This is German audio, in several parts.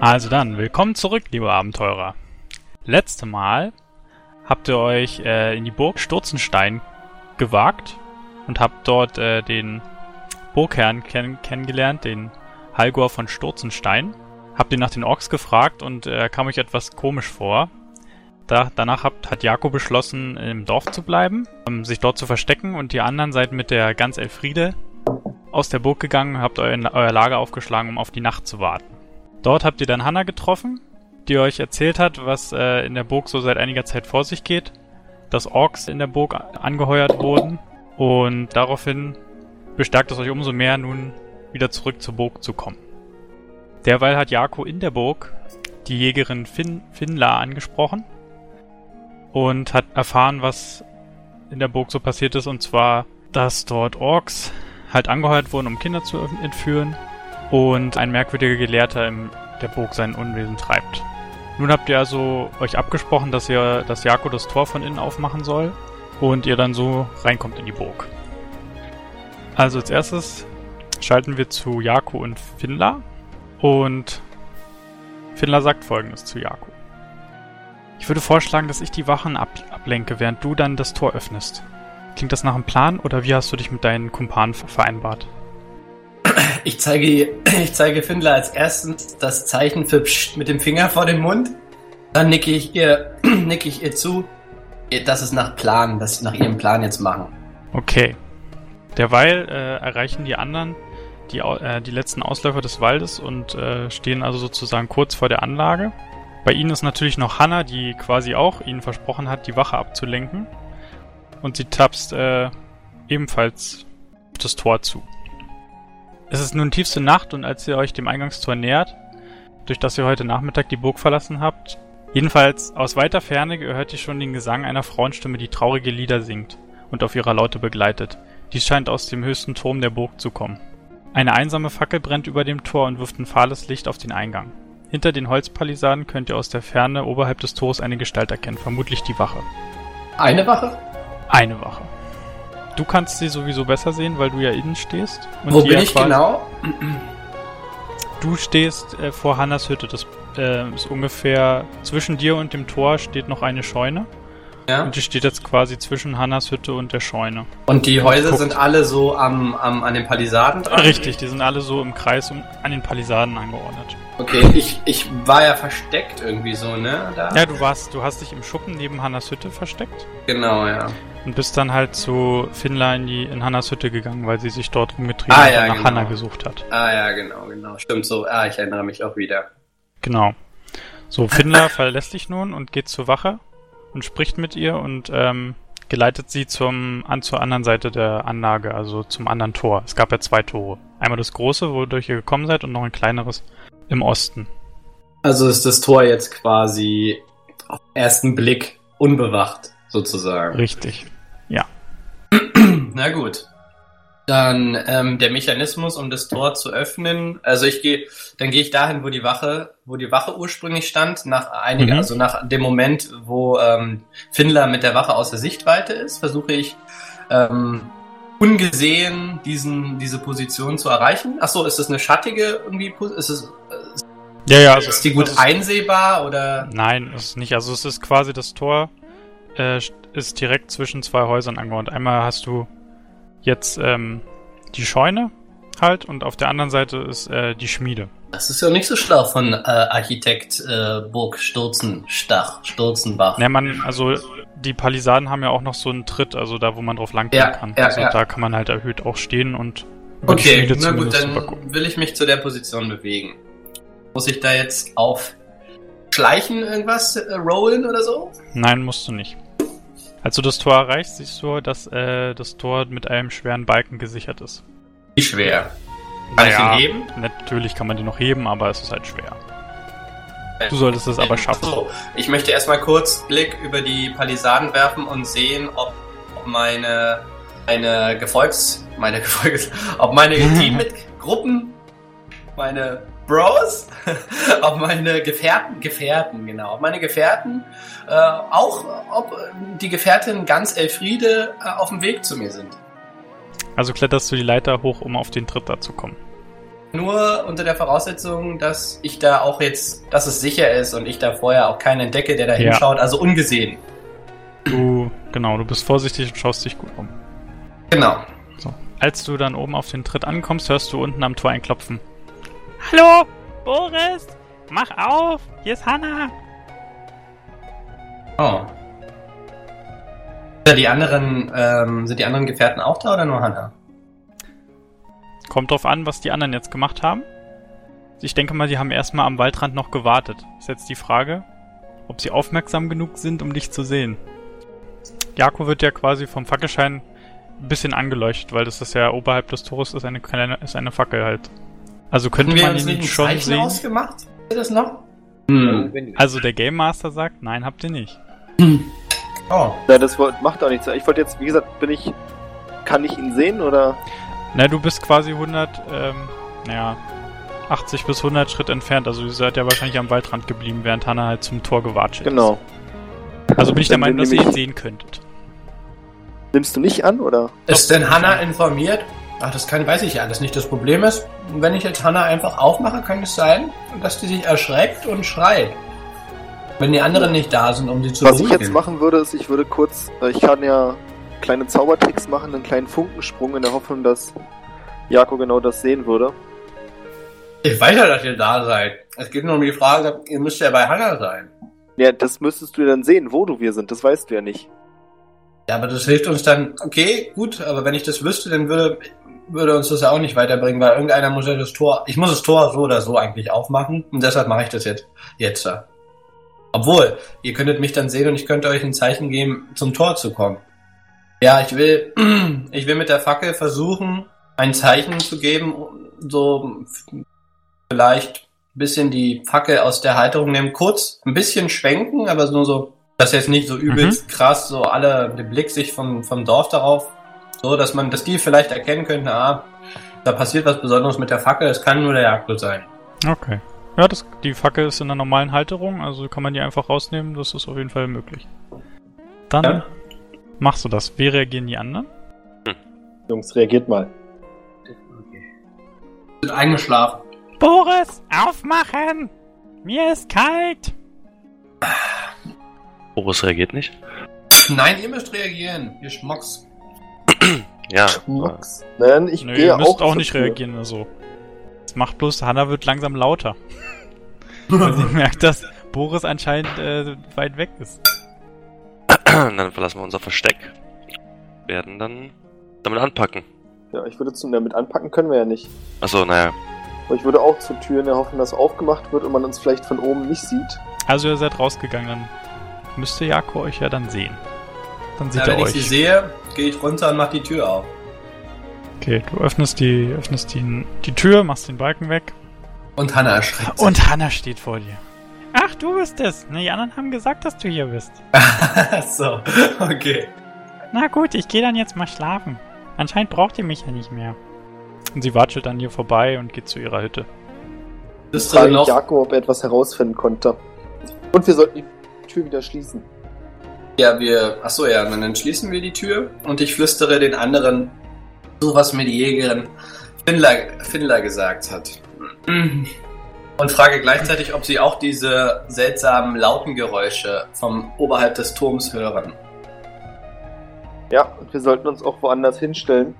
Also dann, willkommen zurück, liebe Abenteurer. Letzte Mal habt ihr euch äh, in die Burg Sturzenstein gewagt und habt dort äh, den Burgherrn kenn kennengelernt, den Halgor von Sturzenstein. Habt ihn nach den Orks gefragt und er äh, kam euch etwas komisch vor. Da, danach habt, hat Jakob beschlossen, im Dorf zu bleiben, um sich dort zu verstecken und die anderen seid mit der ganz Elfriede aus der Burg gegangen, habt euer, euer Lager aufgeschlagen, um auf die Nacht zu warten. Dort habt ihr dann Hanna getroffen, die euch erzählt hat, was äh, in der Burg so seit einiger Zeit vor sich geht, dass Orks in der Burg angeheuert wurden und daraufhin bestärkt es euch umso mehr, nun wieder zurück zur Burg zu kommen. Derweil hat Jako in der Burg die Jägerin fin Finla angesprochen und hat erfahren, was in der Burg so passiert ist, und zwar, dass dort Orks halt angeheuert wurden, um Kinder zu entführen und ein merkwürdiger Gelehrter in der Burg sein Unwesen treibt. Nun habt ihr also euch abgesprochen, dass ihr, dass Jako das Tor von innen aufmachen soll und ihr dann so reinkommt in die Burg. Also als erstes schalten wir zu Jako und Finla und Finla sagt folgendes zu Jako. Ich würde vorschlagen, dass ich die Wachen ab ablenke, während du dann das Tor öffnest. Klingt das nach einem Plan oder wie hast du dich mit deinen Kumpanen vereinbart? Ich zeige, ich zeige Findler als erstes das Zeichen für Psst mit dem Finger vor dem Mund. Dann nicke ich ihr, nicke ich ihr zu. Das ist nach Plan, dass sie nach ihrem Plan jetzt machen. Okay. Derweil äh, erreichen die anderen die, äh, die letzten Ausläufer des Waldes und äh, stehen also sozusagen kurz vor der Anlage. Bei ihnen ist natürlich noch Hanna, die quasi auch ihnen versprochen hat, die Wache abzulenken. Und sie tapst äh, ebenfalls das Tor zu. Es ist nun tiefste Nacht und als ihr euch dem Eingangstor nähert, durch das ihr heute Nachmittag die Burg verlassen habt, jedenfalls aus weiter Ferne gehört ihr schon den Gesang einer Frauenstimme, die traurige Lieder singt und auf ihrer Laute begleitet. Dies scheint aus dem höchsten Turm der Burg zu kommen. Eine einsame Fackel brennt über dem Tor und wirft ein fahles Licht auf den Eingang. Hinter den Holzpalisaden könnt ihr aus der Ferne oberhalb des Tores eine Gestalt erkennen, vermutlich die Wache. Eine Wache? Eine Wache. Du kannst sie sowieso besser sehen, weil du ja innen stehst. Wo bin ich genau? Du stehst äh, vor Hannas Hütte. Das äh, ist ungefähr zwischen dir und dem Tor steht noch eine Scheune. Ja. Und die steht jetzt quasi zwischen Hannas Hütte und der Scheune. Und die Häuser Guckt. sind alle so am, am, an den Palisaden dran? Richtig, die sind alle so im Kreis um, an den Palisaden angeordnet. Okay, ich, ich war ja versteckt irgendwie so, ne? Da. Ja, du warst, du hast dich im Schuppen neben Hannas Hütte versteckt. Genau, ja. Und bist dann halt zu Finla in, die, in Hannas Hütte gegangen, weil sie sich dort rumgetrieben ah, ja, und nach genau. Hanna gesucht hat. Ah ja, genau, genau. Stimmt so. Ah, ich erinnere mich auch wieder. Genau. So, Finla verlässt dich nun und geht zur Wache und spricht mit ihr und ähm, geleitet sie zum, an, zur anderen Seite der Anlage, also zum anderen Tor. Es gab ja zwei Tore. Einmal das große, wodurch ihr gekommen seid, und noch ein kleineres im Osten. Also ist das Tor jetzt quasi auf den ersten Blick unbewacht, sozusagen. Richtig, ja. Na gut dann ähm, der Mechanismus, um das Tor zu öffnen. Also ich gehe, dann gehe ich dahin, wo die Wache, wo die Wache ursprünglich stand, nach einiger, mhm. also nach dem Moment, wo ähm, Findler mit der Wache außer Sichtweite ist, versuche ich ähm, ungesehen diesen diese Position zu erreichen. Ach so, ist das eine schattige irgendwie? Ist es äh, ja ja, also, ist die gut ist, einsehbar oder? Nein, ist nicht. Also es ist quasi das Tor äh, ist direkt zwischen zwei Häusern angeordnet. Einmal hast du jetzt ähm, die Scheune halt und auf der anderen Seite ist äh, die Schmiede. Das ist ja nicht so schlau von äh, Architekt äh, Burg Stürzenstach, Stürzenbach. Ne, man, also die Palisaden haben ja auch noch so einen Tritt, also da, wo man drauf lang ja, kann. Ja, also ja. da kann man halt erhöht auch stehen und okay, na gut, dann will ich mich zu der Position bewegen. Muss ich da jetzt auf Schleichen irgendwas äh, rollen oder so? Nein, musst du nicht. Als du das Tor erreichst, siehst du, dass äh, das Tor mit einem schweren Balken gesichert ist. Wie schwer? Kann naja, ich ihn heben? Natürlich kann man den noch heben, aber es ist halt schwer. Du solltest es aber schaffen. So, ich möchte erstmal kurz Blick über die Palisaden werfen und sehen, ob meine meine Gefolgs, meine Gefolgs, ob meine Teammitgruppen, meine Bros, ob meine Gefährten, Gefährten, genau, ob meine Gefährten, äh, auch ob die Gefährtin ganz Elfriede äh, auf dem Weg zu mir sind. Also kletterst du die Leiter hoch, um auf den Tritt da zu kommen. Nur unter der Voraussetzung, dass ich da auch jetzt, dass es sicher ist und ich da vorher auch keinen entdecke, der da Ja. hinschaut, also ungesehen. Du, genau, du bist vorsichtig und schaust dich gut um. Genau. So. Als du dann oben auf den Tritt ankommst, hörst du unten am Tor ein Klopfen. Hallo, Boris! Mach auf! Hier ist Hanna! Oh. Sind die anderen, ähm, sind die anderen Gefährten auch da oder nur Hannah? Kommt drauf an, was die anderen jetzt gemacht haben. Ich denke mal, die haben erstmal am Waldrand noch gewartet. Ist jetzt die Frage, ob sie aufmerksam genug sind, um dich zu sehen. Jako wird ja quasi vom Fackelschein ein bisschen angeleuchtet, weil das ist ja oberhalb des Tores ist eine kleine, ist eine Fackel halt. Also könnte man ihn nicht schon Zeichen sehen. ausgemacht? Ist das noch? Hm. Also der Game Master sagt, nein, habt ihr nicht. Oh. Ja, das macht auch nichts. Ich wollte jetzt, wie gesagt, bin ich. Kann ich ihn sehen oder? Na, du bist quasi 100, ähm, naja, 80 bis 100 Schritt entfernt. Also ihr seid ja wahrscheinlich am Waldrand geblieben, während Hannah halt zum Tor gewatscht Genau. ist. Also bin ich der Meinung, dass ihr ihn sehen könntet. Nimmst du mich an oder? Ist denn Hannah informiert? Ach, das kann, weiß ich ja alles nicht. Das Problem ist, wenn ich jetzt Hannah einfach aufmache, kann es sein, dass die sich erschreckt und schreit. Wenn die anderen nicht da sind, um sie zu Was ich beruhigen. jetzt machen würde, ist, ich würde kurz, äh, ich kann ja kleine Zaubertricks machen, einen kleinen Funkensprung in der Hoffnung, dass Jako genau das sehen würde. Ich weiß ja, dass ihr da seid. Es geht nur um die Frage, ihr müsst ja bei Hannah sein. Ja, das müsstest du dann sehen, wo du wir sind. Das weißt du ja nicht. Ja, aber das hilft uns dann, okay, gut, aber wenn ich das wüsste, dann würde, würde uns das ja auch nicht weiterbringen, weil irgendeiner muss ja das Tor, ich muss das Tor so oder so eigentlich aufmachen und deshalb mache ich das jetzt, jetzt. da. Obwohl, ihr könntet mich dann sehen und ich könnte euch ein Zeichen geben, zum Tor zu kommen. Ja, ich will, ich will mit der Fackel versuchen, ein Zeichen zu geben, so vielleicht ein bisschen die Fackel aus der Halterung nehmen, kurz ein bisschen schwenken, aber nur so, dass jetzt nicht so übelst krass so alle den Blick sich vom, vom Dorf darauf, so dass man, dass die vielleicht erkennen könnten, ah, da passiert was Besonderes mit der Fackel, es kann nur der Jagdwirt sein. Okay. Ja, das, die Fackel ist in einer normalen Halterung, also kann man die einfach rausnehmen, das ist auf jeden Fall möglich. Dann Ja. machst du das. Wie reagieren die anderen? Jungs, reagiert mal. Sind eingeschlafen. Boris, aufmachen! Mir ist kalt! Boris reagiert nicht. Nein, ihr müsst reagieren, ihr Schmocks. Ja. Max. Nein, ich Nö, gehe ihr müsst auch auch nicht Tür. reagieren, also. Das macht bloß, Hannah wird langsam lauter. Weil sie merkt, dass Boris anscheinend äh, weit weg ist. dann verlassen wir unser Versteck. Werden dann damit anpacken. Ja, ich würde zu, damit anpacken können wir ja nicht. Achso, naja. Aber ich würde auch zur Tür Hoffnung, dass aufgemacht wird und man uns vielleicht von oben nicht sieht. Also ihr seid rausgegangen, dann müsste Jako euch ja dann sehen. Dann sieht Ja, er wenn ich sie euch. sehe, gehe ich runter und mach die Tür auf. Okay, du öffnest die, öffnest die, die Tür, machst den Balken weg. Und Hannah erschreckt. sich. Und Hannah steht vor dir. Ach, du bist es. Na, die anderen haben gesagt, dass du hier bist. so, okay. Na gut, ich gehe dann jetzt mal schlafen. Anscheinend braucht ihr mich ja nicht mehr. Und sie watschelt an ihr vorbei und geht zu ihrer Hütte. Bist Frage noch? Jako, ob er etwas herausfinden konnte. Und wir sollten die Tür wieder schließen. Ja, wir, ach so, ja, dann schließen wir die Tür und ich flüstere den anderen so, was mir die Jägerin Findler, Findler gesagt hat. Und frage gleichzeitig, ob sie auch diese seltsamen lauten Geräusche vom oberhalb des Turms hören. Ja, und wir sollten uns auch woanders hinstellen.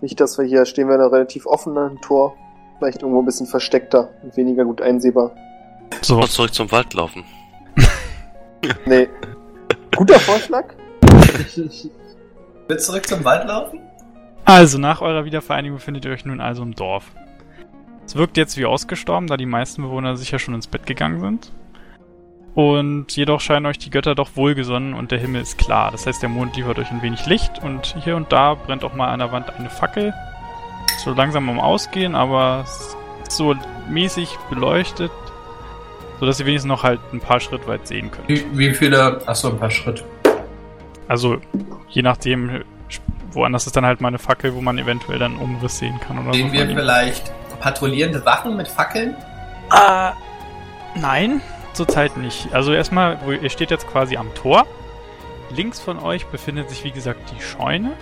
Nicht, dass wir hier stehen wir in einem relativ offenen Tor. Vielleicht irgendwo ein bisschen versteckter und weniger gut einsehbar. So, zurück zum Wald laufen. Nee. Guter Vorschlag. Willst du zurück zum Wald laufen? also nach eurer Wiedervereinigung befindet ihr euch nun also im Dorf. Es wirkt jetzt wie ausgestorben, da die meisten Bewohner sicher schon ins Bett gegangen sind. Und jedoch scheinen euch die Götter doch wohlgesonnen und der Himmel ist klar. Das heißt, der Mond liefert euch ein wenig Licht und hier und da brennt auch mal an der Wand eine Fackel. So langsam am Ausgehen, aber so mäßig beleuchtet, sodass ihr wenigstens noch halt ein paar Schritt weit sehen könnt. Wie, wie viele? Ach so, ein paar Schritt. Also je nachdem woanders ist dann halt mal eine Fackel, wo man eventuell dann Umriss sehen kann oder Sehen so. wir vielleicht patrouillierende Wachen mit Fackeln? Ah, nein, zurzeit nicht. Also erstmal, ihr steht jetzt quasi am Tor. Links von euch befindet sich, wie gesagt, die Scheune.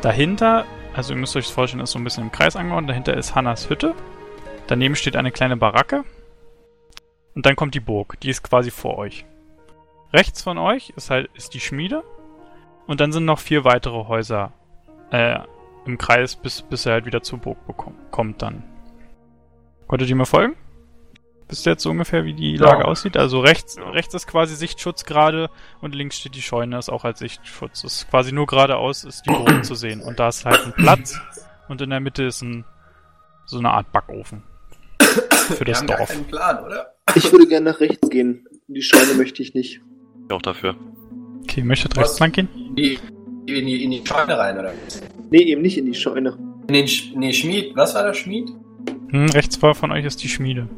Dahinter, also ihr müsst euch das vorstellen, ist so ein bisschen im Kreis angeordnet. Dahinter ist Hannas Hütte. Daneben steht eine kleine Baracke. Und dann kommt die Burg. Die ist quasi vor euch. Rechts von euch ist halt ist die Schmiede. Und dann sind noch vier weitere Häuser äh, im Kreis, bis, bis er halt wieder zur Burg bekommt, kommt dann. Konntet ihr mir folgen? Wisst ihr jetzt so ungefähr, wie die Ja. Lage aussieht? Also rechts, rechts ist quasi Sichtschutz gerade und links steht die Scheune, ist auch als Sichtschutz. Es ist quasi nur geradeaus ist die Burg zu sehen. Und da ist halt ein Platz und in der Mitte ist ein so eine Art Backofen. Für das gar Dorf. keinen Plan, oder? Ich würde gerne nach rechts gehen. In die Scheune möchte ich nicht. Auch dafür. Okay, möchtet rechts lang gehen? Die, in, die, in die Scheune rein, oder? Nee, eben nicht in die Scheune. In den Sch nee, Schmied. Was war das Schmied? Hm, rechts vor von euch ist die Schmiede.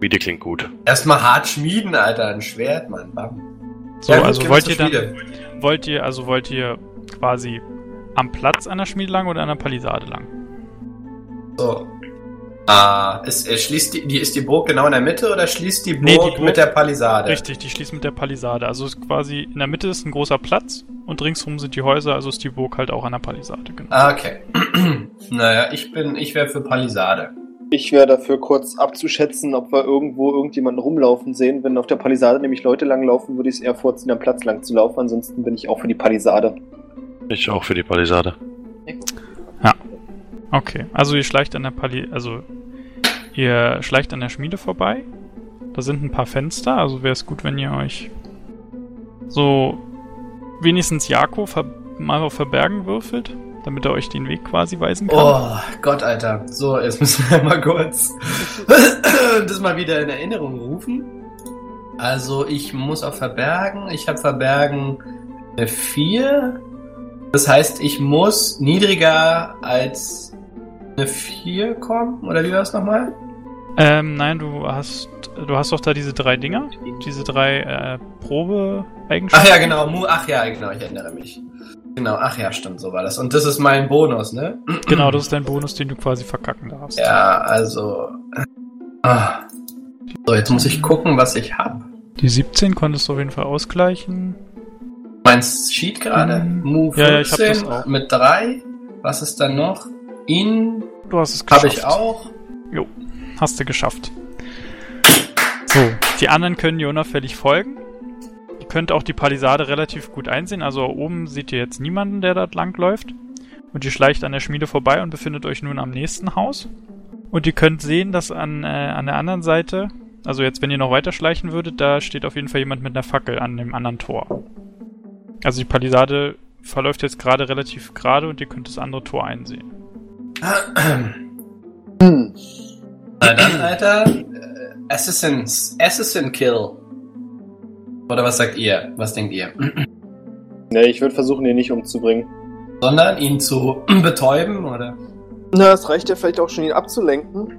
Wieder klingt gut. Erstmal hart schmieden, Alter. Ein Schwert, Mann. Bam. So, Ja, also wollt ihr dann, Schmiede. wollt ihr, also wollt ihr quasi am Platz an der Schmiede lang oder an der Palisade lang? So. Ah, ist, äh, schließt die, die, ist die Burg genau in der Mitte oder schließt die Burg, Nee, die Burg- mit der Palisade? Richtig, die schließt mit der Palisade. Also ist quasi in der Mitte ist ein großer Platz und ringsrum sind die Häuser, also ist die Burg halt auch an der Palisade, genau. Ah, okay. naja, ich bin, ich wäre für Palisade. Ich wäre dafür kurz abzuschätzen, ob wir irgendwo irgendjemanden rumlaufen sehen. Wenn auf der Palisade nämlich Leute langlaufen, würde ich es eher vorziehen, am Platz lang zu laufen. Ansonsten bin ich auch für die Palisade. Ich auch für die Palisade. Okay, also ihr schleicht an der Pali, also ihr schleicht an der Schmiede vorbei. Da sind ein paar Fenster, also wäre es gut, wenn ihr euch so wenigstens Jako ver mal auf Verbergen würfelt, damit er euch den Weg quasi weisen kann. Oh Gott, Alter. So, jetzt müssen wir mal kurz das mal wieder in Erinnerung rufen. Also ich muss auf Verbergen. Ich habe Verbergen eine 4. Das heißt, ich muss niedriger als eine 4 kommen. Oder wie war das nochmal? Ähm, nein, du hast du hast doch da diese drei Dinger, diese drei äh, Probe-Eigenschaften. Ach ja, genau. Mu Ach ja, genau. Ich erinnere mich. Genau. Ach ja, stimmt. So war das. Und das ist mein Bonus, ne? Genau, das ist dein Bonus, den du quasi verkacken darfst. Ja, also. Ah. So, jetzt muss ich gucken, was ich hab. Die 17 konntest du auf jeden Fall ausgleichen. Mein Sheet gerade. Mhm. Move Ja, ja, ich hab 14 das auch. mit 3. Was ist dann noch? In Du hast es geschafft. habe ich auch. Jo, hast du geschafft. So, die anderen können dir unauffällig folgen. Ihr könnt auch die Palisade relativ gut einsehen. Also oben seht ihr jetzt niemanden, der dort langläuft. Und ihr schleicht an der Schmiede vorbei und befindet euch nun am nächsten Haus. Und ihr könnt sehen, dass an, äh, an der anderen Seite, also jetzt, wenn ihr noch weiter schleichen würdet, da steht auf jeden Fall jemand mit einer Fackel an dem anderen Tor. Also die Palisade verläuft jetzt gerade relativ gerade und ihr könnt das andere Tor einsehen. Hm. Na dann, Alter. äh, Assassin's. Assassin Kill. Oder was sagt ihr? Was denkt ihr? Nee, ich würde versuchen, ihn nicht umzubringen. Sondern ihn zu betäuben, oder? Na, es reicht ja vielleicht auch schon, ihn abzulenken.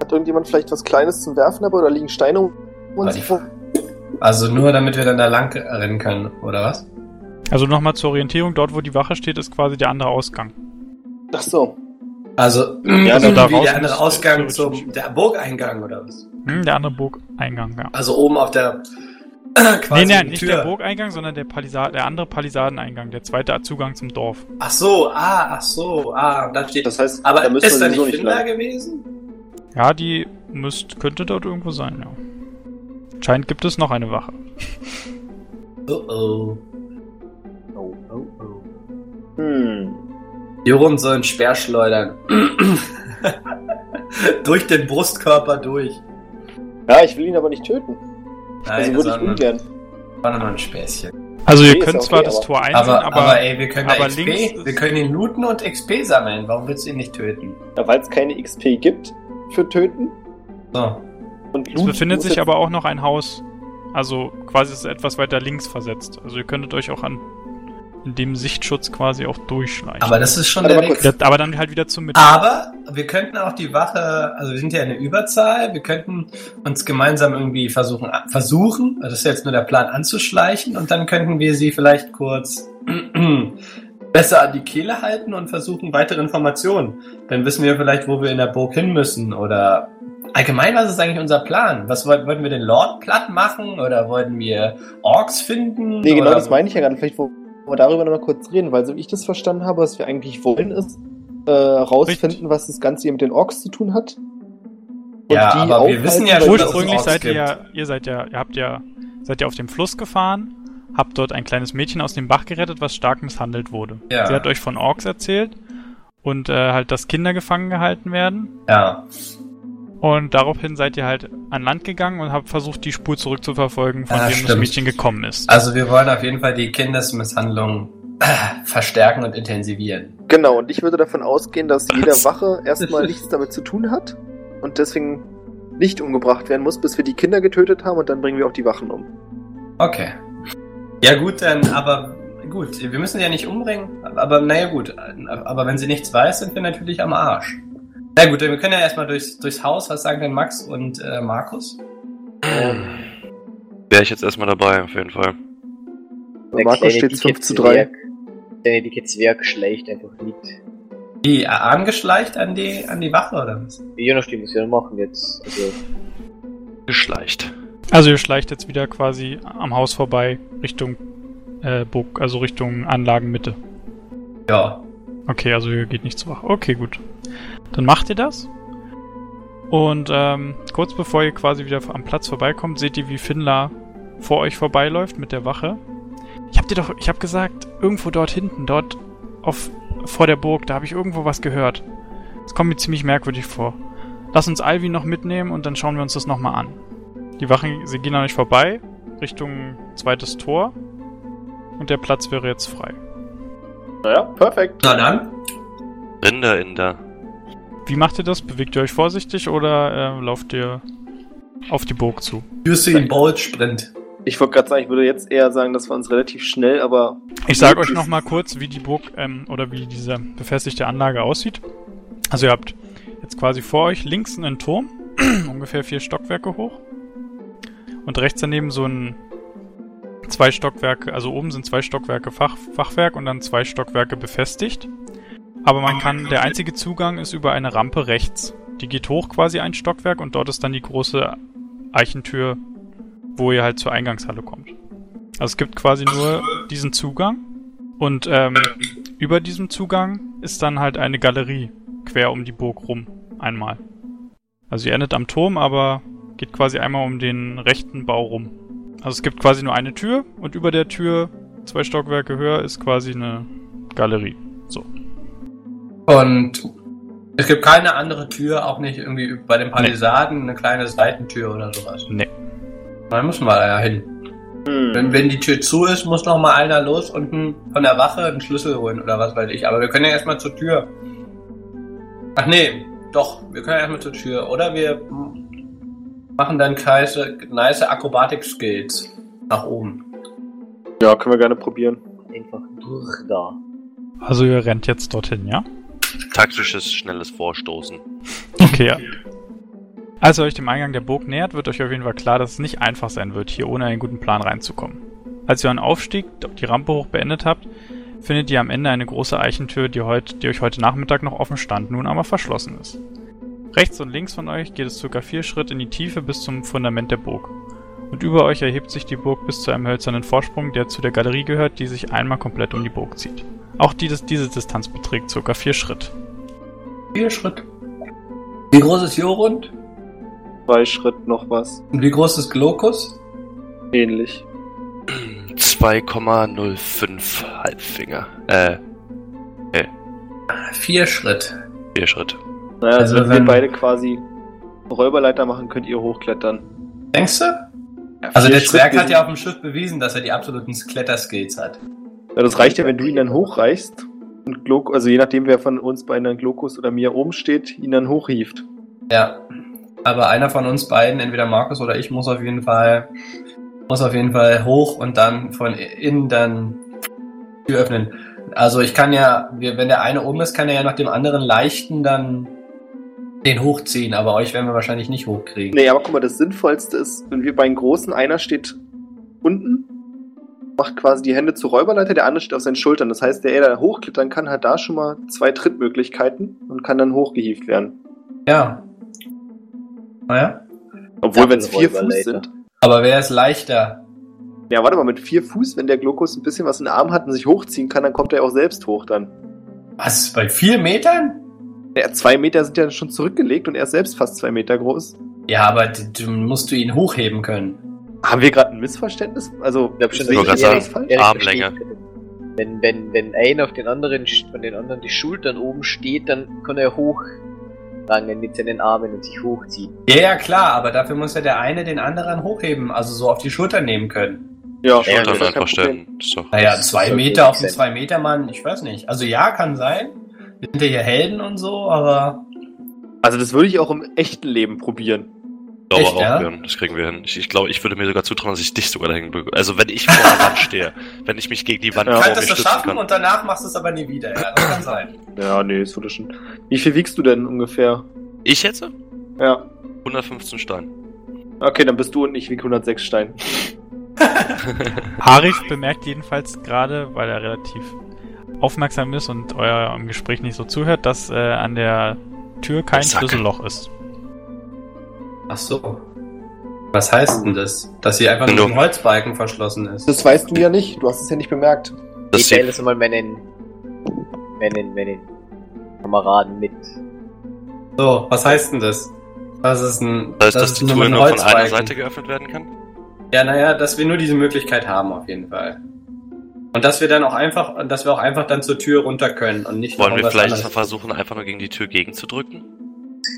Hat irgendjemand vielleicht was Kleines zum Werfen aber oder liegen Steine um uns? Also nur damit wir dann da lang rennen können, oder was? Also nochmal zur Orientierung, dort wo die Wache steht, ist quasi der andere Ausgang. Ach so. Also, Ja, so also da wie der andere Ausgang zum der Burgeingang, oder was? Hm, der andere Burgeingang, ja. Also oben auf der quasi nee, nein, die nicht Tür. der Burgeingang, sondern der, Palisa der andere Palisadeneingang, der zweite Zugang zum Dorf. Ach so, ah, ach so, ah, da steht. Das heißt, aber da ist da nicht Finder gewesen? Ja, die müsst, könnte dort irgendwo sein, ja. Scheint gibt es noch eine Wache. Oh oh. Oh, oh, oh. Hm. Jorun soll einen Speer schleudern. durch den Brustkörper durch. Ja, ich will ihn aber nicht töten. Also Nein, würde das ich ungern. war nur ein Späßchen. Also ihr könnt zwar okay, das Tor einsehen, Aber, aber, aber, ey, wir können aber XP, wir können ihn looten und XP sammeln. Warum willst du ihn nicht töten? Ja, weil es keine XP gibt für Töten. So. Und es befindet sich aber auch noch ein Haus. Also quasi ist es etwas weiter links versetzt. Also ihr könntet euch auch an in dem Sichtschutz quasi auch durchschleichen. Aber das ist schon Warte der Weg. aber dann halt wieder zum Mitte. Aber wir könnten auch die Wache, also wir sind ja eine Überzahl, wir könnten uns gemeinsam irgendwie versuchen, versuchen, das ist jetzt nur der Plan, anzuschleichen und dann könnten wir sie vielleicht kurz besser an die Kehle halten und versuchen weitere Informationen. Dann wissen wir vielleicht, wo wir in der Burg hin müssen oder allgemein, was ist eigentlich unser Plan? Was wollten, wollten wir den Lord platt machen oder wollten wir Orks finden? Nee, genau oder das meine ich ja gerade. Vielleicht wollen wir darüber noch mal kurz reden, weil so wie ich das verstanden habe, was wir eigentlich wollen, ist äh, rausfinden, was das Ganze hier mit den Orks zu tun hat. Und Ja, die aber wir wissen ja schon, weil- dass es Ursprünglich seid ihr gibt. ja, ihr seid ja, ihr habt ja, seid ja auf dem Fluss gefahren, habt dort ein kleines Mädchen aus dem Bach gerettet, was stark misshandelt wurde. Ja. Sie hat euch von Orks erzählt und äh, halt, dass Kinder gefangen gehalten werden. Ja. Und daraufhin seid ihr halt an Land gegangen und habt versucht, die Spur zurückzuverfolgen, von Ja, dem das. Mädchen gekommen ist. Also wir wollen auf jeden Fall die Kindesmisshandlung äh, verstärken und intensivieren. Genau, und ich würde davon ausgehen, dass jede Wache erstmal nichts damit zu tun hat und deswegen nicht umgebracht werden muss, bis wir die Kinder getötet haben und dann bringen wir auch die Wachen um. Okay. Ja gut, dann, aber gut, wir müssen sie ja nicht umbringen, aber naja gut, aber wenn sie nichts weiß, sind wir natürlich am Arsch. Na gut, dann wir können ja erstmal durchs, durchs Haus, was sagen denn Max und äh, Markus? Wäre ich jetzt erstmal dabei, auf jeden Fall. Bei Markus steht 5 zu 3. Zwerg, der dicke Zwerg schleicht einfach mit. Die äh, angeschleicht an die, an die Wache oder was? Je nachdem, was wir machen jetzt. Also, Geschleicht. Also ihr schleicht jetzt wieder quasi am Haus vorbei, Richtung äh, Burg, also Richtung Anlagenmitte. Ja. Okay, also ihr geht nicht zur Wache. Okay, gut. Dann macht ihr das. Und ähm, kurz bevor ihr quasi wieder am Platz vorbeikommt, seht ihr, wie Finla vor euch vorbeiläuft mit der Wache. Ich hab dir doch, ich hab gesagt, irgendwo dort hinten, dort auf vor der Burg, da habe ich irgendwo was gehört. Das kommt mir ziemlich merkwürdig vor. Lass uns Alvi noch mitnehmen und dann schauen wir uns das nochmal an. Die Wachen, sie gehen an euch vorbei, Richtung zweites Tor. Und der Platz wäre jetzt frei. Naja, perfekt. Na dann. Rinder in der. Wie macht ihr das? Bewegt ihr euch vorsichtig oder äh, lauft ihr auf die Burg zu? Usain Bolt Sprint. Ich wollte gerade sagen, ich würde jetzt eher sagen, das war uns relativ schnell, aber Ich sage euch noch mal kurz, wie die Burg ähm, oder wie diese befestigte Anlage aussieht. Also ihr habt jetzt quasi vor euch links einen Turm, ungefähr vier Stockwerke hoch. Und rechts daneben so ein zwei Stockwerke, also oben sind zwei Stockwerke Fach, Fachwerk und dann zwei Stockwerke befestigt. Aber man kann, der einzige Zugang ist über eine Rampe rechts. Die geht hoch quasi ein Stockwerk und dort ist dann die große Eichentür, wo ihr halt zur Eingangshalle kommt. Also es gibt quasi nur diesen Zugang und ähm, über diesem Zugang ist dann halt eine Galerie quer um die Burg rum einmal. Also ihr endet am Turm, aber geht quasi einmal um den rechten Bau rum. Also es gibt quasi nur eine Tür und über der Tür zwei Stockwerke höher ist quasi eine Galerie. Und es gibt keine andere Tür, auch nicht irgendwie bei den Palisaden eine kleine Seitentür oder sowas. Nee. Da müssen wir ja hin. hm. Wenn, wenn die Tür zu ist, muss noch mal einer los und ein, von der Wache einen Schlüssel holen oder was weiß ich. Aber wir können ja erstmal zur Tür. Ach nee, doch, wir können erstmal zur Tür. Oder wir machen dann nice, nice Akrobatik-Skills nach oben. ja, können wir gerne probieren. einfach durch da. Also ihr rennt jetzt dorthin, ja? Taktisches, schnelles Vorstoßen. Okay, ja. Als ihr euch dem Eingang der Burg nähert, wird euch auf jeden Fall klar, dass es nicht einfach sein wird, hier ohne einen guten Plan reinzukommen. Als ihr euren Aufstieg, die Rampe hoch beendet habt, findet ihr am Ende eine große Eichentür, die, heut, die euch heute Nachmittag noch offen stand, nun aber verschlossen ist. Rechts und links von euch geht es circa vier Schritte in die Tiefe bis zum Fundament der Burg. Und über euch erhebt sich die Burg bis zu einem hölzernen Vorsprung, der zu der Galerie gehört, die sich einmal komplett um die Burg zieht. Auch die, diese Distanz beträgt circa vier Schritt. Vier Schritt. Wie groß ist Jorund? Zwei Schritt noch was. Und wie groß ist Glokus? Ähnlich. 2,05 Halbfinger. Äh, Vier Schritt. vier Schritt. Naja, also, Also wenn, wenn- wir beide quasi Räuberleiter machen, könnt ihr hochklettern. Denkst du? Also vier der Zwerg Schritt hat ja auf dem Schiff bewiesen, dass er die absoluten Kletterskills hat. Ja, das reicht ja, wenn du ihn dann hochreichst und Glok, also je nachdem, wer von uns beiden dann Glokus oder mir oben steht, ihn dann hochhieft. Ja. Aber einer von uns beiden, entweder Markus oder ich, muss auf jeden Fall, muss auf jeden Fall hoch und dann von innen dann die Tür öffnen. Also ich kann ja, wenn der eine oben ist, kann er ja nach dem anderen leichten dann den hochziehen, aber euch werden wir wahrscheinlich nicht hochkriegen. Nee, aber guck mal, das Sinnvollste ist, wenn wir bei den Großen, einer steht unten macht quasi die Hände zur Räuberleiter, der andere steht auf seinen Schultern. Das heißt, der, der da hochklettern kann, hat da schon mal zwei Trittmöglichkeiten und kann dann hochgehievt werden. Ja. Naja. Obwohl, wenn es vier Fuß sind. Aber wer ist leichter? Ja, warte mal, mit vier Fuß, wenn der Glokus ein bisschen was in den Arm hat und sich hochziehen kann, dann kommt er auch selbst hoch dann. Was? Bei vier Metern? Ja, zwei Meter sind ja schon zurückgelegt und er ist selbst fast zwei Meter groß. Ja, aber du musst du ihn hochheben können. Haben wir gerade ein Missverständnis? Also, Ich glaube schon? Erik Armlänge. Wenn, wenn, wenn einer auf den anderen, von den anderen die Schultern oben steht, dann kann er hochrangen mit seinen Armen und sich hochziehen. Ja, ja, klar, aber dafür muss ja der eine den anderen hochheben, also so auf die Schulter nehmen können. Ja, Ja, Schultern kein einfach stellen. Doch. Naja, zwei sollte Meter auf den zwei Meter Mann, ich weiß nicht. Also ja, kann sein. Wir sind ja hier Helden und so, aber Also, das würde ich auch im echten Leben probieren. Ich glaube Echt, auch, ja? Björn, das kriegen wir hin. Ich, ich glaube, ich würde mir sogar zutrauen, dass ich dich sogar dahin bekomme. Also wenn ich vor der Wand stehe, wenn ich mich gegen die Wand Ja. vor mir könntest du stützen schaffen kann. und danach machst du es aber nie wieder. Ja, das kann sein. Ja, nee, das würde schon. Wie viel wiegst du denn ungefähr? Ich jetzt? Ja. 115 Stein. Okay, dann bist du und ich wieg 106 Stein. Arif bemerkt jedenfalls gerade, weil er relativ aufmerksam ist und eurem Gespräch nicht so zuhört, dass äh, an der Tür kein. Schlüsselloch ist. Ach so. Was heißt denn das? Dass sie einfach nur ein Holzbalken verschlossen ist. Das weißt du ja nicht, du hast es ja nicht bemerkt. Das ich sieht, das mal meinen, meinen, meinen Kameraden mit. So, was heißt denn das? Das ist ein. das heißt, dass ist die nur Tür ein nur von einer Holzbalken. Seite geöffnet werden kann? Ja, naja, dass wir nur diese Möglichkeit haben auf jeden Fall. Und dass wir dann auch einfach, dass wir auch einfach dann zur Tür runter können und nicht Wollen wir vielleicht versuchen, einfach nur gegen die Tür gegenzudrücken?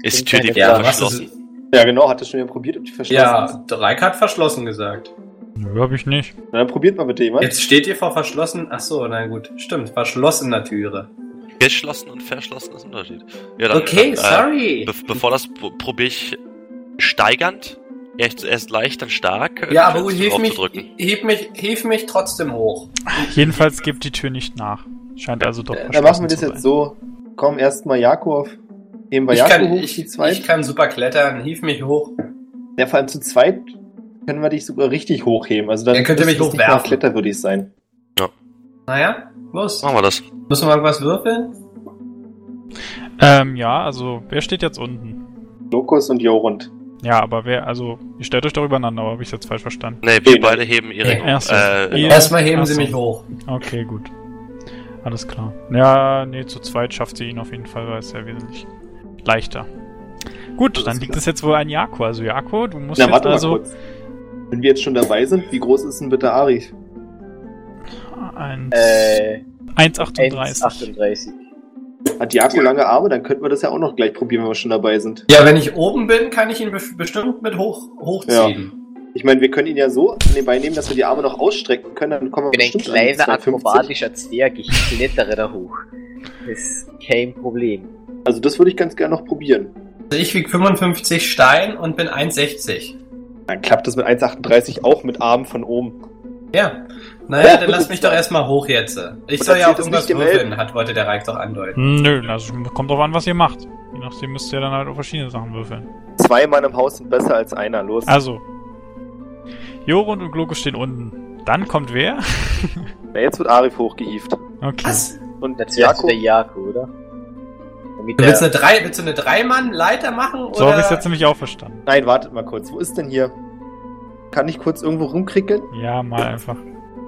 Ist die Tür die Ja, verschlossen? Ja, genau, hat das schon jemand probiert, ob die verschlossen ja? Dreik hat verschlossen gesagt. Nö, hab ich nicht. Na, dann probiert mal bitte jemand. Jetzt steht ihr vor verschlossen. Ach so, na gut, stimmt, verschlossener Türe. Geschlossen und verschlossen ist ein Unterschied. Ja, dann, Okay, dann, sorry. Äh, be bevor das probiere ich steigernd. Erst, erst leicht, dann stark. ja, äh, aber gut, hilf mich, hilf mich, hilf mich trotzdem hoch. Jedenfalls gibt die Tür nicht nach. Scheint also doch Äh, Dann machen wir das jetzt so. Komm, erstmal Jakov. Heben wir Ich kann, hoch, ich, zu zweit. ich kann super klettern, hilf mich hoch. Ja, vor allem zu zweit können wir dich sogar richtig hochheben. Also dann Ihr könnt ihr mich hochwerfen. kletterwürdig sein. Naja, los. Machen wir das. Müssen wir irgendwas würfeln? Ähm, ja, also, wer steht jetzt unten? Lokus und Jorund. Ja, aber wer, also, ihr stellt euch doch übereinander, aber habe ich jetzt falsch verstanden? Nee, wir Nee, beide heben Ach hoch. so. Äh, Ihr- Erstmal heben Ach sie so. mich hoch. Okay, gut. Alles klar. Ja, nee, zu zweit schafft sie ihn auf jeden Fall, weil es ja wesentlich leichter. Gut, dann liegt es jetzt wohl an Jako. Also Jako, du musst Na, jetzt warte mal also kurz. Wenn wir jetzt schon dabei sind, wie groß ist denn bitte Arif? ein Äh, 1,38. 1,38. Hat Jako lange Arme? Dann könnten wir das ja auch noch gleich probieren, wenn wir schon dabei sind. Ja, wenn ich oben bin, kann ich ihn be bestimmt mit hoch hochziehen. Ich meine, wir können ihn ja so an den Beinen nehmen, dass wir die Arme noch ausstrecken können. Dann kommen wir Ich bin ein bestimmt an die kleiner 250. akrobatischer Zwerg, ich klettere da hoch. Das ist kein Problem. Also das würde ich ganz gerne noch probieren. Also ich wiege 55 Stein und bin 1,60. Dann klappt das mit 1,38 auch mit Armen von oben. Ja. Naja, Oh, dann lass mich doch erstmal hoch jetzt. Ich soll ja auch irgendwas würfeln, hat wollte der Reich doch andeuten. Nö, also kommt drauf an, was ihr macht. Je nachdem müsst ihr dann halt auch verschiedene Sachen würfeln. Zwei Mann im Haus sind besser als einer. Los. Also, Jorund und Gloko stehen unten. Dann kommt wer? Na, jetzt wird Arif hochgehievt. Okay. Was? Und Der Zwerg ist Jako, der Jako, oder? Damit Du willst der, eine drei, willst du eine Dreimann-Leiter machen? So oder? habe ich es jetzt nämlich auch verstanden. Nein, wartet mal kurz. Wo ist denn hier? Kann ich kurz irgendwo rumkrickeln? Ja, mal einfach.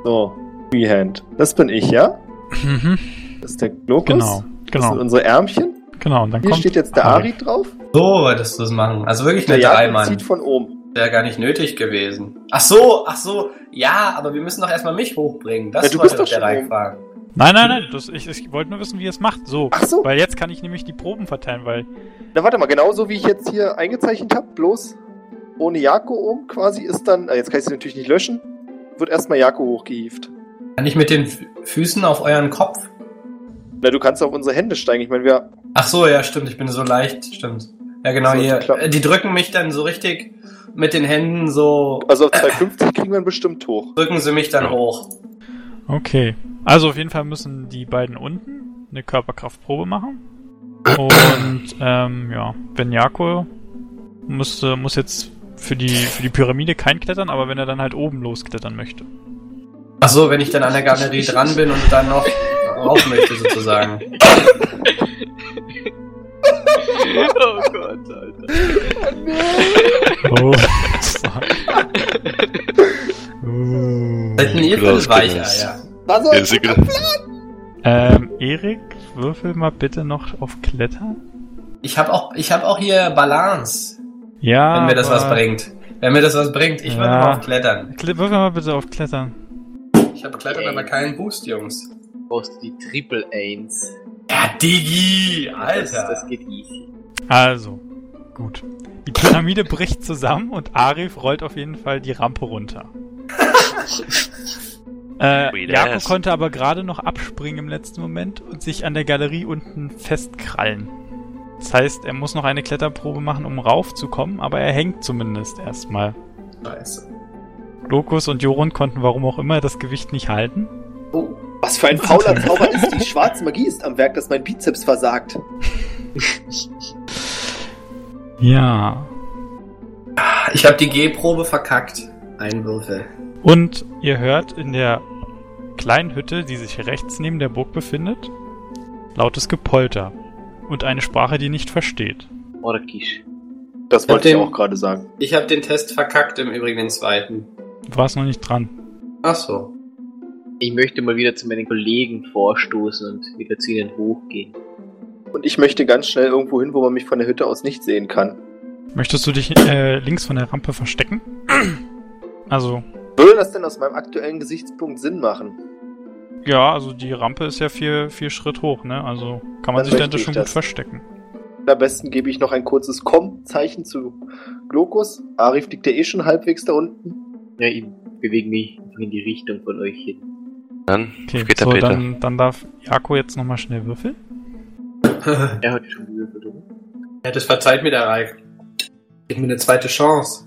So, Freehand. Das bin ich, ja? Mhm. Das ist der Glokus. Genau, Das genau, sind unsere Ärmchen. genau. Und dann Hier kommt steht jetzt der Ari. Drauf. So wolltest du es machen. Also wirklich Der eine Dreimann. zieht von oben. Wäre gar nicht nötig gewesen. Ach so, ach so. Ja, aber wir müssen doch erstmal mich hochbringen. Das Ja, du bist doch der schon Reich oben. fragen. Nein, nein, nein. Das, ich, ich wollte nur wissen, wie ihr es macht. So. Ach so. Weil jetzt kann ich nämlich die Proben verteilen, weil. Na, warte mal, genauso wie ich jetzt hier eingezeichnet habe, bloß ohne Jako oben quasi ist dann, äh, jetzt kann ich sie natürlich nicht löschen, wird erstmal Jako hochgehievt. Kann ich mit den Füßen auf euren Kopf? Na, du kannst auf unsere Hände steigen. Ich meine, wir, Ach so, ja, stimmt. Ich bin so leicht. Stimmt. Ja, genau hier. Äh, Die drücken mich dann so richtig mit den Händen so. also auf 250 kriegen wir bestimmt hoch. Drücken sie mich dann Ja. hoch. Okay. Also auf jeden Fall müssen die beiden unten eine Körperkraftprobe machen. Und ähm, ja, wenn Jako muss, muss jetzt für die, für die Pyramide kein klettern, aber wenn er dann halt oben losklettern möchte. Ach so, wenn ich dann an der Galerie dran bin und dann noch rauf möchte sozusagen. oh Gott, Alter. Oh. oh. Seid ein ihr für Weicheier. Was soll Ja, ich? Sigrid. Ähm, Erik, würfel mal bitte noch auf Klettern. Ich habe auch, ich hab auch hier Balance, Ja. wenn mir das was bringt. Wenn mir das was bringt, ich Ja. mal auf Klettern. Kle- Würfel mal bitte auf Klettern. Ich habe Klettern, aber keinen Boost, Jungs. Brauchst du die Triple Ains. Digi, Das, Alter. das geht easy. Also, gut. Die Pyramide bricht zusammen und Arif rollt auf jeden Fall die Rampe runter. äh, Jakob konnte aber gerade noch abspringen im letzten Moment und sich an der Galerie unten festkrallen. Das heißt, er muss noch eine Kletterprobe machen, um raufzukommen, aber er hängt zumindest erstmal. Scheiße. Lokus und Jorun konnten warum auch immer das Gewicht nicht halten. Oh. Was für ein fauler Zauber ist die schwarze Magie ist am Werk, dass mein Bizeps versagt. Ja. Ich habe die G-Probe verkackt. Ein Würfel. Und ihr hört in der kleinen Hütte, die sich rechts neben der Burg befindet, lautes Gepolter und eine Sprache, die nicht versteht. Orkisch. Das wollte ich Mit dem- auch gerade sagen. Ich habe den Test verkackt, im Übrigen den zweiten. Du warst noch nicht dran. Ach so. Ich möchte mal wieder zu meinen Kollegen vorstoßen und wieder zu ihnen hochgehen. Und ich möchte ganz schnell irgendwo hin, wo man mich von der Hütte aus nicht sehen kann. Möchtest du dich äh, links von der Rampe verstecken? Also, Würde das denn aus meinem aktuellen Gesichtspunkt Sinn machen? ja, also die Rampe ist ja vier, vier Schritt hoch, ne? Also kann man Dann sich ich schon gut das. verstecken. Am besten gebe ich noch ein kurzes Komm-Zeichen zu Glokus. Arif liegt ja eh schon halbwegs da unten. Ja, ich bewege mich einfach in die Richtung von euch hin. Dann Okay, der so, Peter. dann, dann darf Jako jetzt nochmal schnell würfeln. Er hat schon gewürfelt, oder? Ja, das verzeiht mir der Reik. Gib mir eine zweite Chance.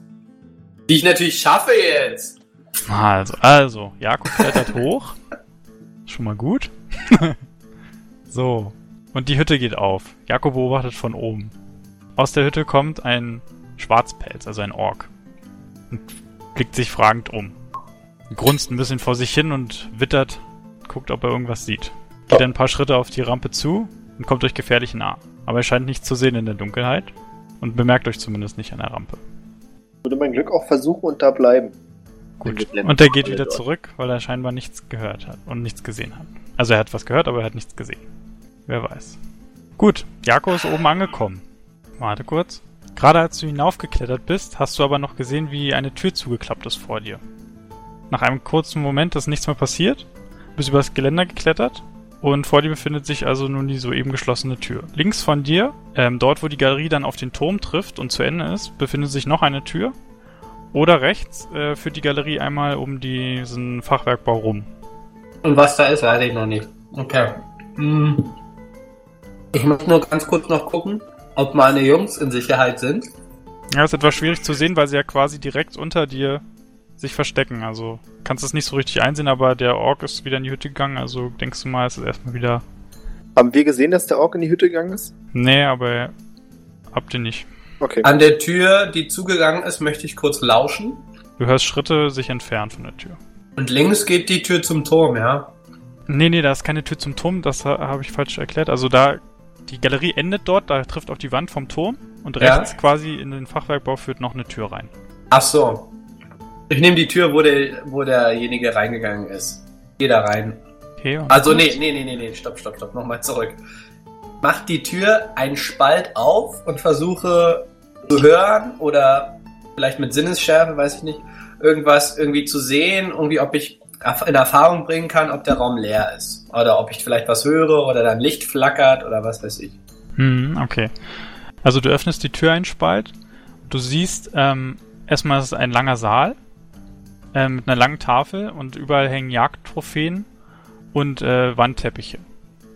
Die ich natürlich schaffe jetzt. Also, also, Jakob klettert hoch. Schon mal gut. so. Und die Hütte geht auf. Jakob beobachtet von oben. Aus der Hütte kommt ein Schwarzpelz, also ein Ork. Und blickt sich fragend um. Grunzt ein bisschen vor sich hin und wittert, guckt, ob er irgendwas sieht. Geht ein paar Schritte auf die Rampe zu und kommt euch gefährlich nah. Aber er scheint nichts zu sehen in der Dunkelheit und bemerkt euch zumindest nicht an der Rampe. Würde mein Glück auch versuchen und da bleiben. Gut. Und er geht wieder dort. zurück, weil er scheinbar nichts gehört hat und nichts gesehen hat. Also er hat was gehört, aber er hat nichts gesehen. Wer weiß. Gut, Jako ist oben angekommen. Warte kurz. Gerade als du hinaufgeklettert bist, hast du aber noch gesehen, wie eine Tür zugeklappt ist vor dir. Nach einem kurzen Moment ist nichts mehr passiert, bist übers Geländer geklettert und vor dir befindet sich also nun die soeben geschlossene Tür. Links von dir, ähm, dort wo die Galerie dann auf den Turm trifft und zu Ende ist, befindet sich noch eine Tür oder rechts äh, führt die Galerie einmal um diesen Fachwerkbau rum. Und was da ist, weiß ich noch nicht. Okay. Hm. Ich muss nur ganz kurz noch gucken, ob meine Jungs in Sicherheit sind. Ja, ist etwas schwierig zu sehen, weil sie ja quasi direkt unter dir sich verstecken. Also kannst es nicht so richtig einsehen, aber der Ork ist wieder in die Hütte gegangen. Also denkst du mal, es ist erstmal wieder. Haben wir gesehen, dass der Ork in die Hütte gegangen ist? Nee, aber habt ihr nicht. Okay. An der Tür, die zugegangen ist, möchte ich kurz lauschen. Du hörst Schritte sich entfernen von der Tür. Und links geht die Tür zum Turm, ja? Nee, nee, da ist keine Tür zum Turm, das ha- habe ich falsch erklärt. Also da, die Galerie endet dort, da trifft auf die Wand vom Turm und Ja. rechts quasi in den Fachwerkbau führt noch eine Tür rein. Ach so. Ich nehme die Tür, wo, der, wo derjenige reingegangen ist. Geh da rein. Okay, Also nee, nee, nee, nee, nee, stopp, stopp, stopp, nochmal zurück. Mach die Tür einen Spalt auf und versuche zu hören oder vielleicht mit Sinnesschärfe, weiß ich nicht, irgendwas irgendwie zu sehen, irgendwie ob ich in Erfahrung bringen kann, ob der Raum leer ist. Oder ob ich vielleicht was höre oder dann Licht flackert oder was weiß ich. Hm, okay. Also du öffnest die Tür einen Spalt. Du siehst, ähm, erstmal ist es ein langer Saal ähm, mit einer langen Tafel und überall hängen Jagdtrophäen und äh, Wandteppiche.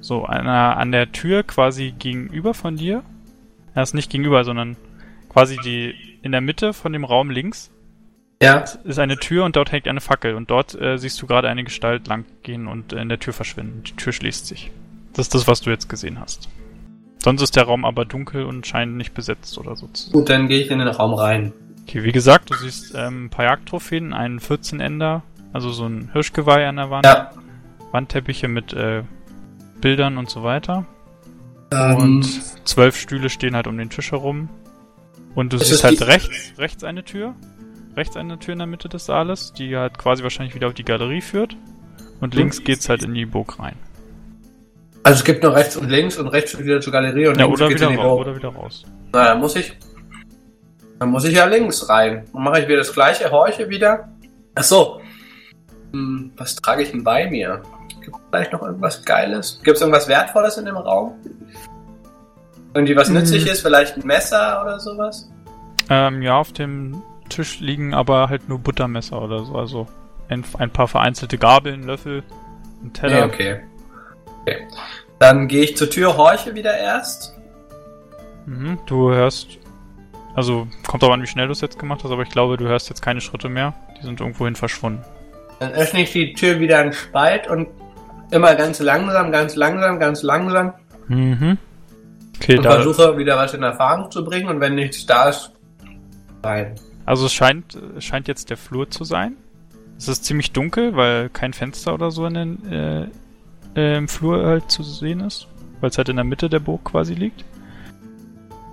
So, an der, an der Tür quasi gegenüber von dir. Er ist nicht gegenüber, sondern quasi die in der Mitte von dem Raum links Ja. ist eine Tür und dort hängt eine Fackel und dort äh, siehst du gerade eine Gestalt langgehen und äh, in der Tür verschwinden. Die Tür schließt sich. Das ist das, was du jetzt gesehen hast. Sonst ist der Raum aber dunkel und scheint nicht besetzt oder so zu sein. Gut, dann gehe ich in den Raum rein. Okay, wie gesagt, du siehst ähm, ein paar Jagdtrophäen, einen 14-Ender Also so ein Hirschgeweih an der Wand. Ja. Wandteppiche mit äh, Bildern und so weiter. Ähm, Und zwölf Stühle stehen halt um den Tisch herum. Und du siehst halt rechts, rechts eine Tür. Rechts eine Tür in der Mitte des Saales, die halt quasi wahrscheinlich wieder auf die Galerie führt. Und links geht's halt in die Burg rein. also es gibt noch rechts und links und rechts wieder zur Galerie und Ja, links oder geht's wieder, in die raus, Burg. oder wieder raus. Na, dann muss ich. Dann muss ich ja links rein. Dann mache ich wieder das gleiche, horche wieder. Ach so. Hm, was trage ich denn bei mir? Gibt es vielleicht noch irgendwas Geiles? Gibt es irgendwas Wertvolles in dem Raum? Irgendwie was Hm. Nützliches? Vielleicht ein Messer oder sowas? Ähm, ja, auf dem Tisch liegen aber halt nur Buttermesser oder so. Also ein, ein paar vereinzelte Gabeln, Löffel, ein Teller. Nee, okay. okay. Dann gehe ich zur Tür, horche wieder erst. Mhm, du hörst. Also, kommt auch an, wie schnell du es jetzt gemacht hast, aber ich glaube, du hörst jetzt keine Schritte mehr. Die sind irgendwohin verschwunden. Dann öffne ich die Tür wieder einen Spalt und immer ganz langsam, ganz langsam, ganz langsam Mhm. Okay, und da. versuche wieder was in Erfahrung zu bringen und wenn nichts da ist, rein. Also es scheint, scheint jetzt der Flur zu sein. Es ist ziemlich dunkel, weil kein Fenster oder so in den, äh, äh, im Flur halt zu sehen ist. Weil es halt in der Mitte der Burg quasi liegt.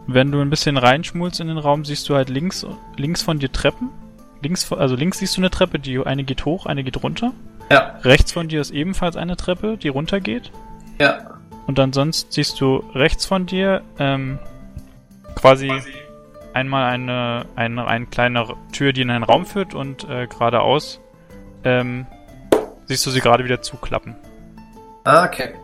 Wenn du ein bisschen reinschmulst in den Raum, siehst du halt links, links von dir Treppen. Links, also links siehst du eine Treppe, die eine geht hoch, eine geht runter. Ja, Rechts von dir ist ebenfalls eine Treppe, die runtergeht. ja. Und dann sonst siehst du rechts von dir ähm, quasi einmal eine, eine, eine kleine Tür, die in einen Raum führt und äh, geradeaus ähm, siehst du sie gerade wieder zuklappen. Ah, okay.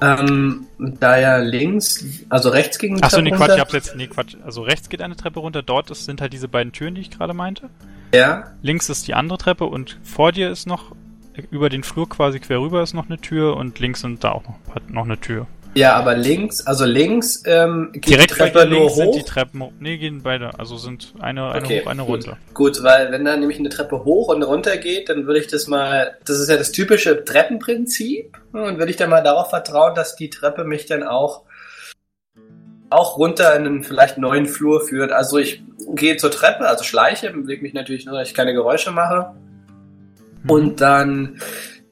Ähm, da ja links, also rechts gegen die Achso, nee, Quatsch, ich hab's jetzt, nee, Quatsch. Also rechts geht eine Treppe runter, dort ist, sind halt diese beiden Türen, die ich gerade meinte. Ja, Links ist die andere Treppe und vor dir ist noch, über den Flur quasi quer rüber ist noch eine Tür und links sind da auch noch, noch eine Tür. Ja, aber links, also links ähm, geht Direkt die Treppe nur links sind hoch. die Treppen, hoch. nee, gehen beide, also sind eine, eine Okay, hoch, eine gut. runter. Gut, weil wenn da nämlich eine Treppe hoch und runter geht, dann würde ich das mal, das ist ja das typische Treppenprinzip, und würde ich dann mal darauf vertrauen, dass die Treppe mich dann auch auch runter in einen vielleicht neuen Flur führt. Also ich gehe zur Treppe, also schleiche, bewege mich natürlich nur, dass ich keine Geräusche mache. Mhm. Und dann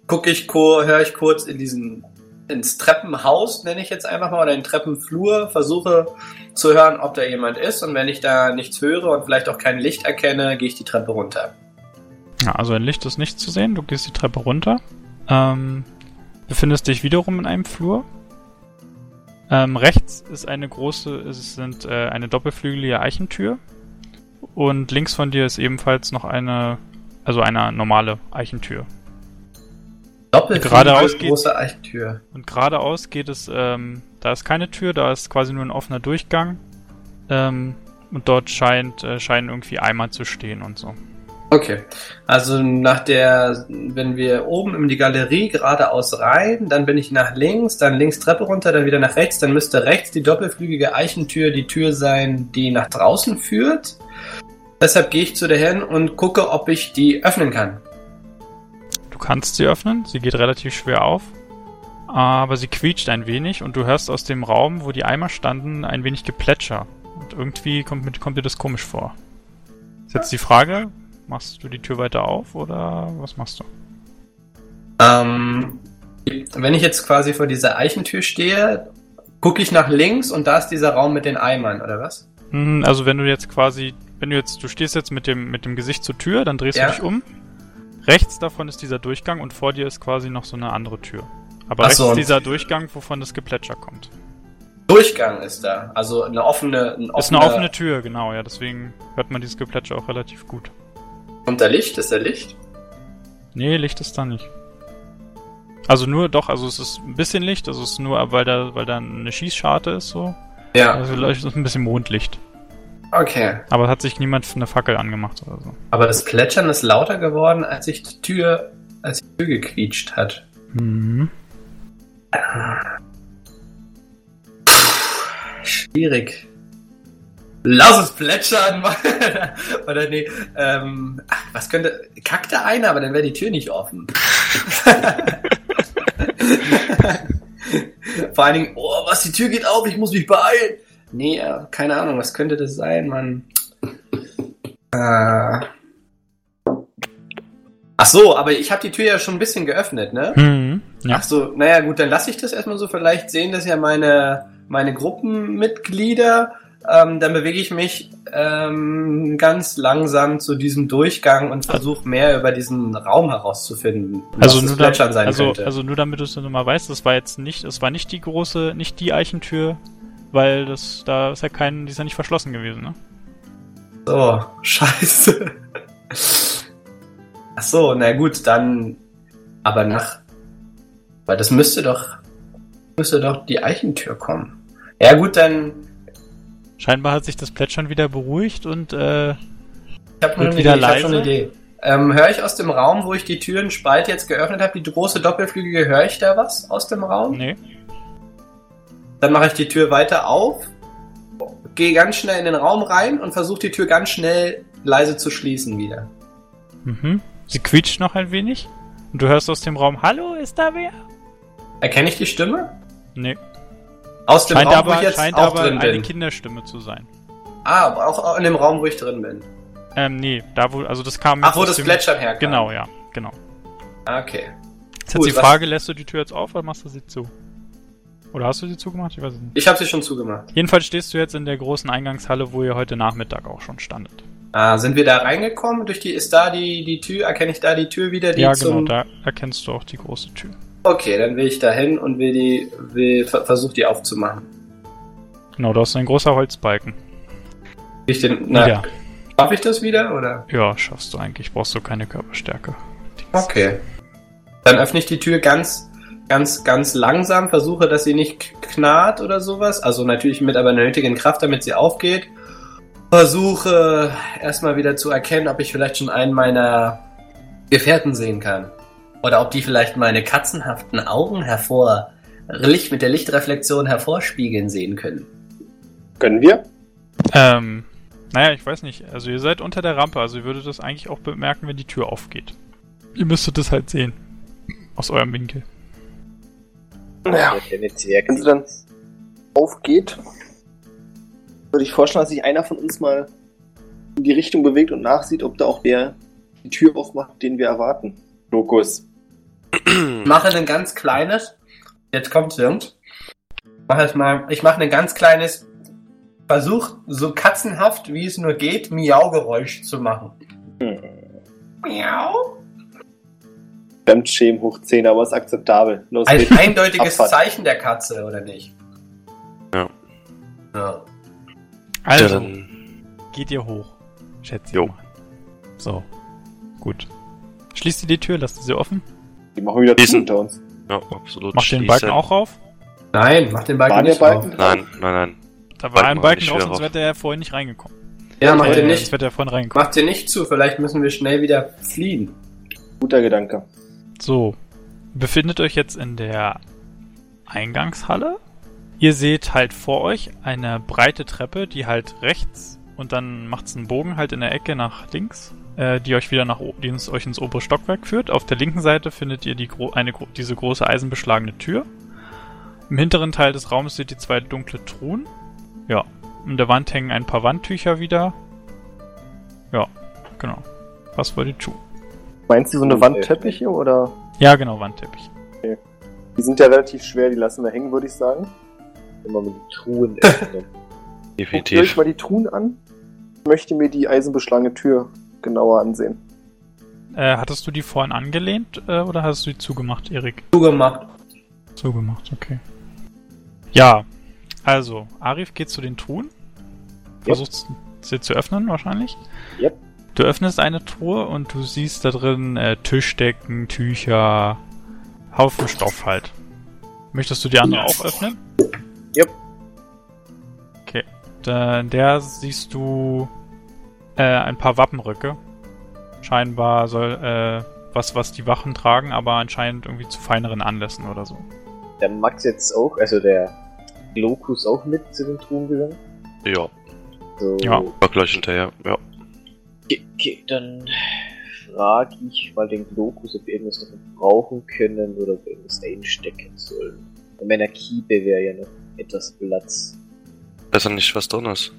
gucke ich, höre ich kurz in diesen ins Treppenhaus, nenne ich jetzt einfach mal, oder in den Treppenflur, versuche zu hören, ob da jemand ist. Und wenn ich da nichts höre und vielleicht auch kein Licht erkenne, gehe ich die Treppe runter. Ja, also ein Licht ist nicht zu sehen. Du gehst die Treppe runter. Ähm, befindest dich wiederum in einem Flur. Ähm, rechts ist eine große, es sind äh, eine doppelflügelige Eichentür. Und links von dir ist ebenfalls noch eine, also eine normale Eichentür. Doppelflügel, Geradeaus geht- große Eichtür. Und geradeaus geht es, ähm, da ist keine Tür, da ist quasi nur ein offener Durchgang. Ähm, und dort scheint, äh, scheinen irgendwie Eimer zu stehen und so. Okay. Also nach der, wenn wir oben in die Galerie geradeaus rein, dann bin ich nach links, dann links Treppe runter, dann wieder nach rechts, dann müsste rechts die doppelflügige Eichentür die Tür sein, die nach draußen führt. Deshalb gehe ich zu der hin und gucke, ob ich die öffnen kann. Du kannst sie öffnen, sie geht relativ schwer auf, aber sie quietscht ein wenig und du hörst aus dem Raum, wo die Eimer standen, ein wenig Geplätscher. Und irgendwie kommt, kommt dir das komisch vor. Ist jetzt die Frage, machst du die Tür weiter auf oder was machst du? Ähm, wenn ich jetzt quasi vor dieser Eichentür stehe, gucke ich nach links und da ist dieser Raum mit den Eimern, oder was? Hm, Also wenn du jetzt quasi, wenn du jetzt, du stehst jetzt mit dem, mit dem Gesicht zur Tür, dann drehst Ja. du dich um. Rechts davon ist dieser Durchgang und vor dir ist quasi noch so eine andere Tür. Aber Ach rechts so, ist dieser Durchgang, wovon das Geplätscher kommt. Durchgang ist da. Also eine offene, ein Ist eine offene Tür, genau, ja, deswegen hört man dieses Geplätscher auch relativ gut. Und da Licht? Ist da Licht? Nee, Licht ist da nicht. Also nur, doch, also es ist ein bisschen Licht, also es ist nur, weil da, weil da eine Schießscharte ist, so. Ja. Also vielleicht ist es ein bisschen Mondlicht. Okay. Aber es hat sich niemand eine Fackel angemacht oder so. Aber das Plätschern ist lauter geworden, als sich die Tür, als die Tür gequietscht hat. Mhm. Schwierig. Lass es plätschern. Oder nee, ähm, ach, was könnte, kackt da einer, aber dann wäre die Tür nicht offen. Vor allen Dingen, oh, was, die Tür geht auf, ich muss mich beeilen. Nee, äh, keine Ahnung, was könnte das sein, Mann? Äh, Ach so, aber ich habe die Tür ja schon ein bisschen geöffnet, ne? Hm, ja. Ach so, naja gut, dann lasse ich das erstmal so. Vielleicht sehen das ja meine, meine Gruppenmitglieder. Ähm, dann bewege ich mich ähm, ganz langsam zu diesem Durchgang und versuche mehr über diesen Raum herauszufinden. Also was das nur, da, Plätschern sein also, könnte. also nur damit du es nochmal weißt, das war jetzt nicht, es war nicht die große, nicht die Eichentür, weil das, da ist ja kein, die ist ja nicht verschlossen gewesen, ne? So, scheiße. Ach so, na gut, dann. Aber nach. Weil das müsste doch. Müsste doch die Eichentür kommen. Ja gut, dann. Scheinbar hat sich das Plätschern wieder beruhigt und, äh, Ich habe eine wieder Idee. Ich hab schon eine? Idee. Ähm, höre ich aus dem Raum, wo ich die Türenspalt jetzt geöffnet habe, die große doppelflügige, höre ich da was aus dem Raum? nee. Dann mache ich die Tür weiter auf, gehe ganz schnell in den Raum rein und versuche die Tür ganz schnell leise zu schließen wieder. Mhm. Sie quietscht noch ein wenig. Und du hörst aus dem Raum, hallo, ist da wer? Erkenne ich die Stimme? Nee. Aus dem Scheint Raum, aber, wo ich jetzt scheint auch aber drin eine bin. Kinderstimme zu sein. Ah, aber auch in dem Raum, wo ich drin bin. Ähm, nee, da wo, also das kam Ach, wo das dem- Plätschern herkam. Genau, ja, genau. Okay. Jetzt Gut, die Frage, lässt du die Tür jetzt auf oder machst du sie zu? Oder hast du sie zugemacht? Ich weiß es nicht. Ich habe sie schon zugemacht. Jedenfalls stehst du jetzt in der großen Eingangshalle, wo ihr heute Nachmittag auch schon standet. Ah, sind wir da reingekommen? Durch die ist da die die Tür? Erkenne ich da die Tür wieder? Die ja, genau, da erkennst du auch die große Tür. Okay, dann will ich da hin und will die will ver versuch die aufzumachen. Genau, da ist ein großer Holzbalken. Ich den na, Wieder. Schaff ich das wieder oder? Ja, schaffst du eigentlich. Brauchst du keine Körperstärke. Okay. Dann öffne ich die Tür ganz, ganz, ganz langsam, versuche, dass sie nicht knarrt oder sowas. Also natürlich mit aber nötigen Kraft, damit sie aufgeht. Versuche erstmal wieder zu erkennen, ob ich vielleicht schon einen meiner Gefährten sehen kann. Oder ob die vielleicht meine katzenhaften Augen hervor, Licht mit der Lichtreflexion hervorspiegeln sehen können. Können wir? Ähm, naja, ich weiß nicht. Also ihr seid unter der Rampe, also ihr würdet das eigentlich auch bemerken, wenn die Tür aufgeht. Ihr müsstet das halt sehen. Aus eurem Winkel. Ja, wenn sie dann aufgeht, würde ich vorschlagen, dass sich einer von uns mal in die Richtung bewegt und nachsieht, ob da auch der die Tür aufmacht, den wir erwarten. Lokus. Ich mache ein ganz kleines, jetzt kommt's irgend. Mach es mal, ich mache ein ganz kleines Versuch, so katzenhaft wie es nur geht, Miau-Geräusch zu machen. Hm. Miau. Fremdschämen hoch 10, aber ist akzeptabel. Los Ein geht's. eindeutiges Abfahrt. Zeichen der Katze, oder nicht? Ja. Ja. Also, geht ihr hoch. Schätze ich Jo. mal. So. Gut. Schließt ihr die Tür, lasst ihr sie offen. Die machen wieder zu Diesen- unter uns. Ja, absolut. Macht den. Balken auch auf. Nein, mach den Balken der nicht Balken? auf. Nein, nein, nein. Da war Balken ein war Balken nicht drauf, sonst wäre der vorhin nicht reingekommen. Ja, mach Äh, den Sonst nicht. wäre der vorhin reingekommen. Mach den nicht zu, vielleicht müssen wir schnell wieder fliehen. Guter Gedanke. So. Befindet euch jetzt in der Eingangshalle. Ihr seht halt vor euch eine breite Treppe, die halt rechts und dann macht's einen Bogen halt in der Ecke nach links, äh, die euch wieder nach o- die ins, euch ins obere Stockwerk führt. Auf der linken Seite findet ihr die gro eine diese große eisenbeschlagene Tür. Im hinteren Teil des Raumes seht ihr zwei dunkle Truhen. Ja. An der Wand hängen ein paar Wandtücher wieder. Ja, genau. Was wollt ihr tun? Meinst du so eine Wandteppiche oder? Ja, genau, Wandteppich. Die sind ja relativ schwer, die lassen wir hängen, würde ich sagen. Immer mit den Truhen öffnen. Euch Definitiv. mal die Truhen an. Ich möchte mir die eisenbeschlagene Tür genauer ansehen. Äh, hattest du die vorhin angelehnt äh, oder hast du die zugemacht, Erik? Zugemacht. Zugemacht, okay. Ja, also, Arif geht zu den Truhen. Versucht sie zu öffnen, wahrscheinlich. Yep. Du öffnest eine Truhe und du siehst da drin äh, Tischdecken, Tücher, Haufen Stoff halt. Möchtest du die andere auch öffnen? Yep. Okay. Da, in der siehst du äh, ein paar Wappenröcke. Scheinbar soll äh, was, was die Wachen tragen, aber anscheinend irgendwie zu feineren Anlässen oder so. Der Max jetzt auch, also der Lokus auch mit zu den Truhen gegangen. Ja, So, Ja. war gleich hinterher. Ja. Okay, okay, dann frage ich mal den Lokus, ob wir irgendwas davon brauchen können oder ob wir irgendwas einstecken sollen. In meiner Kiepe wäre ja noch etwas Platz. Weiß ja nicht, was drin ist.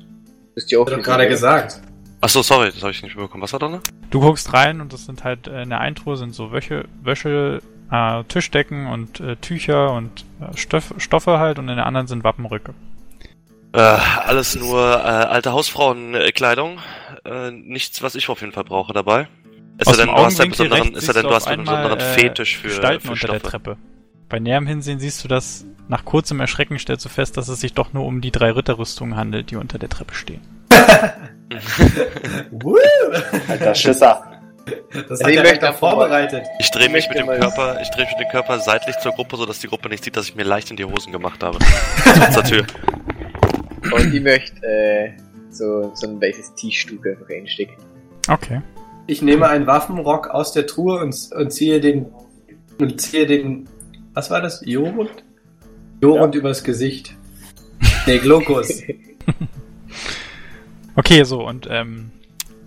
Bist ja auch doch gerade gesagt. Achso, sorry, das habe ich nicht mitbekommen. Was war da noch? Du guckst rein und das sind halt äh, in der einen Truhe sind so Wäsche, Wäsche äh, Tischdecken und äh, Tücher und äh, Stoff, Stoffe halt und in der anderen sind Wappenrücke. Äh, alles nur äh, alte Hausfrauenkleidung. Äh, nichts, was ich auf jeden Fall brauche dabei. Aus sei denn, du hast einen besonderen, es sei denn, du hast einen besonderen äh, Fetisch für, Gestalten für unter der. Treppe. Bei näherem Hinsehen siehst du, dass nach kurzem Erschrecken stellst du fest, dass es sich doch nur um die drei Ritterrüstungen handelt, die unter der Treppe stehen. Alter Schisser. Das hat ich er möchte da vorbereitet. Ich drehe mich Ich mit dem Körper, ich drehe mich mit dem Körper seitlich zur Gruppe, sodass die Gruppe nicht sieht, dass ich mir leicht in die Hosen gemacht habe. Zur- zur Tür. Und ich möchte äh, so, so ein weißes T-Stück einfach einstecken. Okay. Ich nehme einen Waffenrock aus der Truhe und, und ziehe den und ziehe den was war das? Jorund? Jorund übers Gesicht. Nee, Glokus. Okay, so, und ähm,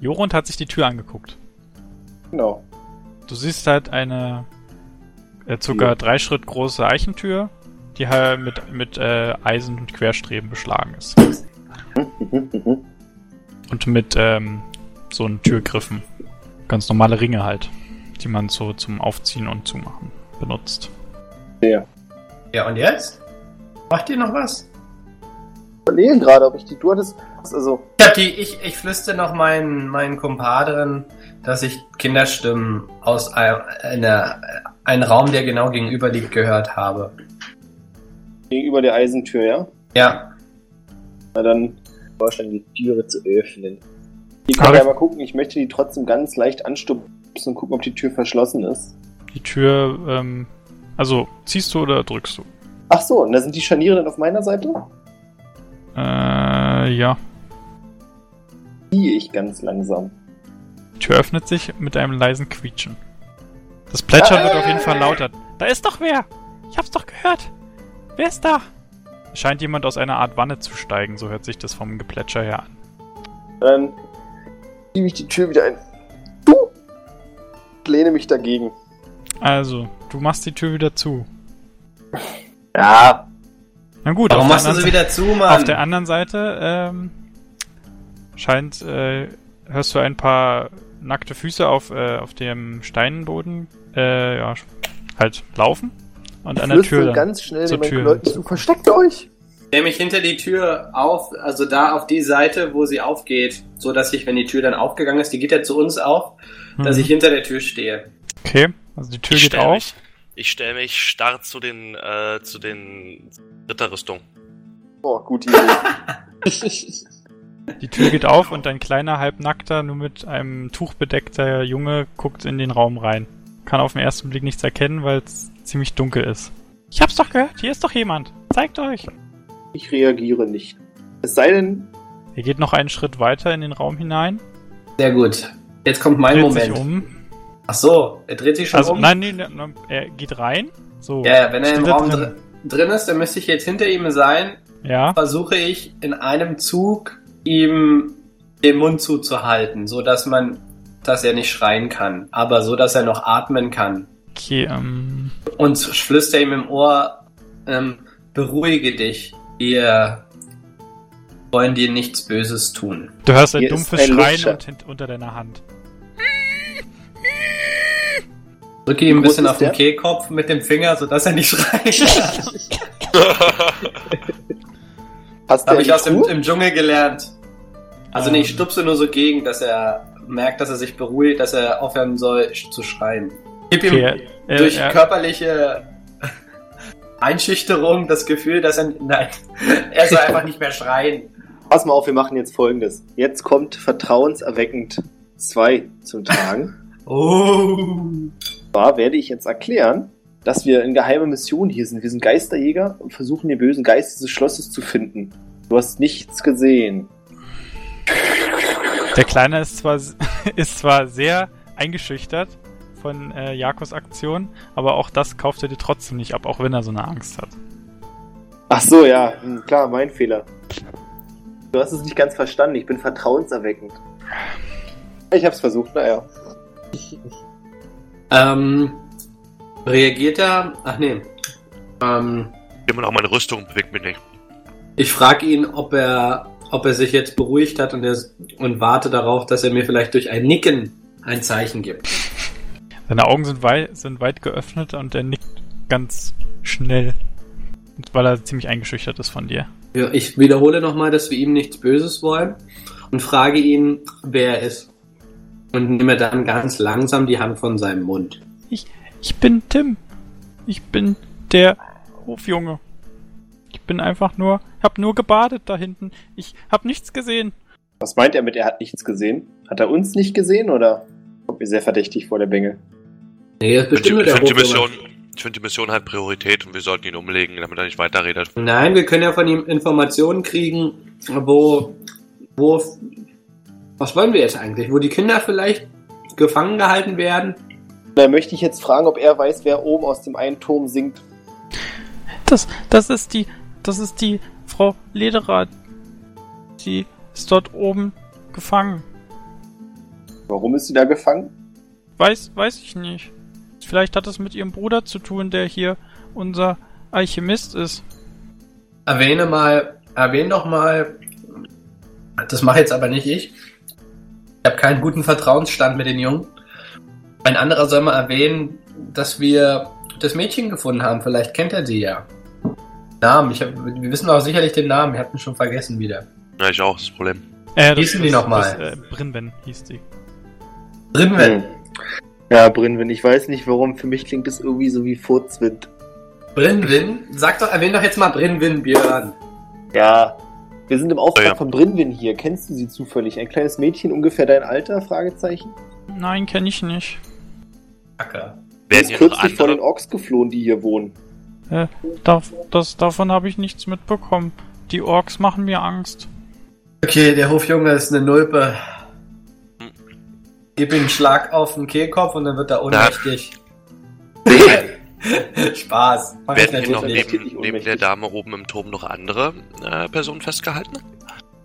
Jorund hat sich die Tür angeguckt. Genau. Du siehst halt eine äh, circa drei Schritt große Eichentür, die halt mit, mit äh, Eisen und Querstreben beschlagen ist. Und mit ähm, so einen Türgriffen. Ganz normale Ringe halt, die man so zum Aufziehen und Zumachen benutzt. Ja. Ja, und jetzt? Macht ihr noch was? Ich überlege gerade, ob ich die. Du hattest. Also, Ich, hab die, ich, ich flüste noch meinen, meinen Kumpaderen, dass ich Kinderstimmen aus einem, einer, einem Raum, der genau gegenüber liegt, gehört habe. Gegenüber der Eisentür, ja? Ja, Na dann, Vorschlagen, die Türe zu öffnen. die können Aber- ja mal gucken. Ich möchte die trotzdem ganz leicht anstupsen und gucken, ob die Tür verschlossen ist. Die Tür, ähm, also ziehst du oder drückst du? Ach so, und da sind die Scharniere dann auf meiner Seite? Äh, ja. Ziehe ich ganz langsam. Die Tür öffnet sich mit einem leisen Quietschen. Das Plätschern wird auf jeden Fall lauter. Da ist doch wer! Ich hab's doch gehört! Wer ist da? Scheint jemand aus einer Art Wanne zu steigen, so hört sich das vom Geplätscher her an. dann schiebe ich die Tür wieder ein. Du! Lehne mich dagegen. Also, du machst die Tür wieder zu. Ja, Na gut, warum auf, machst der du sie anderen, wieder zu, Mann? auf der anderen Seite ähm, scheint, äh, hörst du ein paar nackte Füße auf, äh, auf dem Steinboden, äh, ja, halt laufen. Und ich an der Tür ganz schnell zur den Tür. Leuten zu. Versteckt euch! Nehme ich hinter die Tür auf, also da auf die Seite, wo sie aufgeht, so dass ich, wenn die Tür dann aufgegangen ist, die geht ja zu uns auf, dass Mhm. ich hinter der Tür stehe. Okay, also die Tür ich geht stell auf. Mich, ich stelle mich starr zu den, äh, zu den Ritterrüstungen. Oh, gute Idee. Die Tür geht auf und ein kleiner, halbnackter, nur mit einem Tuch bedeckter Junge guckt in den Raum rein. Kann auf den ersten Blick nichts erkennen, weil es ziemlich dunkel ist. Ich hab's doch gehört, hier ist doch jemand. Zeigt euch. Ich reagiere nicht. Es sei denn, Er geht noch einen Schritt weiter in den Raum hinein, Sehr gut. Jetzt kommt mein dreht Moment. sich um. Ach so, er dreht sich schon Also, um. nein, nee, nee, er geht rein. So. Ja, ja, wenn er im Raum drin. drin. drin ist, dann müsste ich jetzt hinter ihm sein. Ja, Versuche ich in einem Zug ihm den Mund zuzuhalten, so dass man, dass er nicht schreien kann, aber so dass er noch atmen kann. Okay, ähm, Und flüster ihm im Ohr, ähm, beruhige dich, wir wollen dir nichts Böses tun. du hörst ein Hier dumpfes ein Schreien und hint unter deiner Hand. Drücke ihm ein bisschen auf den der? Kehlkopf mit dem Finger, so dass er nicht schreit. Habe ich aus dem im Dschungel gelernt. Also nee, ich Ähm. stupse nur so gegen, dass er merkt, dass er sich beruhigt, dass er aufhören soll sch- zu schreien. Gib ihm Okay, äh, durch er, körperliche Einschüchterung das Gefühl, dass er nein, er soll einfach nicht mehr schreien. Pass mal auf, wir machen jetzt folgendes. Jetzt kommt vertrauenserweckend 2 zum Tragen. Oh. zwar werde ich jetzt erklären, dass wir in geheimer Mission hier sind. Wir sind Geisterjäger und versuchen den bösen Geist dieses Schlosses zu finden. Du hast nichts gesehen. Der Kleine ist zwar, ist zwar sehr eingeschüchtert von äh, Jakos Aktion, aber auch das kauft er dir trotzdem nicht ab, auch wenn er so eine Angst hat. Ach so, ja, hm, klar, mein Fehler. Du hast es nicht ganz verstanden. Ich bin vertrauenserweckend. Ich hab's versucht, naja. Ähm, reagiert er? Ach nee. Ähm, Immer noch meine Rüstung bewegt mich nicht. ich frage ihn, ob er, ob er sich jetzt beruhigt hat und, er, und warte darauf, dass er mir vielleicht durch ein Nicken ein Zeichen gibt. Seine Augen sind weit, sind weit geöffnet und er nickt ganz schnell. Weil er ziemlich eingeschüchtert ist von dir. Ja, ich wiederhole nochmal, dass wir ihm nichts Böses wollen und frage ihn, wer er ist. Und nehme dann ganz langsam die Hand von seinem Mund. Ich, ich bin Tim. Ich bin der Hofjunge. Ich bin einfach nur, hab nur gebadet da hinten. Ich hab nichts gesehen. Was meint er mit, er hat nichts gesehen? Hat er uns nicht gesehen oder kommt mir sehr verdächtig vor der Bänge? Nee, das ist Ich bestimmt nur finde der die. Mission, ich find die Mission hat Priorität und wir sollten ihn umlegen, damit er nicht weiterredet. Nein, wir können ja von ihm Informationen kriegen, wo, wo, was wollen wir jetzt eigentlich? Wo die Kinder vielleicht gefangen gehalten werden? Da möchte ich jetzt fragen, ob er weiß, wer oben aus dem einen Turm singt. Das, das ist die, das ist die Frau Lederer. Die ist dort oben gefangen. Warum ist sie da gefangen? Weiß, weiß ich nicht. Vielleicht hat es mit ihrem Bruder zu tun, der hier unser Alchemist ist. Erwähne mal, erwähne doch mal, das mache jetzt aber nicht ich. Ich habe keinen guten Vertrauensstand mit den Jungen. Ein anderer soll mal erwähnen, dass wir das Mädchen gefunden haben. Vielleicht kennt er sie ja. Namen, ich hab, wir wissen auch sicherlich den Namen. Wir hatten schon vergessen wieder. Ja, ich auch, das Problem. Äh, Hießen die noch mal? Das, äh, Brinwen hieß die. Brinwen. Ja, Brinwin, ich weiß nicht warum, für mich klingt das irgendwie so wie Furzwind. Brinwin? Sag doch, erwähne doch jetzt mal Brinwin, Björn. Ja, wir sind im Auftrag Ja. von Brinwin hier. Kennst du sie zufällig? Ein kleines Mädchen, ungefähr dein Alter? Fragezeichen. Nein, kenne ich nicht. Acker. Sie Werden ist kürzlich vor den? Orks geflohen, die hier wohnen. Äh, da, das, davon habe ich nichts mitbekommen. Die Orks machen mir Angst. Okay, der Hofjunge ist eine Nulpe. Gib ihm einen Schlag auf den Kehlkopf und dann wird er ohnmächtig. Spaß. Mach Werden hier noch neben, neben der Dame oben im Turm noch andere äh, Personen festgehalten?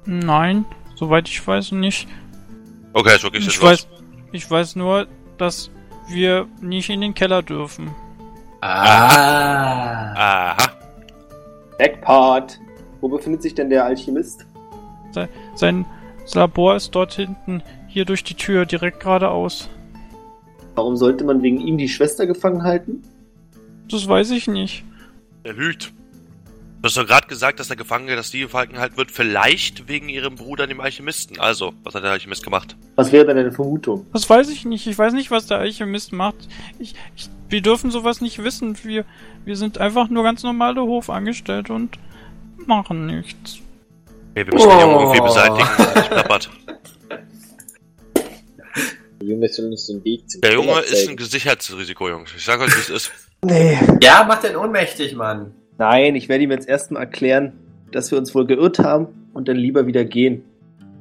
Nein, soweit ich weiß nicht. Okay, ist wirklich Ich weiß, ich weiß nur, dass wir nicht in den Keller dürfen. Ah. Aha. Backpart. Wo befindet sich denn der Alchemist? Sein Labor ist dort hinten, hier durch die Tür, direkt geradeaus. Warum sollte man wegen ihm die Schwester gefangen halten? Das weiß ich nicht. Er lügt. Du hast doch gerade gesagt, dass der Gefangene, dass die gefangen halten wird, vielleicht wegen ihrem Bruder, dem Alchemisten. Also, was hat der Alchemist gemacht? Was wäre denn deine Vermutung? Das weiß ich nicht. Ich weiß nicht, was der Alchemist macht. Ich, ich, wir dürfen sowas nicht wissen. Wir, wir sind einfach nur ganz normale Hofangestellte und machen nichts. Okay, wir müssen den Jungen Oh. irgendwie beseitigen. Ich plappert. Der Junge soll uns den Weg zum Der Junge ist ein Sicherheitsrisiko, Jungs. Ich sag euch, wie es ist. Nee. Ja, mach den ohnmächtig, Mann. Nein, ich werde ihm jetzt erstmal erklären, dass wir uns wohl geirrt haben und dann lieber wieder gehen.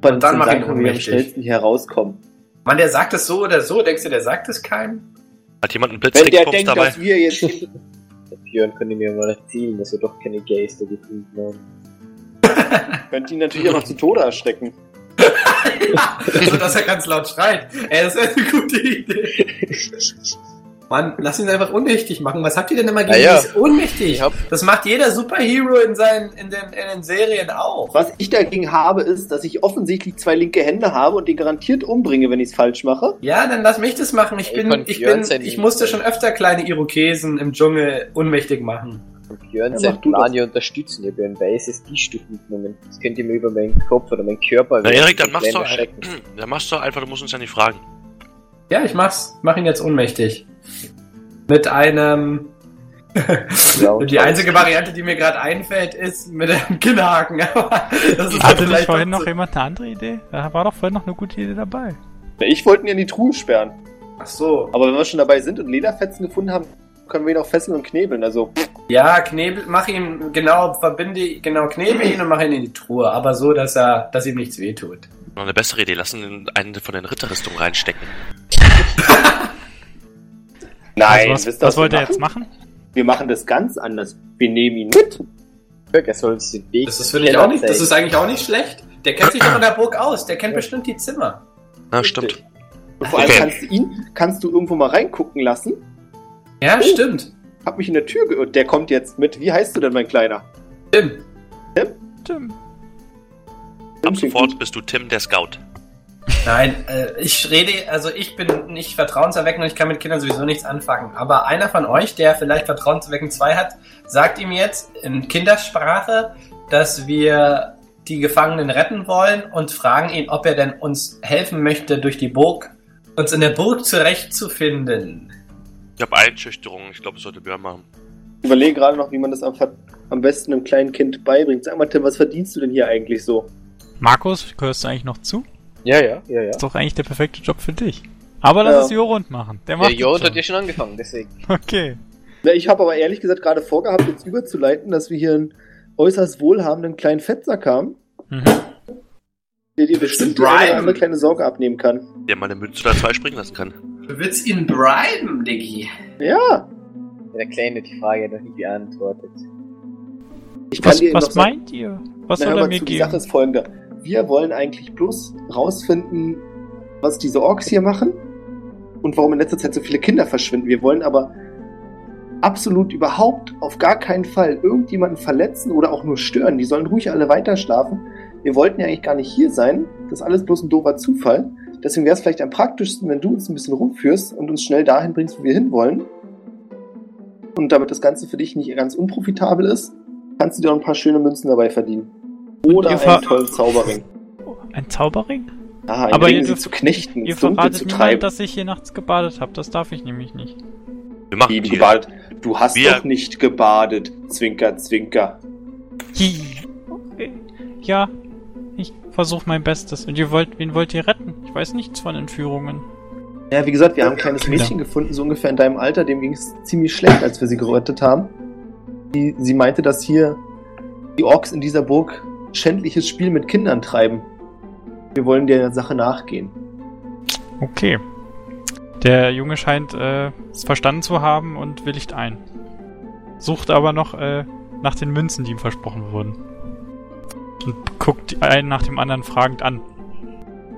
Und dann mach ihn wie wir am ohnmächtig. schnellsten hier rauskommen. Mann, der sagt es so oder so. Denkst du, der sagt es keinem? Hat jemand einen Wenn der denkt, dabei? dass wir jetzt... Björn könnte mir mal erzählen, dass wir doch keine Geister gefunden haben. Könnt ihn natürlich auch noch zu Tode erschrecken. ja, so dass er ganz laut schreit. Ey, das wäre eine gute Idee. Mann, lass ihn einfach ohnmächtig machen. Was habt ihr denn immer gegen ja. dieses ohnmächtig? Hab- Das macht jeder Superhero in seinen, in den, in den Serien auch. Was ich dagegen habe, ist, dass ich offensichtlich zwei linke Hände habe und den garantiert umbringe, wenn ich es falsch mache. Ja, dann lass mich das machen. Ich Ich bin, ich bin, ich musste schon öfter kleine Irokesen im Dschungel ohnmächtig machen. Und Björn Ja, du Plan ja unterstützen. Ich habe ein weißes T-Stück mitgenommen. Das könnt ihr mir über meinen Kopf oder meinen Körper Na, Erik, dann so mach's kleine doch, Schrecken. dann mach's doch einfach, du musst uns ja nicht fragen. Ja, ich mach's. Mach ihn jetzt ohnmächtig. Mit einem. Ja, und die einzige Variante, die mir gerade einfällt, ist mit einem Kinnhaken. Aber das ist Hatte nicht vielleicht vorhin noch jemand eine andere Idee? Da war doch vorhin noch eine gute Idee dabei. Ich wollte ihn in die Truhe sperren. Ach so. Aber wenn wir schon dabei sind und Lederfetzen gefunden haben, können wir ihn auch fesseln und knebeln. Also, Ja, knebel, mach ihn genau, verbinde, genau, knebel ihn und mach ihn in die Truhe. Aber so, dass er, dass ihm nichts wehtut. Noch eine bessere Idee, lass ihn in eine von den Ritterrüstungen reinstecken. nein, also wisst was, ihr, was wollt ihr jetzt machen? Wir machen das ganz anders. Wir nehmen ihn mit. Er soll uns den Weg Das ist, finde ich auch nicht, das ist eigentlich auch nicht schlecht. Der kennt sich doch in der Burg aus. Der kennt bestimmt die Zimmer. Ja, stimmt. Und vor allem Okay. kannst du ihn, kannst du irgendwo mal reingucken lassen. Ja, Oh. stimmt. Hab mich in der Tür geirrt. Der kommt jetzt mit. Wie heißt du denn, mein Kleiner? Stimmt. Tim. Ab sofort bist du Tim, der Scout. Nein, äh, ich rede, also ich bin nicht vertrauenserweckend und ich kann mit Kindern sowieso nichts anfangen. Aber einer von euch, der vielleicht vertrauenserweckend 2 hat, sagt ihm jetzt in Kindersprache, dass wir die Gefangenen retten wollen und fragen ihn, ob er denn uns helfen möchte, durch die Burg, uns in der Burg zurechtzufinden. Ich habe Einschüchterung. Ich glaube, das sollte Björn machen. Ich überlege gerade noch, wie man das am, am besten einem kleinen Kind beibringt. Sag mal, Tim, was verdienst du denn hier eigentlich so? Markus, gehörst du eigentlich noch zu? Ja, ja, ja, ja. Ist doch eigentlich der perfekte Job für dich. Aber lass Ja. es Jorund machen. Der macht Jod das hat ja schon angefangen, deswegen. Okay. Na, ich habe aber ehrlich gesagt gerade vorgehabt, jetzt überzuleiten, dass wir hier einen äußerst wohlhabenden kleinen Fettsack haben, Mhm. der dir bestimmt eine kleine Sorge abnehmen kann. Der mal eine Münze oder zwei springen lassen kann. Du willst ihn briben, Diggi. Ja, Ja, Der Kleine hat die Frage noch nie beantwortet. ich kann Was, was noch sagen, meint ihr? Was Na, soll er mir zu, die Sache geben? ist folgende. Wir wollen eigentlich bloß rausfinden, was diese Orks hier machen und warum in letzter Zeit so viele Kinder verschwinden. Wir wollen aber absolut überhaupt auf gar keinen Fall irgendjemanden verletzen oder auch nur stören. Die sollen ruhig alle weiter schlafen. Wir wollten ja eigentlich gar nicht hier sein. Das ist alles bloß ein doofer Zufall. Deswegen wäre es vielleicht am praktischsten, wenn du uns ein bisschen rumführst und uns schnell dahin bringst, wo wir hinwollen. Und damit das Ganze für dich nicht ganz unprofitabel ist, kannst du dir auch ein paar schöne Münzen dabei verdienen. Oder einen tollen Zauberring. Ein Zauberring? Ah, ein Aber Ring, ihr zu knechten, Ihr verratet zu niemand, treiben. dass ich hier nachts gebadet habe. Das darf ich nämlich nicht. Wir machen Tiere. gebadet? Du hast Wir- doch nicht gebadet. Zwinker, zwinker. Okay. Ja, ich versuche mein Bestes. Und ihr wollt, wen wollt ihr retten? Ich weiß nichts von Entführungen. Ja, wie gesagt, wir haben ein kleines Mädchen gefunden, so ungefähr in deinem Alter. Dem ging es ziemlich schlecht, als wir sie gerettet haben. Die, sie meinte, dass hier die Orks in dieser Burg schändliches Spiel mit Kindern treiben. Wir wollen der Sache nachgehen. Okay. Der Junge scheint äh, es verstanden zu haben und willigt ein. Sucht aber noch äh, nach den Münzen, die ihm versprochen wurden. Und guckt einen nach dem anderen fragend an.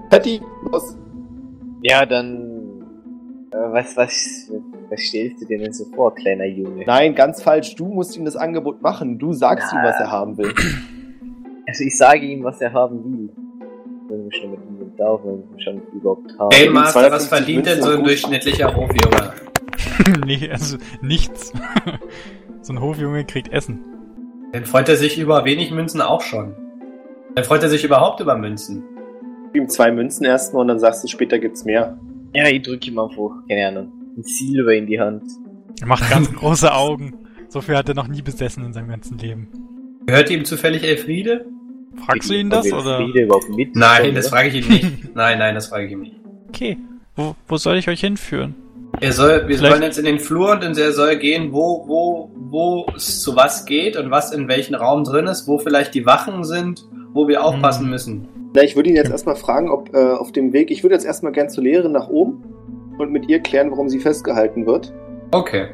Patty, los. Ja, dann. Äh, was, was, was stellst du dir denn so vor, kleiner Junge? Nein, ganz falsch. Du musst ihm das Angebot machen. Du sagst ihm, was er haben will. Also, ich sage ihm, was er haben will. Wenn wir schon mit ihm sind, darf, wenn wir schon überhaupt haben. Game die Master, was 52 verdient denn so ein durchschnittlicher Hofjunge? nee, also nichts. so ein Hofjunge kriegt Essen. Dann freut er sich über wenig Münzen auch schon. Dann freut er sich überhaupt über Münzen. Ihm zwei Münzen erstmal und dann sagst du, später gibt's mehr. Ja, ich drücke ihm einfach, keine Ahnung, ein Silber in die Hand. Er macht ganz große Augen. So viel hat er noch nie besessen in seinem ganzen Leben. Gehört ihm zufällig Elfriede? Fragst du ihn das oder? Elfriede überhaupt mit? Nein, das Oder? frage ich ihn nicht. Nein, nein, das frage ich ihn nicht. Okay. Wo, wo soll ich euch hinführen? Er soll, wir Vielleicht- wollen jetzt in den Flur und er soll gehen, wo, wo, wo es zu was geht und was in welchem Raum drin ist, wo vielleicht die Wachen sind, wo wir aufpassen Hm. müssen. Na, ich würde ihn jetzt erstmal fragen, ob äh, auf dem Weg, ich würde jetzt erstmal gern zur Lehrerin nach oben und mit ihr klären, warum sie festgehalten wird. Okay.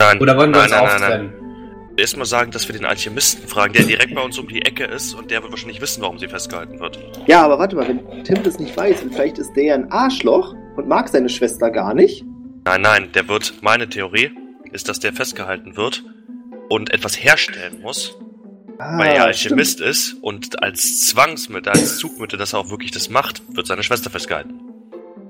Nein, Oder wollen wir nein, uns nein, nein, auftrennen? nein. Erstmal sagen, dass wir den Alchemisten fragen, der direkt bei uns um die Ecke ist und der wird wahrscheinlich wissen, warum sie festgehalten wird. Ja, aber warte mal, wenn Tim das nicht weiß, und vielleicht ist der ja ein Arschloch und mag seine Schwester gar nicht. Nein, nein, der wird, meine Theorie ist, dass der festgehalten wird und etwas herstellen muss, Ah, weil er stimmt. Alchemist ist und als Zwangsmittel, als Zugmittel, dass er auch wirklich das macht, wird seine Schwester festgehalten.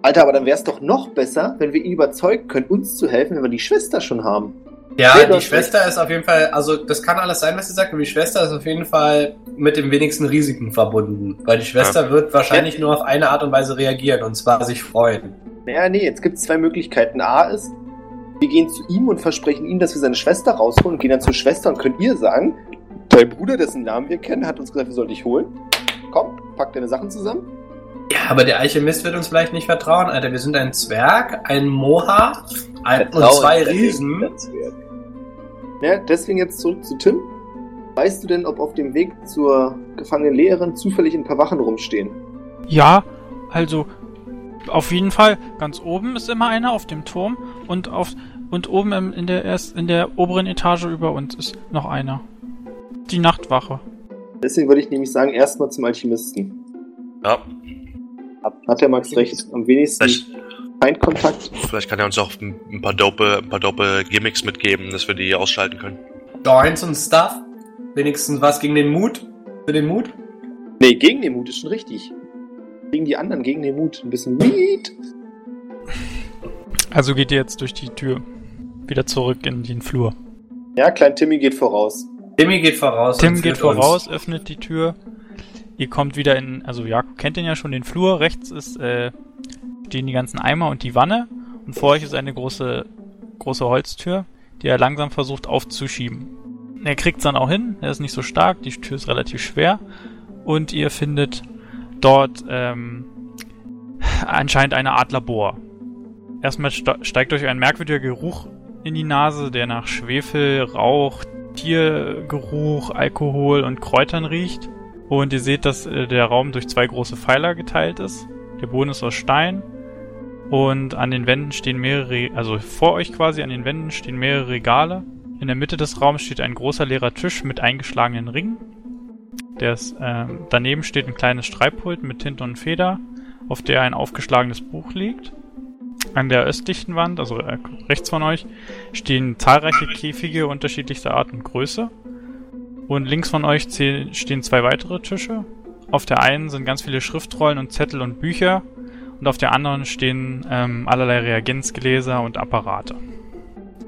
Alter, aber dann wäre es doch noch besser, wenn wir ihn überzeugen können, uns zu helfen, wenn wir die Schwester schon haben. Ja, Nee, die Schwester ist auf jeden Fall, also das kann alles sein, was sie sagt, aber die Schwester ist auf jeden Fall mit dem wenigsten Risiken verbunden. Weil die Schwester wird wahrscheinlich nur auf eine Art und Weise reagieren, und zwar sich freuen. Naja, nee, jetzt gibt es zwei Möglichkeiten. A ist, wir gehen zu ihm und versprechen ihm, dass wir seine Schwester rausholen und gehen dann zur Schwester und können ihr sagen, dein Bruder, dessen Namen wir kennen, hat uns gesagt, wir sollen dich holen. Komm, pack deine Sachen zusammen. Ja, aber der Alchemist wird uns vielleicht nicht vertrauen, Alter. Wir sind ein Zwerg, ein Moha ein, und zwei Riesen. Ja, deswegen jetzt zurück zu Tim. Weißt du denn, ob auf dem Weg zur gefangenen Lehrerin zufällig ein paar Wachen rumstehen? Ja, also auf jeden Fall. Ganz oben ist immer einer auf dem Turm und auf und oben in der erst in der oberen Etage über uns ist noch einer. Die Nachtwache. Deswegen würde ich nämlich sagen, erstmal zum Alchemisten. Ja, Hat der Max recht. Am wenigsten vielleicht, Feindkontakt. vielleicht kann er uns auch ein, paar dope, ein paar dope Gimmicks mitgeben, dass wir die ausschalten können. Joints und Stuff. Wenigstens was gegen den Mut. Für den Mut. Nee, gegen den Mut ist schon richtig. Gegen die anderen, gegen den Mut. Ein bisschen Weed. Also geht ihr jetzt durch die Tür wieder zurück in den Flur. Ja, Klein Timmy geht voraus. Timmy geht voraus. Tim geht führt uns. voraus, öffnet die Tür. Ihr kommt wieder in, also Jakob kennt den ja schon, den Flur. Rechts ist, äh, stehen die ganzen Eimer und die Wanne. Und vor euch ist eine große, große Holztür, die er langsam versucht aufzuschieben. Er kriegt's dann auch hin, er ist nicht so stark, die Tür ist relativ schwer. Und ihr findet dort, ähm, anscheinend eine Art Labor. Erstmal ste- steigt euch ein merkwürdiger Geruch in die Nase, der nach Schwefel, Rauch, Tiergeruch, Alkohol und Kräutern riecht. Und ihr seht, dass äh, der Raum durch zwei große Pfeiler geteilt ist. Der Boden ist aus Stein. Und an den Wänden stehen mehrere, also vor euch quasi an den Wänden stehen mehrere Regale. In der Mitte des Raums steht ein großer leerer Tisch mit eingeschlagenen Ringen. Ist, ähm, daneben steht ein kleines Schreibpult mit Tinte und Feder, auf der ein aufgeschlagenes Buch liegt. An der östlichen Wand, also äh, rechts von euch, stehen zahlreiche Käfige unterschiedlichster Art und Größe. Und links von euch stehen zwei weitere Tische. Auf der einen sind ganz viele Schriftrollen und Zettel und Bücher. Und auf der anderen stehen ähm, allerlei Reagenzgläser und Apparate.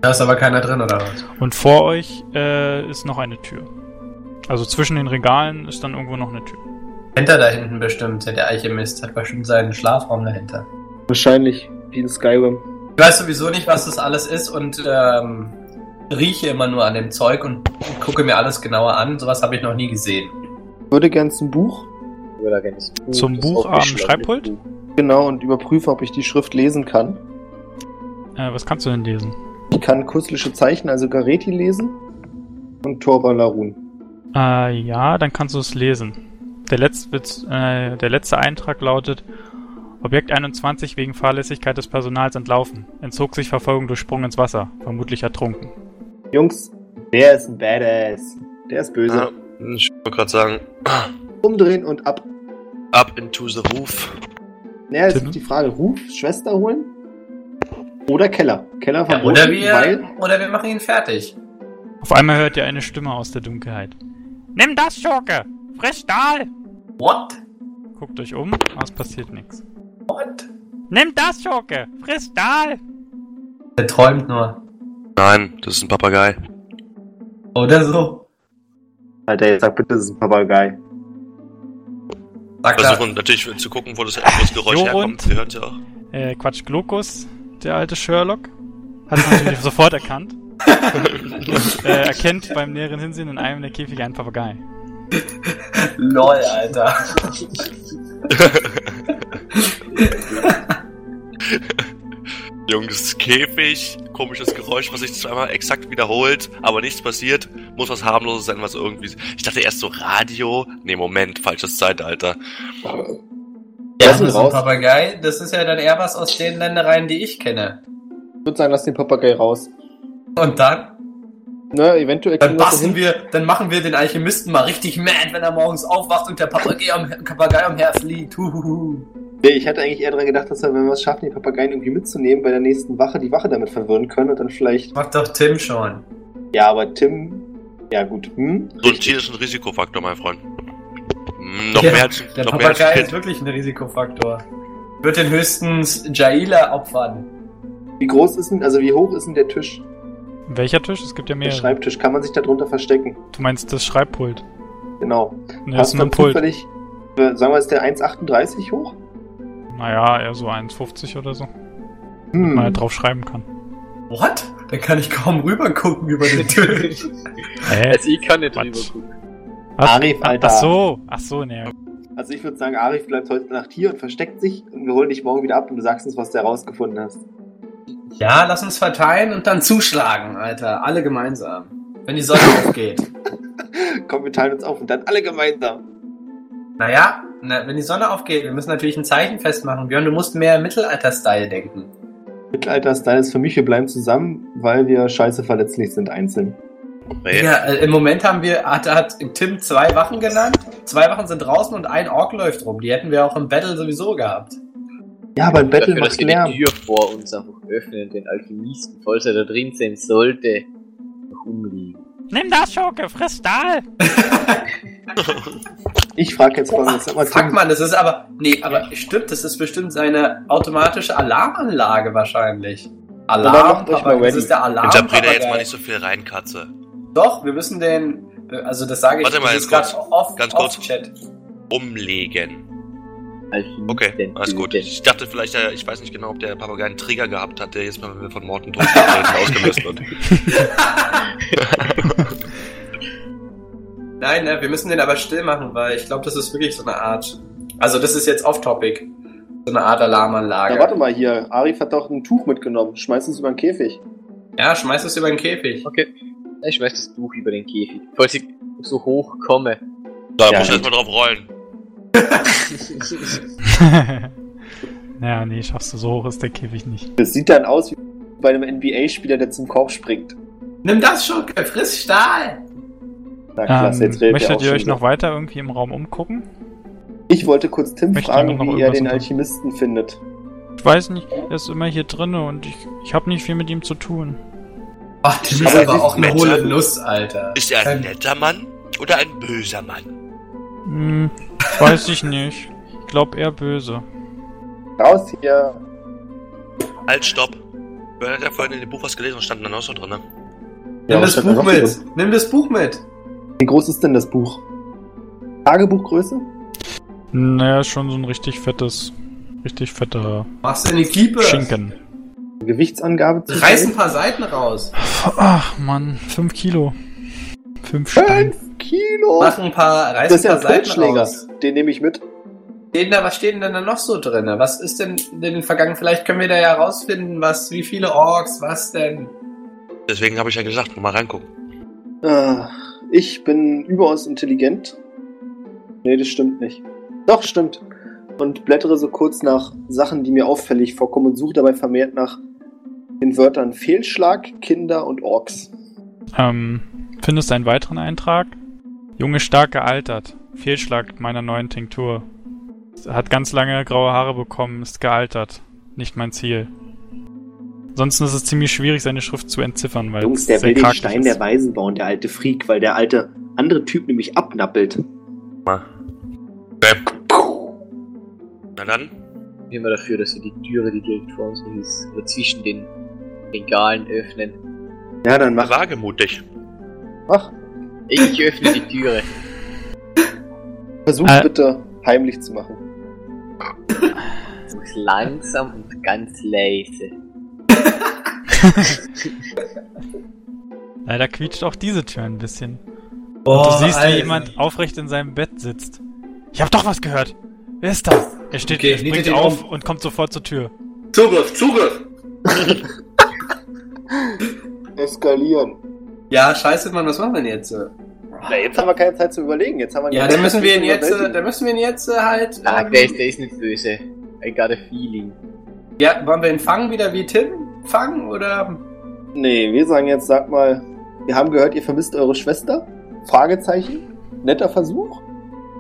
Da ist aber keiner drin, oder was? Und vor euch äh, ist noch eine Tür. Also zwischen den Regalen ist dann irgendwo noch eine Tür. Hinter da hinten bestimmt. Der Alchemist hat bestimmt seinen Schlafraum dahinter. Wahrscheinlich wie in Skyrim. Ich weiß sowieso nicht, was das alles ist und ähm, rieche immer nur an dem Zeug und gucke mir alles genauer an. Sowas habe ich noch nie gesehen. Würde gern zum Buch. Ich würde da gerne das Buch, Zum das Buch am Schreibpult? Genau, und überprüfe, ob ich die Schrift lesen kann. Äh, was kannst du denn lesen? Ich kann kuslische Zeichen, also Gareti lesen. Und Torvalarun. Äh, ja, dann kannst du es lesen. Der letzte, äh, der letzte Eintrag lautet: Objekt 21 wegen Fahrlässigkeit des Personals entlaufen. Entzog sich Verfolgung durch Sprung ins Wasser. Vermutlich ertrunken. Jungs, der ist ein Badass. Der ist böse. Ja, ich wollte gerade sagen, Umdrehen und ab. up into the roof. Naja, jetzt Tim? ist die Frage, Ruf, Schwester holen? Oder Keller. Keller Ja, verboten, oder, wir, weil... oder wir machen ihn fertig. Auf einmal hört ihr eine Stimme aus der Dunkelheit. Nimm das, Schurke! Frisch Stahl! What? Guckt euch um, aber es passiert nichts. What? Nimm das, Schurke! Frisch Stahl! Der träumt nur. Nein, das ist ein Papagei. Oder so. Alter, jetzt sag bitte, das ist ein Papagei. Sagt er. Versuchen natürlich zu gucken, wo das, wo das Geräusch herkommt. und? Wir hören es ja auch. Äh, Quatsch, Glokus, der alte Sherlock, hat es natürlich sofort erkannt. Und äh, erkennt beim näheren Hinsehen in einem der Käfige einen Papagei. LOL, Alter. Jungs, Käfig, komisches Geräusch, was sich zweimal exakt wiederholt, aber nichts passiert. Muss was harmloses sein, was irgendwie. Ich dachte erst so Radio. Nee, Moment, falsches Zeitalter. Ja, Lass das ist ein raus. Papagei. Das ist ja dann eher was aus den Ländereien, die ich kenne. Ich würde sagen, lass den Papagei raus. Und dann? Na, eventuell Dann basteln wir, dann machen wir den Alchemisten mal richtig mad, wenn er morgens aufwacht und der Papagei am, Papagei am Herz liegt. Huhuhu. Nee, Ich hatte eigentlich eher daran gedacht, dass wir, wenn wir es schaffen, die Papageien irgendwie mitzunehmen, bei der nächsten Wache die Wache damit verwirren können und dann vielleicht. Macht doch Tim schon. Ja, aber Tim. Ja, gut. Hm? So ein Tier ist ein Risikofaktor, mein Freund. Hm, noch Ja, mehr als, Der noch mehr als Papagei ist wirklich ein Risikofaktor. Wird den höchstens Jaila opfern. Wie groß ist denn, also wie hoch ist denn der Tisch? Welcher Tisch? Es gibt ja Der mehrere. Schreibtisch. Kann man sich da drunter verstecken? Du meinst das Schreibpult. Genau. Ne, das Hast ist ein Pult. zufällig, äh, sagen wir, ist der 1,38 hoch? Naja, eher so 1,50 oder so. Hm. Man halt drauf schreiben kann. What? Da kann ich kaum rüber gucken über den Tisch. Hä? Also ich kann nicht Quatsch. drüber gucken. Was? Arif, Alter. Ach so, ach so, ne. Also ich würde sagen, Arif bleibt heute Nacht hier und versteckt sich und wir holen dich morgen wieder ab und du sagst uns, was du herausgefunden hast. Ja, lass uns verteilen und dann zuschlagen, Alter. Alle gemeinsam. Wenn die Sonne aufgeht. Komm, wir teilen uns auf und dann alle gemeinsam. Naja, na, wenn die Sonne aufgeht, wir müssen natürlich ein Zeichen festmachen. Björn, du musst mehr Mittelalter-Style denken. Mittelalter-Style ist für mich, wir bleiben zusammen, weil wir scheiße verletzlich sind einzeln. Nee. Ja, äh, im Moment haben wir, hat, hat Tim zwei Wachen genannt. Zwei Wachen sind draußen und ein Ork läuft rum. Die hätten wir auch im Battle sowieso gehabt. Ja, aber ein Battle Dafür, dass macht wir die Lärm. Tür vor uns einfach öffnen, den Alchemisten, falls er da drin sein sollte, noch umliegen. Nimm das, Schurke! Friss Stahl! Ich frage jetzt folgendes. Sag mal, Fuck man, das ist aber. Nee, aber stimmt, das ist bestimmt seine automatische Alarmanlage wahrscheinlich. Alarm, Papa, mal das ist der Alarm. Interprete jetzt mal nicht so viel rein, Katze. Doch, wir müssen den. Also das sage ich Warte mal, ist ganz grad kurz. Off, Ganz off kurz. Chat. Umlegen. Alchemisten Okay, alles gut. Ich dachte vielleicht, äh, ich weiß nicht genau, ob der Papagei einen Trigger gehabt hat, der jetzt mal von Morten tot ausgelöst wird. Nein, ne, wir müssen den aber still machen, weil ich glaube, das ist wirklich so eine Art. Also das ist jetzt off-topic. So eine Art Alarmanlage. na, warte mal hier. Arif hat doch ein Tuch mitgenommen. Schmeiß es über den Käfig. Ja, schmeiß es über den Käfig. Okay. Ich schmeiß das Buch über den Käfig. Falls ich so hoch komme. Da Ja, muss ich erstmal drauf rollen. naja, nee, schaffst du so hoch ist der Käfig nicht. Das sieht dann aus wie bei einem NBA-Spieler, der zum Korb springt. Nimm das schon, friss Stahl! Na klasse, Ähm, jetzt redet möchtet auch ihr euch wieder. noch weiter irgendwie im Raum umgucken? Ich wollte kurz Tim Möchte fragen, wie er den Alchemisten findet. Ich weiß nicht, er ist immer hier drinne und ich, ich habe nicht viel mit ihm zu tun. Ach, das ist Aber aber, auch eine Mensch. hohle Nuss, Alter. Ist er ein Ähm, netter Mann oder ein böser Mann? Hm, weiß ich nicht. Ich glaube eher böse. Raus hier. Halt, stopp. Wer hat ja vorhin in dem Buch was gelesen und stand dann auch so drin, ne? Nimm was das Buch mit! drin? Nimm das Buch mit! Wie groß ist denn das Buch? Tagebuchgröße? Naja, schon so ein richtig fettes, richtig fetter Machst du in die Kiepe! Schinken. Gewichtsangabe zu Reiß ein paar Seiten raus! Ach man, 5 Kilo. 5 Stein. Fünf Kilo! Mach ein paar, reiß Das ist ja ein. Den nehme ich mit. Steht da, was steht denn da noch so drin? Was ist denn in den vergangenen? Vielleicht können wir da ja rausfinden, was, wie viele Orks, was denn? Deswegen habe ich ja gesagt, mal reingucken. Ah, ich bin überaus intelligent. Nee, das stimmt nicht. Doch, stimmt. Und blättere so kurz nach Sachen, die mir auffällig vorkommen und suche dabei vermehrt nach den Wörtern Fehlschlag, Kinder und Orks. Ähm, findest einen weiteren Eintrag? Junge stark gealtert. Fehlschlag meiner neuen Tinktur. Hat ganz lange graue Haare bekommen, ist gealtert. Nicht mein Ziel. Ansonsten ist es ziemlich schwierig, seine Schrift zu entziffern, weil Jungs, der sehr will den Stein ist. der Weisen bauen, der alte Freak, weil der alte andere Typ nämlich abnappelt. Mal. Okay. Na dann. Bin immer dafür, dass wir die Türe, die direkt vor uns ist, oder zwischen den Regalen öffnen. Ja, dann mach. Wagemutig. Mach. Ich öffne die Türe. Versuch Äh. bitte heimlich zu machen. Muss langsam und ganz leise. Leider quietscht auch diese Tür ein bisschen. Boah, du siehst, wie jemand aufrecht in seinem Bett sitzt. Ich hab doch was gehört. Wer ist da? Er steht, Okay, er springt auf um. und kommt sofort zur Tür. Zugriff, Zugriff! Eskalieren. Ja, scheiße, Mann, was machen wir denn jetzt? äh? Na, jetzt haben wir keine Zeit zu überlegen. Jetzt haben wir Ja, die dann müssen wir ihn zu jetzt, äh, dann müssen wir ihn jetzt äh, halt. Ah, ähm, der ist, der ist nicht böse. I got a feeling. Ja, wollen wir ihn fangen wieder wie Tim? Fangen oder? Nee, wir sagen jetzt, sag mal, wir haben gehört, ihr vermisst eure Schwester? Fragezeichen? Netter Versuch?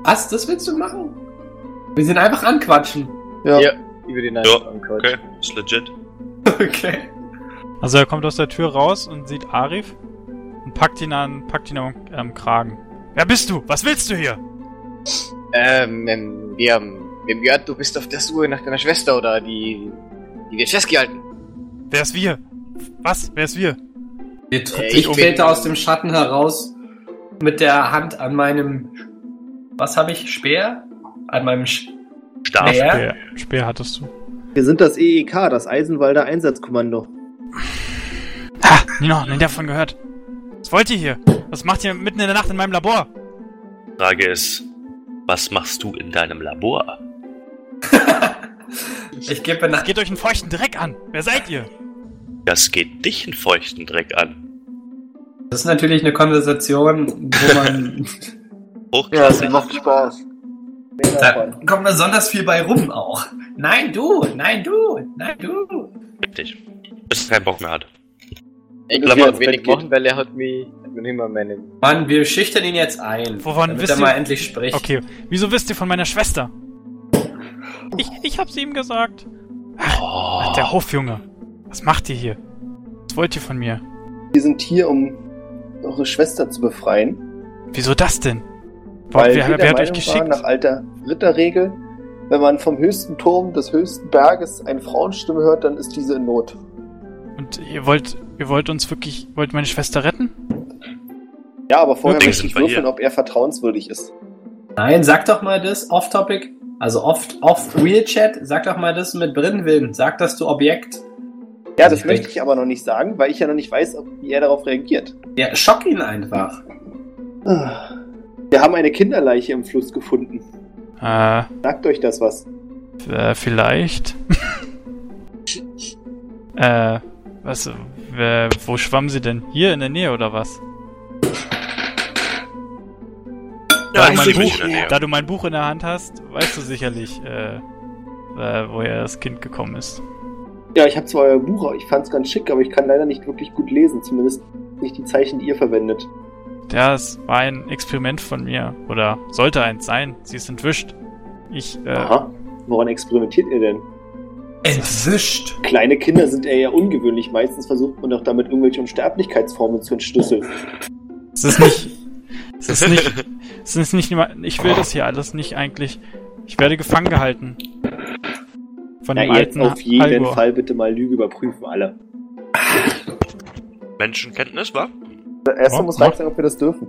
Was? Das willst du machen? Wir sind einfach anquatschen. Ja. Ja. Über den Ja, Anfang. Okay, ist legit. Okay. Also er kommt aus der Tür raus und sieht Arif und packt ihn an, packt ihn am am Kragen. Wer bist du? Was willst du hier? Ähm, ähm, wir haben, wir haben gehört, du bist auf der Suche nach deiner Schwester oder die, die wird festgehalten. Wer ist wir? Was? Wer ist wir? Wir Äh, ich trete aus dem Schatten heraus mit der Hand an meinem. Was habe ich? Speer? An meinem Sch Stab. Speer? Speer, Speer hattest du. Wir sind das EEK, das Eisenwalder Einsatzkommando. Ha! Nie noch, nie davon gehört. Was wollt ihr hier? Was macht ihr mitten in der Nacht in meinem Labor? Frage ist, was machst du in deinem Labor? Ich gebe nach. Geht euch einen feuchten Dreck an. Wer seid ihr? Das geht dich einen feuchten Dreck an. Das ist natürlich eine Konversation, wo man. Hochklassig. macht Spaß. da kommt besonders viel bei rum auch. Nein, du! Nein, du! Nein, du! Richtig. Bis er keinen Bock mehr hat. Ich ins wenig machen, weil er hat mich, hat mich immer meine, Mann, wir schüchtern ihn jetzt ein. Wovon damit wisst er ihr- mal endlich spricht. Okay, wieso wisst ihr von meiner Schwester? Ich, ich hab's ihm gesagt. Ach, der Hofjunge. Was macht ihr hier? Was wollt ihr von mir? Wir sind hier, um eure Schwester zu befreien. Wieso das denn? Weil wer, wir wer der hat euch geschickt? waren, nach alter Ritterregel, wenn man vom höchsten Turm des höchsten Berges eine Frauenstimme hört, dann ist diese in Not. Und ihr wollt, ihr wollt uns wirklich, wollt meine Schwester retten? Ja, aber vorher möchte ich würfeln, hier. ob er vertrauenswürdig ist. Nein, sag doch mal das off-topic, also off, off Real Chat, sag doch mal das mit Brennwillen. Sag das du Objekt. Ja, das ich möchte ich aber noch nicht sagen, weil ich ja noch nicht weiß, ob, wie er darauf reagiert. Ja, schock ihn einfach. Wir haben eine Kinderleiche im Fluss gefunden. Äh, Sagt euch das was? äh vielleicht. äh, was, äh, wo schwamm sie denn? Hier in der Nähe oder was? Ja, da, du sehe mich Buch, in der Nähe. da du mein Buch in der Hand hast, weißt du sicherlich, äh, äh, woher das Kind gekommen ist. Ja, ich habe zwar euer Buch, ich fand's ganz schick, aber ich kann leider nicht wirklich gut lesen. Zumindest nicht die Zeichen, die ihr verwendet. Ja, es war ein Experiment von mir. Oder sollte eins sein. Sie ist entwischt. Ich, äh, Aha. Woran experimentiert ihr denn? Entwischt. Kleine Kinder sind eher ungewöhnlich. Meistens versucht man doch damit irgendwelche Unsterblichkeitsformen zu entschlüsseln. es ist nicht, es ist nicht, es ist nicht, ich will das hier alles nicht eigentlich. Ich werde gefangen gehalten. Von Ja, dem jetzt alten auf jeden Halgor. Fall bitte mal Lüge überprüfen, alle. Menschenkenntnis, wa? Erstmal Ja, muss. Reich sagen, ob wir das dürfen.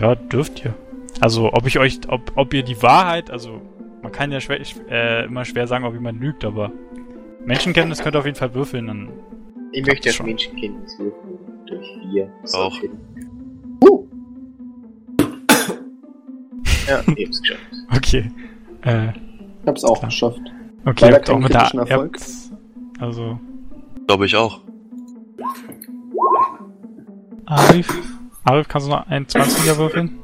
Ja, dürft ihr. Also, ob ich euch, ob, ob ihr die Wahrheit, also, man kann ja schwer, äh, immer schwer sagen, ob jemand lügt, aber Menschenkenntnis könnt ihr auf jeden Fall würfeln, dann Ich möchte auf Schon. Menschenkenntnis würfeln. Durch vier. Das Auch. sollte- Uh, Ja, ich hab's geschafft. Okay. Äh, ich hab's auch Klar. geschafft. okay, Leider habt ihr auch keinen mit der, kritischen Erfolg. also, Glaube ich auch. Arif, Arif, kannst du noch einen 20er würfeln?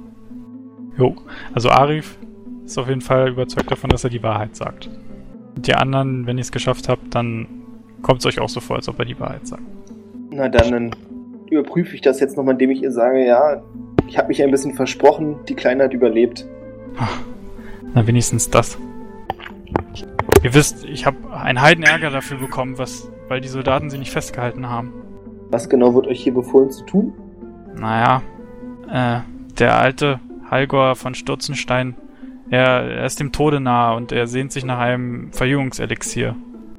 Jo, also Arif ist auf jeden Fall überzeugt davon, dass er die Wahrheit sagt. Und die anderen, wenn ihr es geschafft habt, dann kommt es euch auch so vor, als ob er die Wahrheit sagt. Na dann, dann überprüfe ich das jetzt nochmal, indem ich ihr sage, ja, ich habe mich ein bisschen versprochen, die Kleine hat überlebt. Na, wenigstens das. Ihr wisst, ich habe einen Heidenärger dafür bekommen, was, weil die Soldaten sie nicht festgehalten haben. Was genau wird euch hier befohlen zu tun? Naja, äh, der alte Halgor von Stürzenstein, er, er ist dem Tode nahe und er sehnt sich nach einem Verjüngungselixier.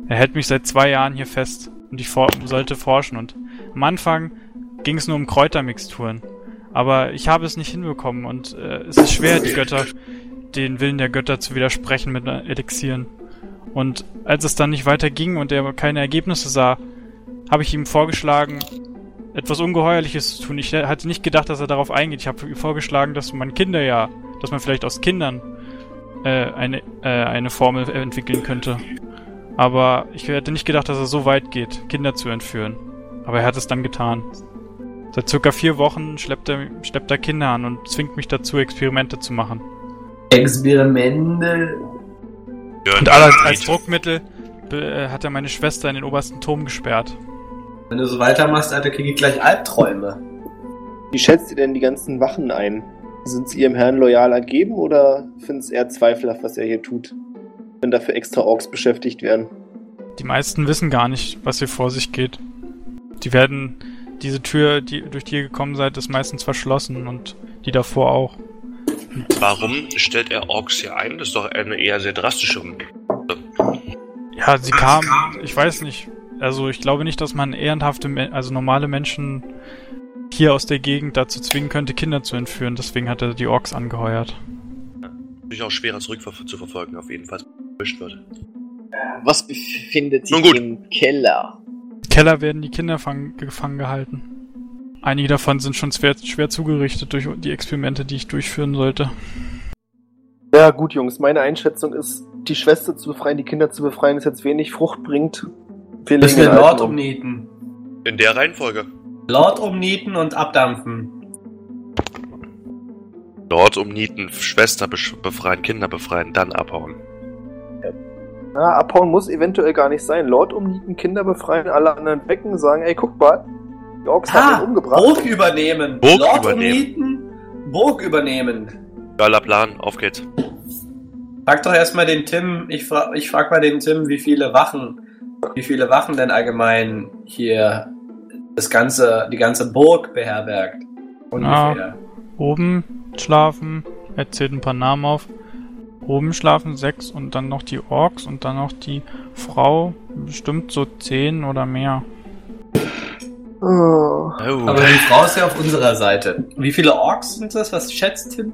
Er hält mich seit zwei Jahren hier fest und ich for sollte forschen und am Anfang ging es nur um Kräutermixturen. Aber ich habe es nicht hinbekommen und äh, es ist schwer, die Götter, den Willen der Götter zu widersprechen mit Elixieren. Und als es dann nicht weiter ging und er keine Ergebnisse sah, habe ich ihm vorgeschlagen, etwas Ungeheuerliches zu tun. Ich hatte nicht gedacht, dass er darauf eingeht. Ich habe ihm vorgeschlagen, dass man Kinder ja, dass man vielleicht aus Kindern äh, eine, äh, eine Formel entwickeln könnte. Aber ich hätte nicht gedacht, dass er so weit geht, Kinder zu entführen. Aber er hat es dann getan. Seit circa vier Wochen schleppt er, schleppt er Kinder an und zwingt mich dazu, Experimente zu machen. Experimente. Und als, als Druckmittel äh, hat er meine Schwester in den obersten Turm gesperrt. Wenn du so weitermachst, Alter, krieg ich gleich Albträume. Wie schätzt ihr denn die ganzen Wachen ein? Sind sie ihrem Herrn loyal ergeben oder finden es eher zweifelhaft, was er hier tut? Wenn dafür extra Orks beschäftigt werden. Die meisten wissen gar nicht, was hier vor sich geht. Die werden, diese Tür, die, durch die ihr gekommen seid, ist meistens verschlossen und die davor auch. Warum stellt er Orks hier ein? Das ist doch eine eher sehr drastische. Ja, sie kam, ich weiß nicht. Also ich glaube nicht, dass man ehrenhafte, also normale Menschen hier aus der Gegend dazu zwingen könnte, Kinder zu entführen. Deswegen hat er die Orks angeheuert. Natürlich auch schwerer zurückzuverfolgen, auf jeden Fall, wenn erwischt wird. Was befindet sich im Keller? Im Keller werden die Kinder fang, gefangen gehalten. Einige davon sind schon schwer, schwer zugerichtet durch die Experimente, die ich durchführen sollte. Ja, gut, Jungs, meine Einschätzung ist, die Schwester zu befreien, die Kinder zu befreien, ist jetzt wenig Frucht bringt. Wir wir den um. umnieten. In der Reihenfolge. Lord umnieten und abdampfen. Dort umnieten, Schwester befreien, Kinder befreien, dann abhauen. Ja, abhauen muss eventuell gar nicht sein. Lord umnieten, Kinder befreien, alle anderen wecken, sagen, ey, guck mal, die Orks haben Ah, ihn umgebracht. Burg übernehmen. Burg Lord übernehmen. umnieten, Burg übernehmen. Geiler Plan, auf geht's. Frag doch erstmal den Tim, ich frag, ich frag mal den Tim, wie viele Wachen, wie viele Wachen denn allgemein hier das ganze, die ganze Burg beherbergt. Ungefähr. Oben schlafen er zählt ein paar Namen auf. Oben schlafen sechs und dann noch die Orks und dann noch die Frau. Bestimmt so zehn oder mehr. Oh. Oh, Aber die Frau ist ja auf unserer Seite. Wie viele Orks sind das? Was schätzt Tim?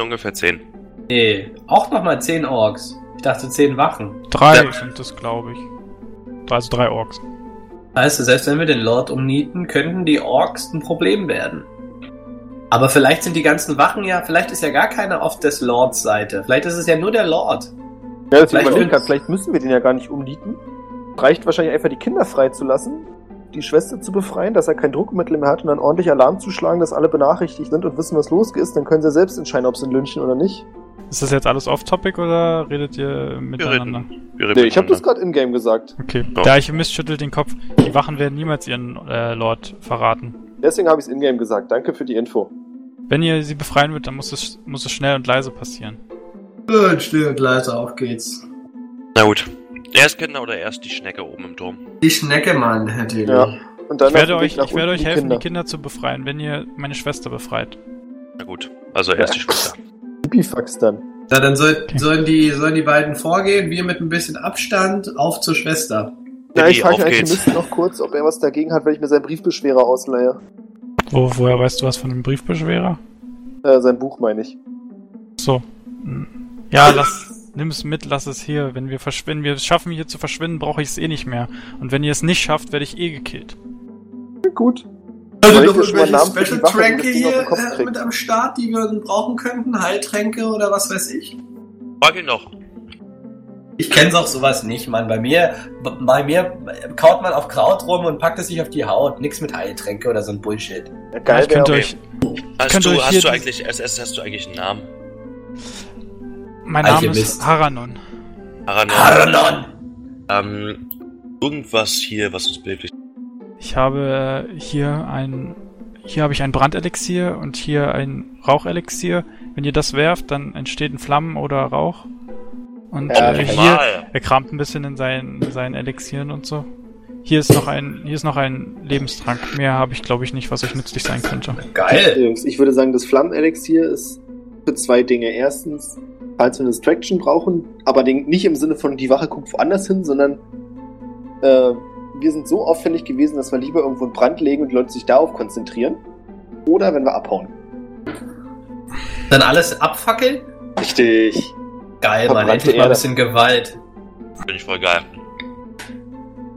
ungefähr 10. Nee, auch nochmal 10 Orks. Ich dachte 10 Wachen. Drei Ja. sind das, glaube ich. Also drei Orks. Heißt, selbst wenn wir den Lord umnieten, könnten die Orks ein Problem werden. Aber vielleicht sind die ganzen Wachen ja, vielleicht ist ja gar keiner auf des Lords Seite. Vielleicht ist es ja nur der Lord. Ja, das Vielleicht überlegt grad, vielleicht müssen wir den ja gar nicht umnieten. Reicht wahrscheinlich einfach die Kinder freizulassen, die Schwester zu befreien, dass er kein Druckmittel mehr hat und dann ordentlich Alarm zu schlagen, dass alle benachrichtigt sind und wissen, was los ist. Dann können sie selbst entscheiden, ob sie ihn lynchen oder nicht. Ist das jetzt alles off-topic oder redet ihr Wir miteinander? reden, wir reden Nee, ich habe das gerade in-game gesagt. Okay. Ja. Der Alchemist schüttelt den Kopf. Die Wachen werden niemals ihren äh, Lord verraten. Deswegen habe ich es in-game gesagt. Danke für die Info. Wenn ihr sie befreien wird, dann muss es, muss es schnell und leise passieren. Gut, still und leise, auf geht's. Na gut. Erst Kinder oder erst die Schnecke oben im Turm? Die Schnecke, Mann, Herr Tele. Ja. Und dann Ich werde euch, ich werde euch helfen, Kinder. die Kinder zu befreien, wenn ihr meine Schwester befreit. Na gut. Also erst die Schwester. Pipifax dann. Na, dann soll, sollen, die, sollen die beiden vorgehen, wir mit ein bisschen Abstand, auf zur Schwester. Ja, ich frage den. Alchemisten noch kurz, ob er was dagegen hat, wenn ich mir seinen Briefbeschwerer ausleihe. Wo, woher weißt du was von dem Briefbeschwerer? Äh, sein Buch meine ich. So. Hm. Ja, lass, nimm es mit, lass es hier. Wenn wir verschwinden, wir es schaffen hier zu verschwinden, brauche ich es eh nicht mehr. Und wenn ihr es nicht schafft, werde ich eh gekillt. Gut. Also noch irgendwelche Namen für die Special Wache, die Tränke das Ding auf hier äh, mit am Start, die wir brauchen könnten? Heiltränke oder was weiß ich? Frag ihn doch. Ich kenne auch sowas nicht, Mann. Bei mir, bei mir kaut man auf Kraut rum und packt es sich auf die Haut. Nix mit Heiltränke oder so ein Bullshit. Ja, geil ich könnte euch, Hast könnte du, euch hast du eigentlich, erstes hast du eigentlich einen Namen? mein Name Alchemist. ist Haranon. Aranon. Haranon! Ähm, irgendwas hier, was uns behilflich Ich habe äh, hier ein, hier habe ich ein Brandelixier und hier ein Rauchelixier. Wenn ihr das werft, dann entsteht ein Flammen oder Rauch. Und Ja, äh, hier, Mal. er kramt ein bisschen in seinen, in seinen Elixieren und so. Hier ist noch ein, hier ist noch ein Lebenstrank. Mehr habe ich, glaube ich, nicht, was euch nützlich sein könnte. Geil! Jungs, ich würde sagen, das Flammenelixier ist für zwei Dinge. Erstens, falls wir eine Distraction brauchen, aber den, nicht im Sinne von die Wache guckt woanders hin, sondern äh, wir sind so auffällig gewesen, dass wir lieber irgendwo einen Brand legen und die Leute sich darauf konzentrieren. Oder wenn wir abhauen. Dann alles abfackeln? Richtig. Geil, Mann. Verbrannte Endlich mal ein bisschen Gewalt. Finde ich voll geil.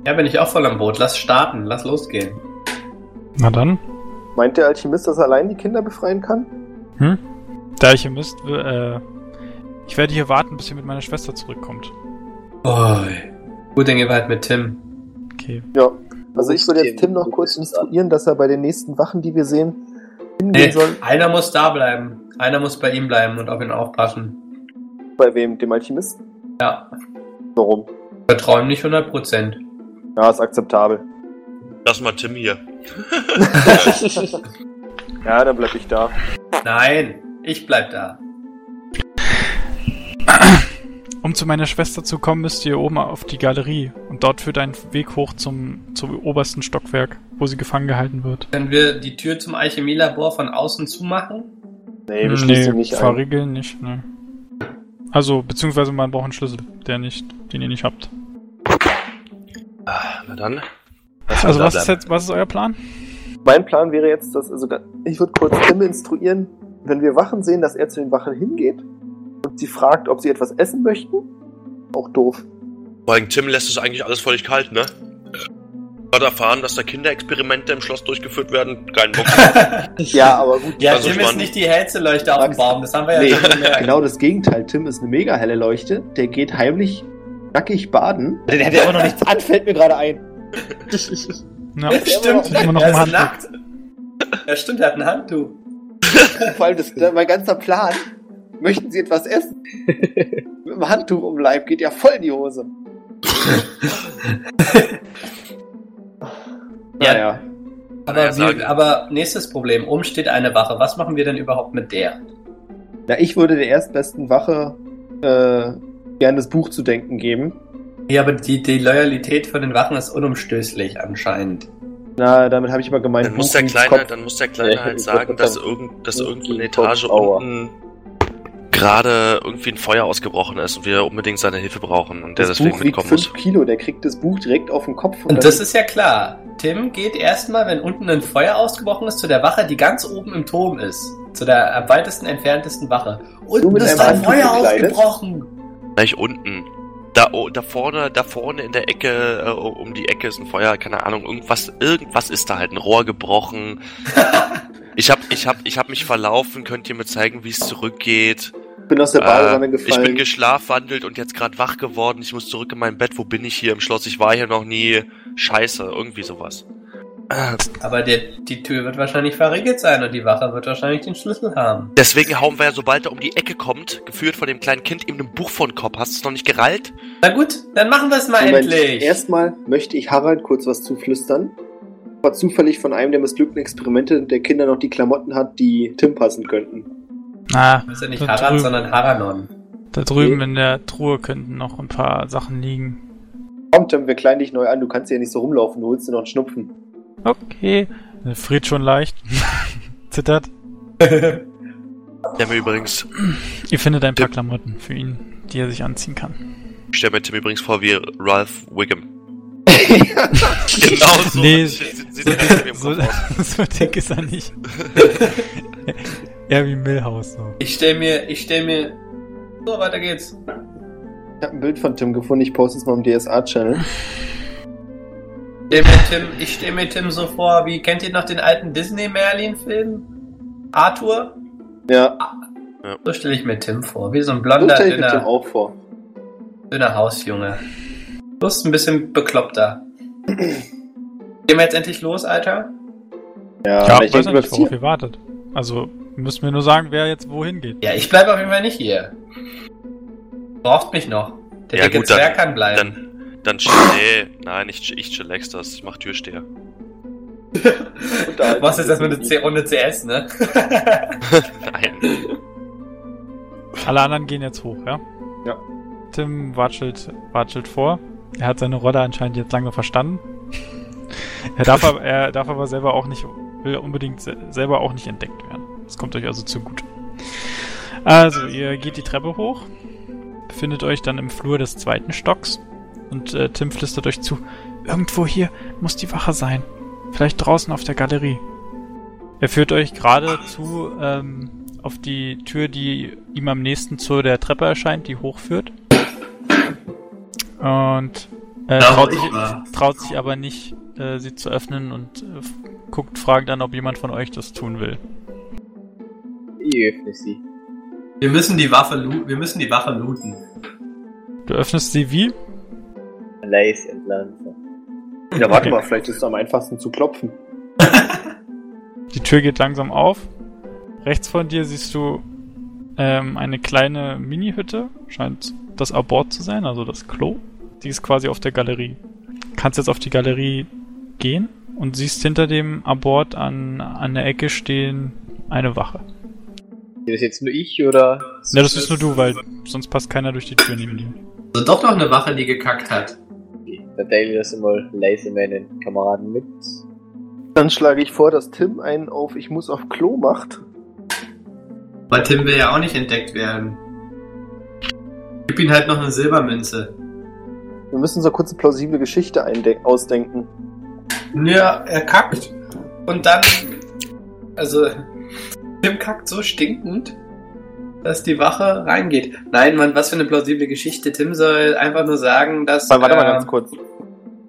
Ja, bin ich auch voll am Boot. Lass starten. Lass losgehen. Na dann. Meint der Alchemist, dass er allein die Kinder befreien kann? Hm? Der Alchemist, äh, ich werde hier warten, bis ihr mit meiner Schwester zurückkommt. Oi. Gut, dann gehen wir halt mit Tim. Okay. Ja. Also ich würde jetzt Tim, noch kurz instruieren, dass er bei den nächsten Wachen, die wir sehen, hingehen Nee, soll. einer muss da bleiben. Einer muss bei ihm bleiben und auf ihn aufpassen. Bei wem? Dem Alchemisten? Ja. Warum? Vertrauen nicht 100%. Ja, ist akzeptabel. Lass mal Tim hier. Ja, dann bleib ich da. Nein, ich bleib da. Um zu meiner Schwester zu kommen, müsst ihr oben auf die Galerie. Und dort führt ein Weg hoch zum, zum obersten Stockwerk, wo sie gefangen gehalten wird. Können wir die Tür zum Alchemielabor von außen zumachen? Nee, wir schließen ihn nicht ein. verriegeln nicht, ne. Also, beziehungsweise man braucht einen Schlüssel, der nicht, den ihr nicht habt. Ah, na dann. Also, da was ist jetzt, was ist euer Plan? Mein Plan wäre jetzt, dass, also ich würde kurz Tim instruieren, wenn wir Wachen sehen, dass er zu den Wachen hingeht und sie fragt, ob sie etwas essen möchten. Auch doof. Vor allem Tim lässt es eigentlich alles völlig kalt, ne? Gerade erfahren, dass da Kinderexperimente im Schloss durchgeführt werden. Kein Bock. Ja, aber gut. Ja, Also Tim ist nicht die hellste Leuchte auf dem Baum. Das haben wir ja Nee, schon gemerkt. genau das Gegenteil. Tim ist eine mega helle Leuchte. Der geht heimlich nackig baden. Der hat ja immer noch nichts an, fällt mir gerade ein. Ja, Ja, stimmt. immer noch er im ist Handtuch. nackt. Ja, stimmt, er hat ein Handtuch. Vor allem das, mein ganzer Plan. Möchten Sie etwas essen? Mit dem Handtuch um den Leib geht ja voll in die Hose. Ja. Naja. Aber, Ja, sagen. wir, aber nächstes Problem. Oben steht eine Wache. Was machen wir denn überhaupt mit der? Na, ich würde der erstbesten Wache äh, gerne das Buch zu denken geben. Ja, aber die, die Loyalität von den Wachen ist unumstößlich anscheinend. Na, damit habe ich mal gemeint. Dann muss der Kleine, dann muss der Kleine halt sagen, dass, irgend, dass Buch irgendwo eine in Etage unten gerade irgendwie ein Feuer ausgebrochen ist und wir unbedingt seine Hilfe brauchen und der Das deswegen Buch wiegt mitkommen 5 muss. Kilo, der kriegt das Buch direkt auf den Kopf. Und das ist ja klar. Tim geht erstmal, wenn unten ein Feuer ausgebrochen ist, zu der Wache, die ganz oben im Turm ist. Zu der am weitesten entferntesten Wache. Unten ist da ein Feuer ausgebrochen. Gleich unten. Da, oh, da vorne, da vorne in der Ecke, äh, um die Ecke ist ein Feuer, keine Ahnung, irgendwas, irgendwas ist da halt, ein Rohr gebrochen. Ich hab, ich hab, ich hab mich verlaufen, könnt ihr mir zeigen, wie es zurückgeht? bin aus der Badewanne Äh, ich bin gefallen. geschlafwandelt und jetzt gerade wach geworden. Ich muss zurück in mein Bett. Wo bin ich hier im Schloss? Ich war hier noch nie. Scheiße, irgendwie sowas. Aber der, die Tür wird wahrscheinlich verriegelt sein und die Wache wird wahrscheinlich den Schlüssel haben. deswegen hauen wir ja, sobald er um die Ecke kommt, geführt von dem kleinen Kind, ihm ein Buch vor den Kopf. Hast du es noch nicht gerallt? Na gut, dann machen wir es mal Moment, endlich. erstmal möchte ich Harald kurz was zuflüstern. War zufällig von einem der missglückten Experimente der Kinder noch die Klamotten hat, die Tim passen könnten. Ah, Das ist ja nicht drüben. sondern Haranon. da drüben in der Truhe könnten noch ein paar Sachen liegen. Komm, Tim, wir kleiden dich neu an. Du kannst ja nicht so rumlaufen. Du holst dir noch einen Schnupfen. Okay. Er friert schon leicht. Zittert. Der mir übrigens, Ihr findet ein paar Tim. Klamotten für ihn, die er sich anziehen kann. ich stelle mir Tim übrigens vor wie Ralph Wiggum. Genau so. Nee, So, so, so dick ist er nicht. Eher wie Millhouse so. Ich stell mir, ich stell mir. So, weiter geht's. Ich habe ein Bild von Tim gefunden. Ich poste es mal im DSA-Channel. Ich stell mir Tim, ich stell mir Tim so vor, wie kennt ihr noch den alten Disney-Merlin-Film? Arthur? Ja, So stelle ich mir Tim vor. Wie so ein so blonder, stelle ich mir Tim dünner, auch vor. dünner Hausjunge. Bloß ein bisschen bekloppter. Gehen wir jetzt endlich los, Alter? Ja, Ja, ich weiß nicht, worauf ihr wartet. Also, müssen wir nur sagen, wer jetzt wohin geht. Ja, ich bleibe auf jeden Fall nicht hier. Braucht mich noch. Der Ja, dicke gut, dann- Zwerg kann bleiben. Dann, dann chill, nee, nein, ich, ich chill das. Ich mach Türsteher. Du machst jetzt erstmal eine C Runde CS, ne? Nein. Alle anderen gehen jetzt hoch, ja? Ja. Tim watschelt, watschelt vor. Er hat seine Rolle anscheinend jetzt langsam verstanden. er, darf aber, er darf aber selber auch nicht, will unbedingt se selber auch nicht entdeckt werden. Das kommt euch also zugute. Also, ihr geht die Treppe hoch, befindet euch dann im Flur des zweiten Stocks und äh, Tim flüstert euch zu. Irgendwo hier muss die Wache sein. Vielleicht draußen auf der Galerie. Er führt euch geradezu ähm, auf die Tür, die ihm am nächsten zu der Treppe erscheint, die hochführt. Und äh, traut, ich sich, traut sich aber nicht, äh, sie zu öffnen und äh, guckt fragend an, ob jemand von euch das tun will. Ich öffne sie. Wir müssen die Waffe loo- wir müssen die Wache looten. Du öffnest sie wie? Leise und langsam. Ja, warte mal, vielleicht ist es am einfachsten zu klopfen. Die Tür geht langsam auf. Rechts von dir siehst du ähm, eine kleine Mini-Hütte. Scheint das Abort zu sein, also das Klo. Die ist quasi auf der Galerie. Kannst jetzt auf die Galerie gehen und siehst hinter dem Abort an, an der Ecke stehen eine Wache. Ist das jetzt nur ich oder? Ja, das bist nur du, weil sonst passt keiner durch die Tür neben dir. Also doch noch eine Wache, die gekackt hat. Okay, Dann teile ich das mal leise meinen Kameraden mit. Dann schlage ich vor, dass Tim einen auf Ich muss auf Klo macht. Weil Tim will ja auch nicht entdeckt werden. Gib ihm halt noch eine Silbermünze. Wir müssen so kurz eine plausible Geschichte ausdenken. Ja, er kackt. Und dann. Also. Tim kackt so stinkend, dass die Wache reingeht. Nein, Mann, was für eine plausible Geschichte. Tim soll einfach nur sagen, dass. Warte, warte mal äh, ganz kurz.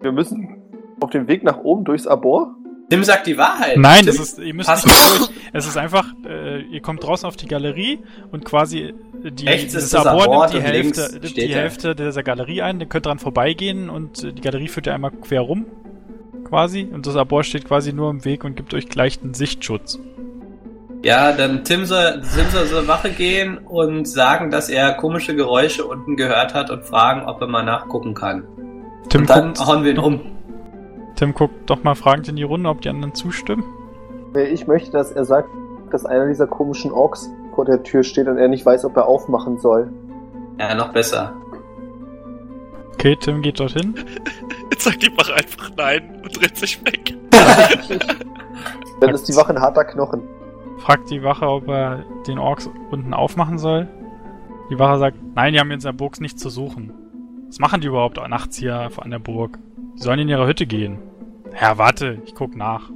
Wir müssen auf dem Weg nach oben durchs Abor. Tim sagt die Wahrheit. Nein, Tim, das ist, ihr müsst nicht durch. Es ist einfach, äh, ihr kommt draußen auf die Galerie und quasi die, Rechts das Abort nimmt die Hälfte, die er. Hälfte dieser Galerie ein, ihr könnt dran vorbeigehen und äh, die Galerie führt ja einmal quer rum. Quasi. Und das Abort steht quasi nur im Weg und gibt euch leichten Sichtschutz. Ja, dann Tim soll, Tim soll zur Wache gehen und sagen, dass er komische Geräusche unten gehört hat und fragen, ob er mal nachgucken kann. Tim und dann hauen wir ihn um. Tim guckt doch mal fragend in die Runde, ob die anderen zustimmen. Ich möchte, dass er sagt, dass einer dieser komischen Orks vor der Tür steht und er nicht weiß, ob er aufmachen soll. Ja, noch besser. Okay, Tim geht dorthin. Jetzt sagt die Wache einfach nein und dreht sich weg. Dann ist die Wache ein harter Knochen. Fragt die Wache, ob er den Orks unten aufmachen soll. Die Wache sagt, nein, die haben in seiner Burg nichts zu suchen. Was machen die überhaupt nachts hier an der Burg? Die sollen in ihre Hütte gehen. Herr, warte, ich guck nach.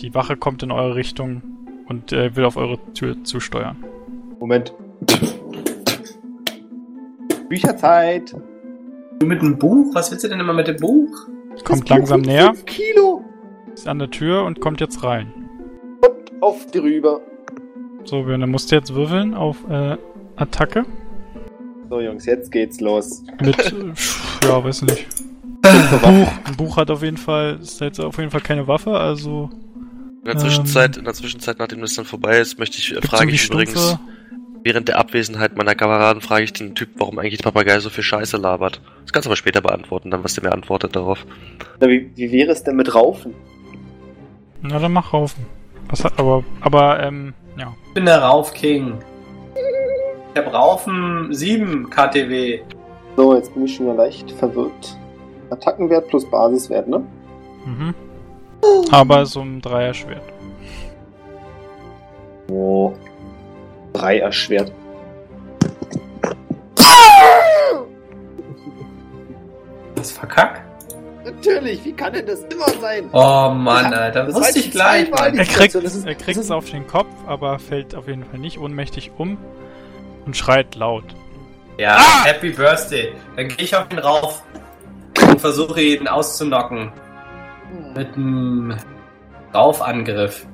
Die Wache kommt in eure Richtung und äh, will auf eure Tür zusteuern. Moment. Bücherzeit. Du mit dem Buch? Was willst du denn immer mit dem Buch? Kommt langsam näher, Kilo. ist an der Tür und kommt jetzt rein. Und auf drüber. So, Björn, dann musst du jetzt würfeln auf äh, Attacke. So, Jungs, jetzt geht's los. Mit, ja, weiß nicht. Buch. Ein Buch hat auf jeden Fall, ist jetzt auf jeden Fall keine Waffe, also In der Zwischenzeit, in der Zwischenzeit, nachdem das dann vorbei ist, möchte ich, äh, frage ich übrigens, stumpfe. während der Abwesenheit meiner Kameraden, frage ich den Typ, warum eigentlich der Papagei so viel Scheiße labert. Das kannst du aber später beantworten, dann was der mir antwortet darauf. Na, wie, wie wäre es denn mit Raufen? Na, dann mach Raufen. Was hat, aber, aber, ähm, ja. Ich bin der Rauf-King. Ich hab Raufen 7 KTW. So, jetzt bin ich schon wieder leicht verwirrt. Attackenwert plus Basiswert, ne? Mhm. Aber so ein Dreier-Schwert. Oh. Drei erschwert. Was verkackt? Natürlich, wie kann denn das immer sein? Oh Mann, Alter. Das wusste ich gleich, die- Er kriegt, Das ist- er das kriegt's ist- auf den Kopf, aber fällt auf jeden Fall nicht ohnmächtig um und schreit laut. Ja, Ah! Happy Birthday. Dann gehe ich auf ihn rauf und versuche ihn auszunocken. Mit einem Raufangriff.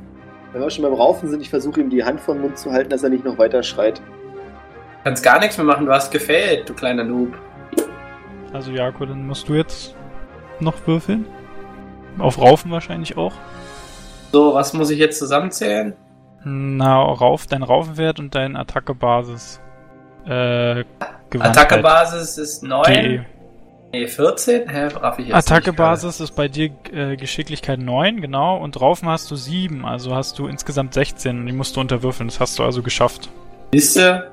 Wenn wir schon beim Raufen sind, ich versuche ihm die Hand vor den Mund zu halten, dass er nicht noch weiter schreit. Kannst gar nichts mehr machen, du hast gefällt, du kleiner Noob. Also Jako, dann musst du jetzt noch würfeln. Auf Raufen wahrscheinlich auch. So, was muss ich jetzt zusammenzählen? Na, Rauf, dein Raufenwert und dein Attacke-Basis. Äh. Attacke-Basis ist 9. Nee, 14? Hä, raff ich jetzt Attacke-Basis ist bei dir äh, Geschicklichkeit 9, genau. Und Raufen hast du 7, also hast du insgesamt 16 und die musst du unterwürfeln. Das hast du also geschafft. Siehste?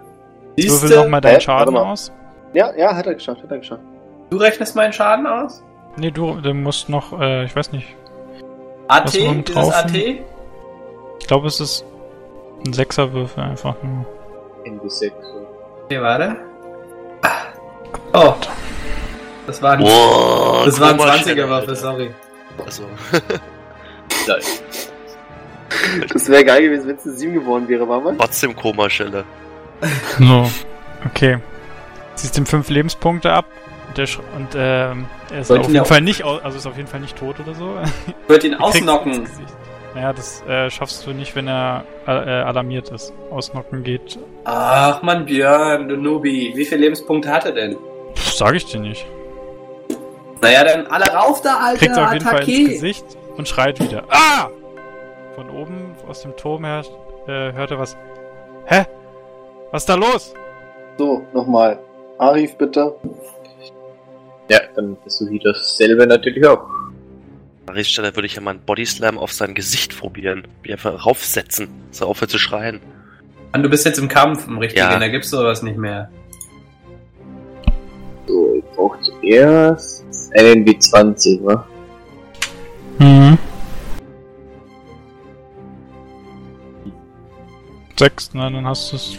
Würfel Siehste? nochmal deinen Hä? Schaden aus. Ja, ja, hat er geschafft, hat er geschafft. Du rechnest meinen Schaden aus? Nee, du, du musst noch, äh, ich weiß nicht. AT? Dieses draußen? AT? Ich glaube, es ist ein Sechserwürfel einfach nur. NB6. Okay, warte. Oh. Das war ein, Boah, das war ein Koma 20er Stelle, Waffe, sorry. Also, Das wäre geil gewesen, wenn es eine 7 geworden wäre, war man? trotzdem Koma-Schelle. So. Okay. Ziehst ihm fünf Lebenspunkte ab. Und, der Sch und ähm, er ist auf jeden Fall nicht, also ist auf jeden Fall nicht tot oder so. Ich würde ihn ausnocken. Naja, das äh, schaffst du nicht, wenn er äh, äh, alarmiert ist. Ausnocken geht. Ach man, Björn, du Nubi. Wie viele Lebenspunkte hat er denn? Pff, sag ich dir nicht. Naja, dann alle rauf da, Alter. Kriegt auf jeden Fall Attacke. ins Gesicht und schreit wieder. Ah! Von oben aus dem Turm her äh, hört er was. Hä? Was ist da los? So, nochmal. Arif, bitte. Ja, dann versuche ich dasselbe natürlich auch. An der Stelle würde ich ja mal einen Bodyslam auf sein Gesicht probieren. Wie einfach raufsetzen, dass er aufhört zu schreien. Mann, du bist jetzt im Kampf, im richtigen, Ja. da gibt's sowas nicht mehr. So, ich brauche zuerst einen W20, wa? Mhm. Sechs, na, dann hast du es.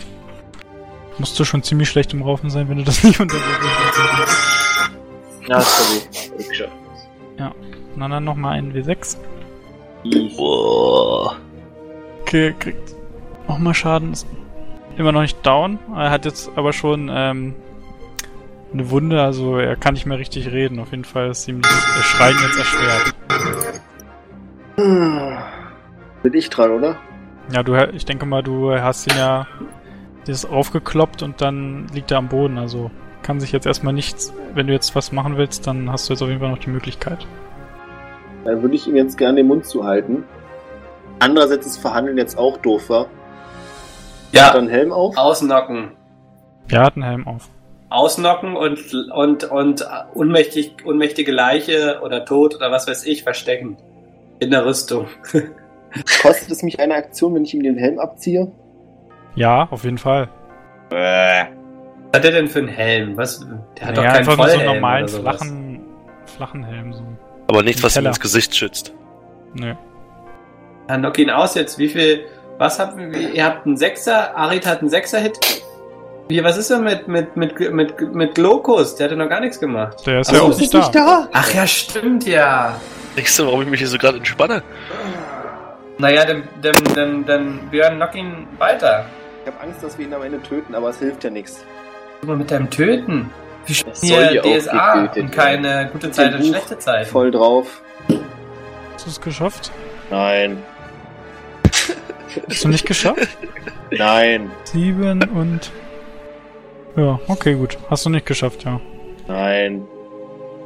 Musst du schon ziemlich schlecht im Raufen sein, wenn du das nicht unterwegs Ja, sorry. Hab ich geschafft. Na, dann nochmal einen W6. Boah. Okay, kriegt nochmal Schaden. Ist immer noch nicht down. Er hat jetzt aber schon ähm, eine Wunde, also er kann nicht mehr richtig reden. Auf jeden Fall ist ihm das Schreien jetzt erschwert. Bin ich dran, oder? Ja, du, ich denke mal, du hast ihn ja das aufgekloppt und dann liegt er am Boden. Also kann sich jetzt erstmal nichts. Wenn du jetzt was machen willst, dann hast du jetzt auf jeden Fall noch die Möglichkeit. Dann würde ich ihm jetzt gerne den Mund zuhalten. Andererseits ist Verhandeln jetzt auch doof, wa? Hat er Ja, einen Helm auf? ausnocken. Ja, hat einen Helm auf. Ausnocken und, und, und unmächtig, unmächtige Leiche oder Tod oder was weiß ich verstecken. In der Rüstung. Kostet es mich eine Aktion, wenn ich ihm den Helm abziehe? Ja, auf jeden Fall. Was hat der denn für einen Helm? Was? Der hat ja, doch keinen einfach nur so einen Vollhelm normalen, oder sowas. flachen, flachen Helm. So. Aber nichts, was ihm ins Gesicht schützt. Nö. Dann knock ihn aus jetzt. Wie viel, was habt ihr, ihr habt einen Sechser, Arid hat einen Sechser-Hit. Wie was ist denn mit, mit, mit, mit, mit Glokus? Der hat ja noch gar nichts gemacht. Der ist Ach ja auch nicht da. nicht da? Ach ja, stimmt ja. Denkst du, warum ich mich hier so gerade entspanne? Naja, dann, dann, dann, dann Björn, knock ihn weiter. Ich habe Angst, dass wir ihn am Ende töten, aber es hilft ja nichts. Immer mit deinem Töten. Wir Es spielen soll hier DSA und keine gute Zeit und Buch schlechte Zeit. Voll drauf. Hast du es geschafft? Nein. Hast du nicht geschafft? Nein. Sieben und... Ja, okay, gut. Hast du nicht geschafft, ja. Nein.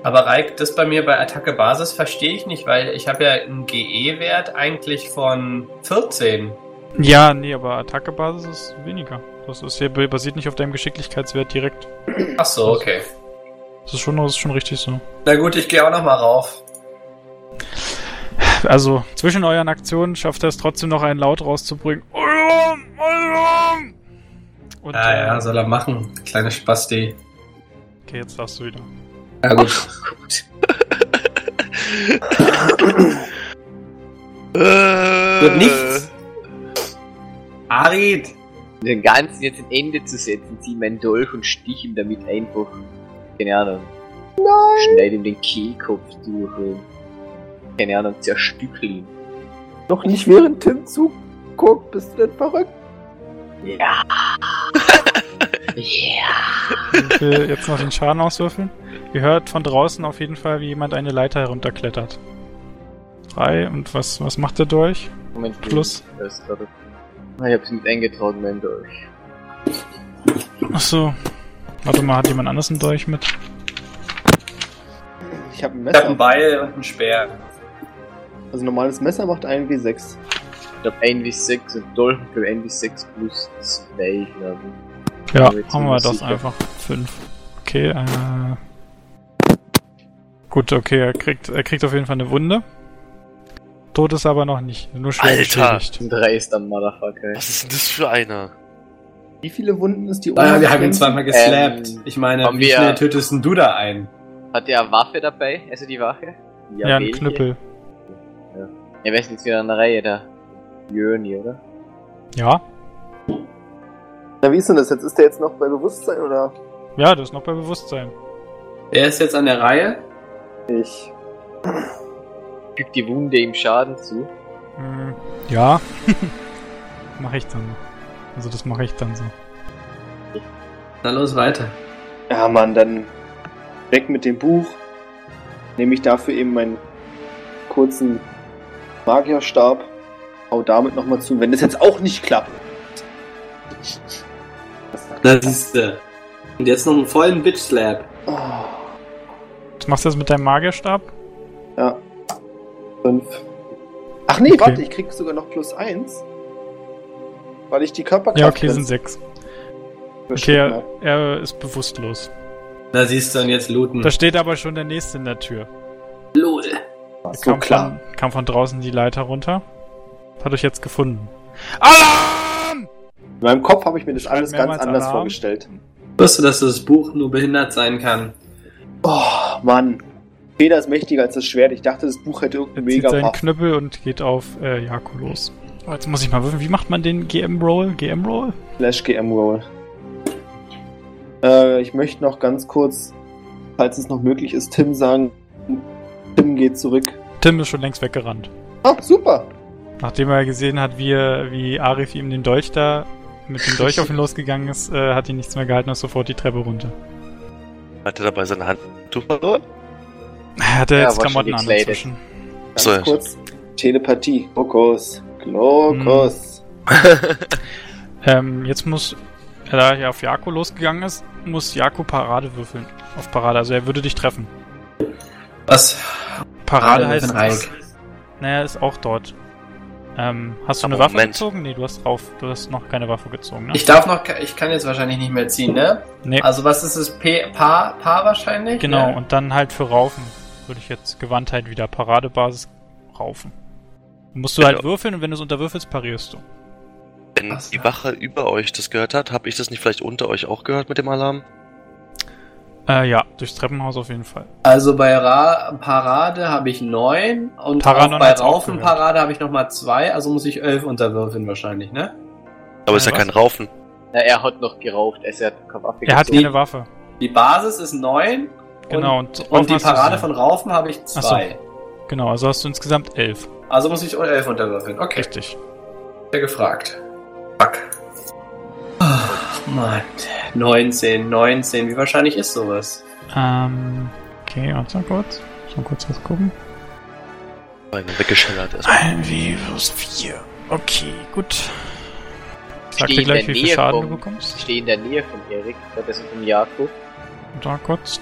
Aber Reik, das bei mir bei Attacke Basis verstehe ich nicht, weil ich habe ja einen GE-Wert eigentlich von 14. Ja, nee, aber Attackebasis ist weniger. Das ist hier basiert nicht auf deinem Geschicklichkeitswert direkt. Ach so, okay. Das ist schon, das ist schon richtig so. Na gut, ich gehe auch noch mal rauf. Also, zwischen euren Aktionen schafft er es trotzdem noch einen Laut rauszubringen. Alarm! Alarm! Und, Ja, äh, ja, soll er machen. Kleine Spasti. Okay, jetzt darfst du wieder. Ja gut. Wird nichts. Arid! Den Ganzen jetzt ein Ende zu setzen, zieh meinen Dolch und stich ihm damit einfach, keine Ahnung, schneid ihm den Kehlkopf durch und, keine Ahnung, zerstückel ihn. Noch nicht während Tim zuguckt, bist du denn verrückt? Ja. ja. Ich will jetzt noch den Schaden auswürfeln. Ihr hört von draußen auf jeden Fall, wie jemand eine Leiter herunterklettert. Drei, und was, was macht der Dolch? Moment, Plus. Ah, ich hab's nicht eingetragen, mein Dolch. Achso. Warte mal, hat jemand anders einen Dolch mit? Ich habe ein Messer. Ich hab ein Beil und ein Speer. Also normales Messer macht einen W6 glaube NV6 und Dolphin für NV6 plus 2, glaube ich. Ja, machen wir das sicher. einfach. 5. Okay, äh. Gut, okay, er kriegt, er kriegt auf jeden Fall eine Wunde. Tod ist aber noch nicht, nur schwer Alter! Ein 3 ist dann Motherfucker. Was ist denn das für einer? Wie viele Wunden ist die Naja, wir haben ihn zweimal geslappt. Ähm, ich meine, wie schnell tötest du da ein? Hat der Waffe dabei? Also die Waffe? Ja, ja ein Knüppel. Ja. ja, wir sind jetzt wieder in der Reihe da. Jöni, oder? Ja? Na, wie ist denn das jetzt? Ist der jetzt noch bei Bewusstsein oder? Ja, das ist noch bei Bewusstsein. Wer ist jetzt an der Reihe? Ich. Fügt die Wunde ihm Schaden zu. Hm, ja. mache ich dann. Also das mache ich dann so. Na los, weiter. Ja, Mann, dann weg mit dem Buch. Nehme ich dafür eben meinen kurzen Magierstab. Hau damit nochmal zu. Wenn das jetzt auch nicht klappt. Da siehst du. Und jetzt noch einen vollen Bitch Slap. Oh, Was machst du jetzt mit deinem Magierstab? ja. Fünf. Ach nee, Okay. warte, ich krieg sogar noch plus eins. Weil ich die Körperkraft Ja, okay, sind sechs. Okay, er, er ist bewusstlos. Da siehst du und jetzt looten. Da steht aber schon der nächste in der Tür. Lol. Er so kam, klar. Von, kam von draußen die Leiter runter. Hat euch jetzt gefunden. Alarm! In meinem Kopf habe ich mir das alles ganz anders Alarm. vorgestellt. Wusstest du, dass das Buch nur behindert sein kann? Oh, Mann. Feder ist mächtiger als das Schwert. Ich dachte, das Buch hätte Er irgendeinen zieht mega seinen Buff. Knüppel und geht auf äh, Jako los. Oh, jetzt muss ich mal würfeln. Wie macht man den GM-Roll? GM-Roll? Slash GM Roll. Äh, ich möchte noch ganz kurz, falls es noch möglich ist, Tim sagen. Tim geht zurück. Tim ist schon längst weggerannt. Ah, super. Nachdem er gesehen hat, wie, er- wie Arif ihm den Dolch da mit dem Dolch auf ihn losgegangen ist, äh, hat ihn nichts mehr gehalten und ist sofort die Treppe runter. Hat er dabei seine Handtuch verloren? Er hatte Ja, jetzt Klamotten an inzwischen. Ganz So, ja. kurz. Telepathie. Glokus. Glokus. Ähm, jetzt muss, da er auf Jako losgegangen ist, muss Jako Parade würfeln. Auf Parade, also er würde dich treffen. Was? Parade Parade heißt, naja, ist auch dort. Ähm, hast du Aber eine Waffe Moment. gezogen? Nee, du hast drauf, du hast noch keine Waffe gezogen, ne? Ich darf noch, ich kann jetzt wahrscheinlich nicht mehr ziehen, ne? nee, Also was ist es? P, Paar, Paar wahrscheinlich? genau, Ja. und dann halt für Raufen würde ich jetzt Gewandtheit wieder Paradebasis raufen. Musst du halt Genau. würfeln und wenn du es unterwürfelst, parierst du. Wenn Ach die Wache über euch das gehört hat, habe ich das nicht vielleicht unter euch auch gehört mit dem Alarm? Äh, ja, durchs Treppenhaus auf jeden Fall. Also bei Ra Parade habe ich neun und Paranon bei hat's auch Raufen gehört. Parade habe ich nochmal zwei, also muss ich elf unterwürfeln wahrscheinlich, ne? Aber ist ja kein Raufen. Na, er hat noch geraucht, er hat keine Waffe Er hat keine Waffe. Die Basis ist 9. Genau, Und, und und, die Parade von Raufen habe ich so. 2. Genau, also hast du insgesamt elf. Also muss ich 11 unterwürfeln. Okay, Richtig. ja gefragt. Fuck. Mann. 19, 19. Wie wahrscheinlich ist sowas? Ähm, okay, warte mal kurz. Muss mal kurz was gucken. Weggeschellert erstmal. Ein W plus 4. Okay, gut. Sag dir gleich, wie viel Schaden vom- du bekommst. Ich stehe in der Nähe von Erik, das ist vom Jakob. Da kurz.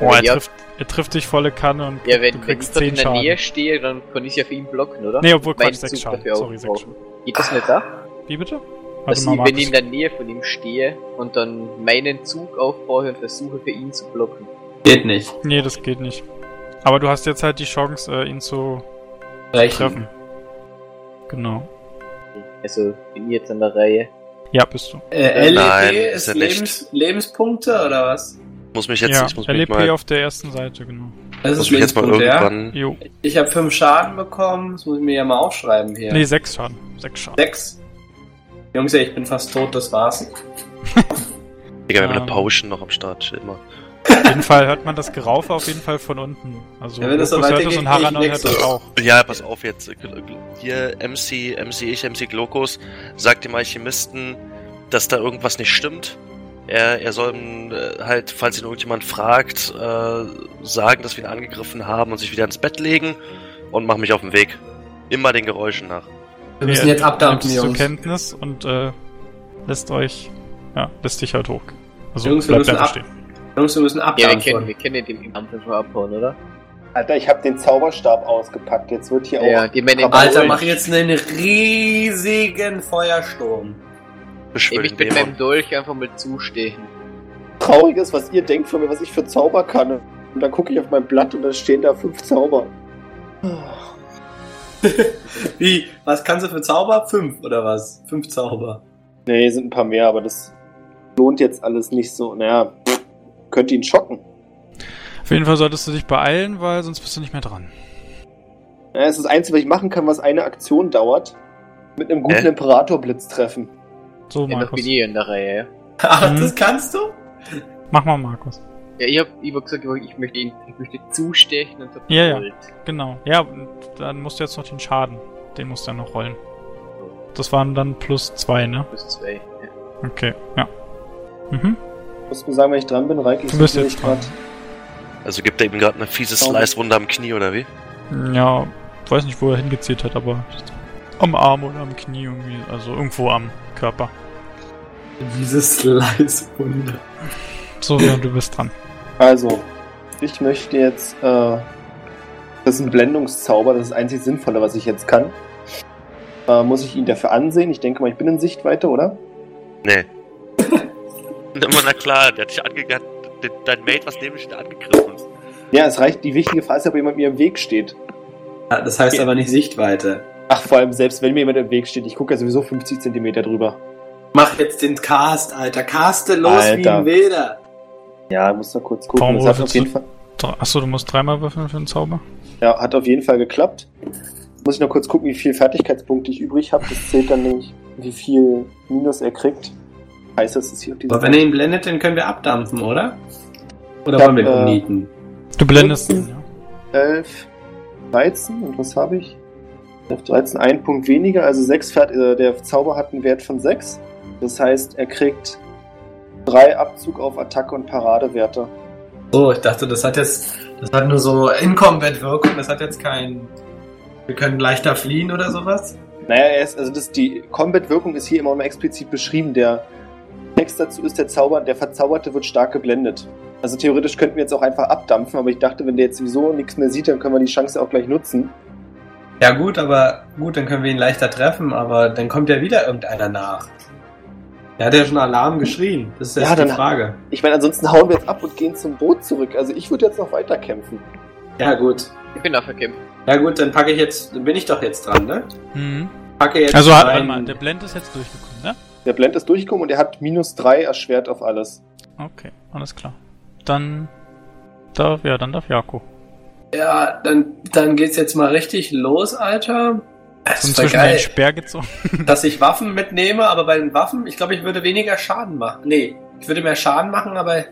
Oh, er trifft, er trifft dich volle Kanne und Ja, du wenn, wenn ich kriegst dort 10 in der Schaden. Nähe stehe, dann kann ich ja für ihn blocken, oder? Nee, obwohl Quatsch, 6 Zug Schaden. Sorry, 6 aufbrauchen. Schaden. Geht das nicht da? Wie bitte? Dass mal, ich, wenn ich in der Nähe von ihm stehe und dann meinen Zug aufbaue und versuche für ihn zu blocken. Geht nicht. Nee, das geht nicht. Aber du hast jetzt halt die Chance, äh, ihn zu Rechen. treffen. Genau. Also bin ich jetzt an der Reihe. Ja, bist du. Äh, Nein, LEP ist ist er nicht. Lebens, Lebenspunkte oder was? Muss mich jetzt, ja, ich muss mich LEP mal, auf der ersten Seite, genau. Das muss mich jetzt mal Lebenspunkte, irgendwann. Jo. Ich habe 5 Schaden bekommen. Das muss ich mir ja mal aufschreiben hier. Nee, 6 Schaden. 6 Schaden. 6. Jungs, ich bin fast tot, das war's. Digga, wir haben Ähm. eine Potion noch am Start, mal. Auf jeden Fall hört man das Geraufe auf jeden Fall von unten. Also, Ja, wenn das so hört es und Haranon hört das auch. Ja, pass auf jetzt. Hier MC, MC ich, MC Glokus sagt dem Alchemisten, dass da irgendwas nicht stimmt. Er, er soll äh, halt, falls ihn irgendjemand fragt, äh, sagen, dass wir ihn angegriffen haben und sich wieder ins Bett legen und mach mich auf den Weg. Immer den Geräuschen nach. Wir müssen jetzt abdampfen, es zur Jungs. Kenntnis und äh, lässt euch, ja, lässt dich halt hoch. Also Jungs, wir bleibt müssen einfach stehen. Jungs, wir müssen Ja, wir abdampfen. kennen, wir kennen den im Kampf einfach abhauen, oder? Alter, ich habe den Zauberstab ausgepackt. Jetzt wird hier Ja, auch. die Männer Alter, mach jetzt einen riesigen Feuersturm. Beschwör Ich mit Dämon. meinem Dolch einfach mal zustechen. Trauriges, was ihr denkt von mir, was ich für Zauber kann. Und dann gucke ich auf mein Blatt und da stehen da fünf Zauber. Wie? Was kannst du für Zauber? Fünf oder was? Fünf Zauber. Nee, sind ein paar mehr, aber das lohnt jetzt alles nicht so. Naja, könnte ihn schocken. Auf jeden Fall solltest du dich beeilen, weil sonst bist du nicht mehr dran. Ja, das ist das Einzige, was ich machen kann, was eine Aktion dauert. Mit einem guten Hä? Imperatorblitz treffen. So, Markus. bin ich in der Reihe. Ach, Mhm. das kannst du? Mach mal, Markus. Ja, ich hab, ich hab gesagt, ich möchte ihn, ich möchte zustechen und hab Ja, ja. gewollt. Genau. Ja, dann musst du jetzt noch den Schaden. Den musst du dann noch rollen. Das waren dann plus zwei, ne? Plus zwei. Ja. Okay, ja. Mhm. Musst du sagen, wenn ich dran bin, Reik, ich Du bist suche jetzt nicht dran. Also gibt er ihm gerade eine fiese Slice-Wunde am Knie, oder wie? Ja, weiß nicht, wo er hingezielt hat, aber am Arm oder am Knie irgendwie, also irgendwo am Körper. Dieses Slice-Wunder. So, ja, du bist dran. Also, ich möchte jetzt, äh, das ist ein Blendungszauber, das ist das einzig Sinnvolle, was ich jetzt kann. Äh, muss ich ihn dafür ansehen? Ich denke mal, ich bin in Sichtweite, oder? Nee. Immer, na klar, der hat dich angegangen. Dein Mate, was neben dich angegriffen? Ja, es reicht. Die wichtige Frage ist, ob jemand mir im Weg steht. Ja, das heißt aber nicht Sichtweite. Ach, vor allem, selbst wenn mir jemand im Weg steht, ich gucke ja sowieso 50 Zentimeter drüber. Mach jetzt den Cast, Alter. Caste los wie Alter. ein Wilder. Ja, muss da kurz gucken. Warum Das auf jeden? Fall, Achso, du musst dreimal würfeln für den Zauber? ja, hat auf jeden Fall geklappt. Muss ich noch kurz gucken, wie viel Fertigkeitspunkte ich übrig habe. Das zählt dann nämlich, wie viel Minus er kriegt. Heißt das, ist hier auf dieser Aber wenn er ihn blendet, dann können wir abdampfen, oder? Oder Ich wollen wir ihn hab, äh, umnieten? Du blendest ihn, ja. 11, 13 und was habe ich? 11, 13, ein Punkt weniger, also 6 Fert äh, der Zauber hat einen Wert von 6. Das heißt, er kriegt 3 Abzug auf Attacke und Paradewerte. So, ich dachte, das hat jetzt, das hat nur so In-Combat-Wirkung, das hat jetzt kein, wir können leichter fliehen oder sowas. Naja, er ist, also das, die Combat-Wirkung ist hier immer noch explizit beschrieben. Der Text dazu ist, der Zauber, der Verzauberte wird stark geblendet. Also theoretisch könnten wir jetzt auch einfach abdampfen, aber ich dachte, wenn der jetzt sowieso nichts mehr sieht, dann können wir die Chance auch gleich nutzen. Ja gut, aber gut, dann können wir ihn leichter treffen, aber dann kommt ja wieder irgendeiner nach. Der hat ja schon Alarm geschrien. Das ist jetzt Ja, die dann- Frage. Ich meine, ansonsten hauen wir jetzt ab und gehen zum Boot zurück. Also ich würde jetzt noch weiter kämpfen. Ja gut. Ich bin auch verkämpft. Ja gut, dann packe ich jetzt, dann bin ich doch jetzt dran, ne? Mhm. Packe jetzt Also, warte mal, der Blend ist jetzt durchgekommen, ne? Der Blend ist durchgekommen und er hat minus 3 erschwert auf alles. Okay, alles klar. Dann darf, ja, dann darf Jako. Ja, dann, dann geht's jetzt mal richtig los, Alter. Das Und ist zwischen den geil, Speer gezogen. dass ich Waffen mitnehme, aber bei den Waffen, ich glaube, ich würde weniger Schaden machen. Nee, ich würde mehr Schaden machen, aber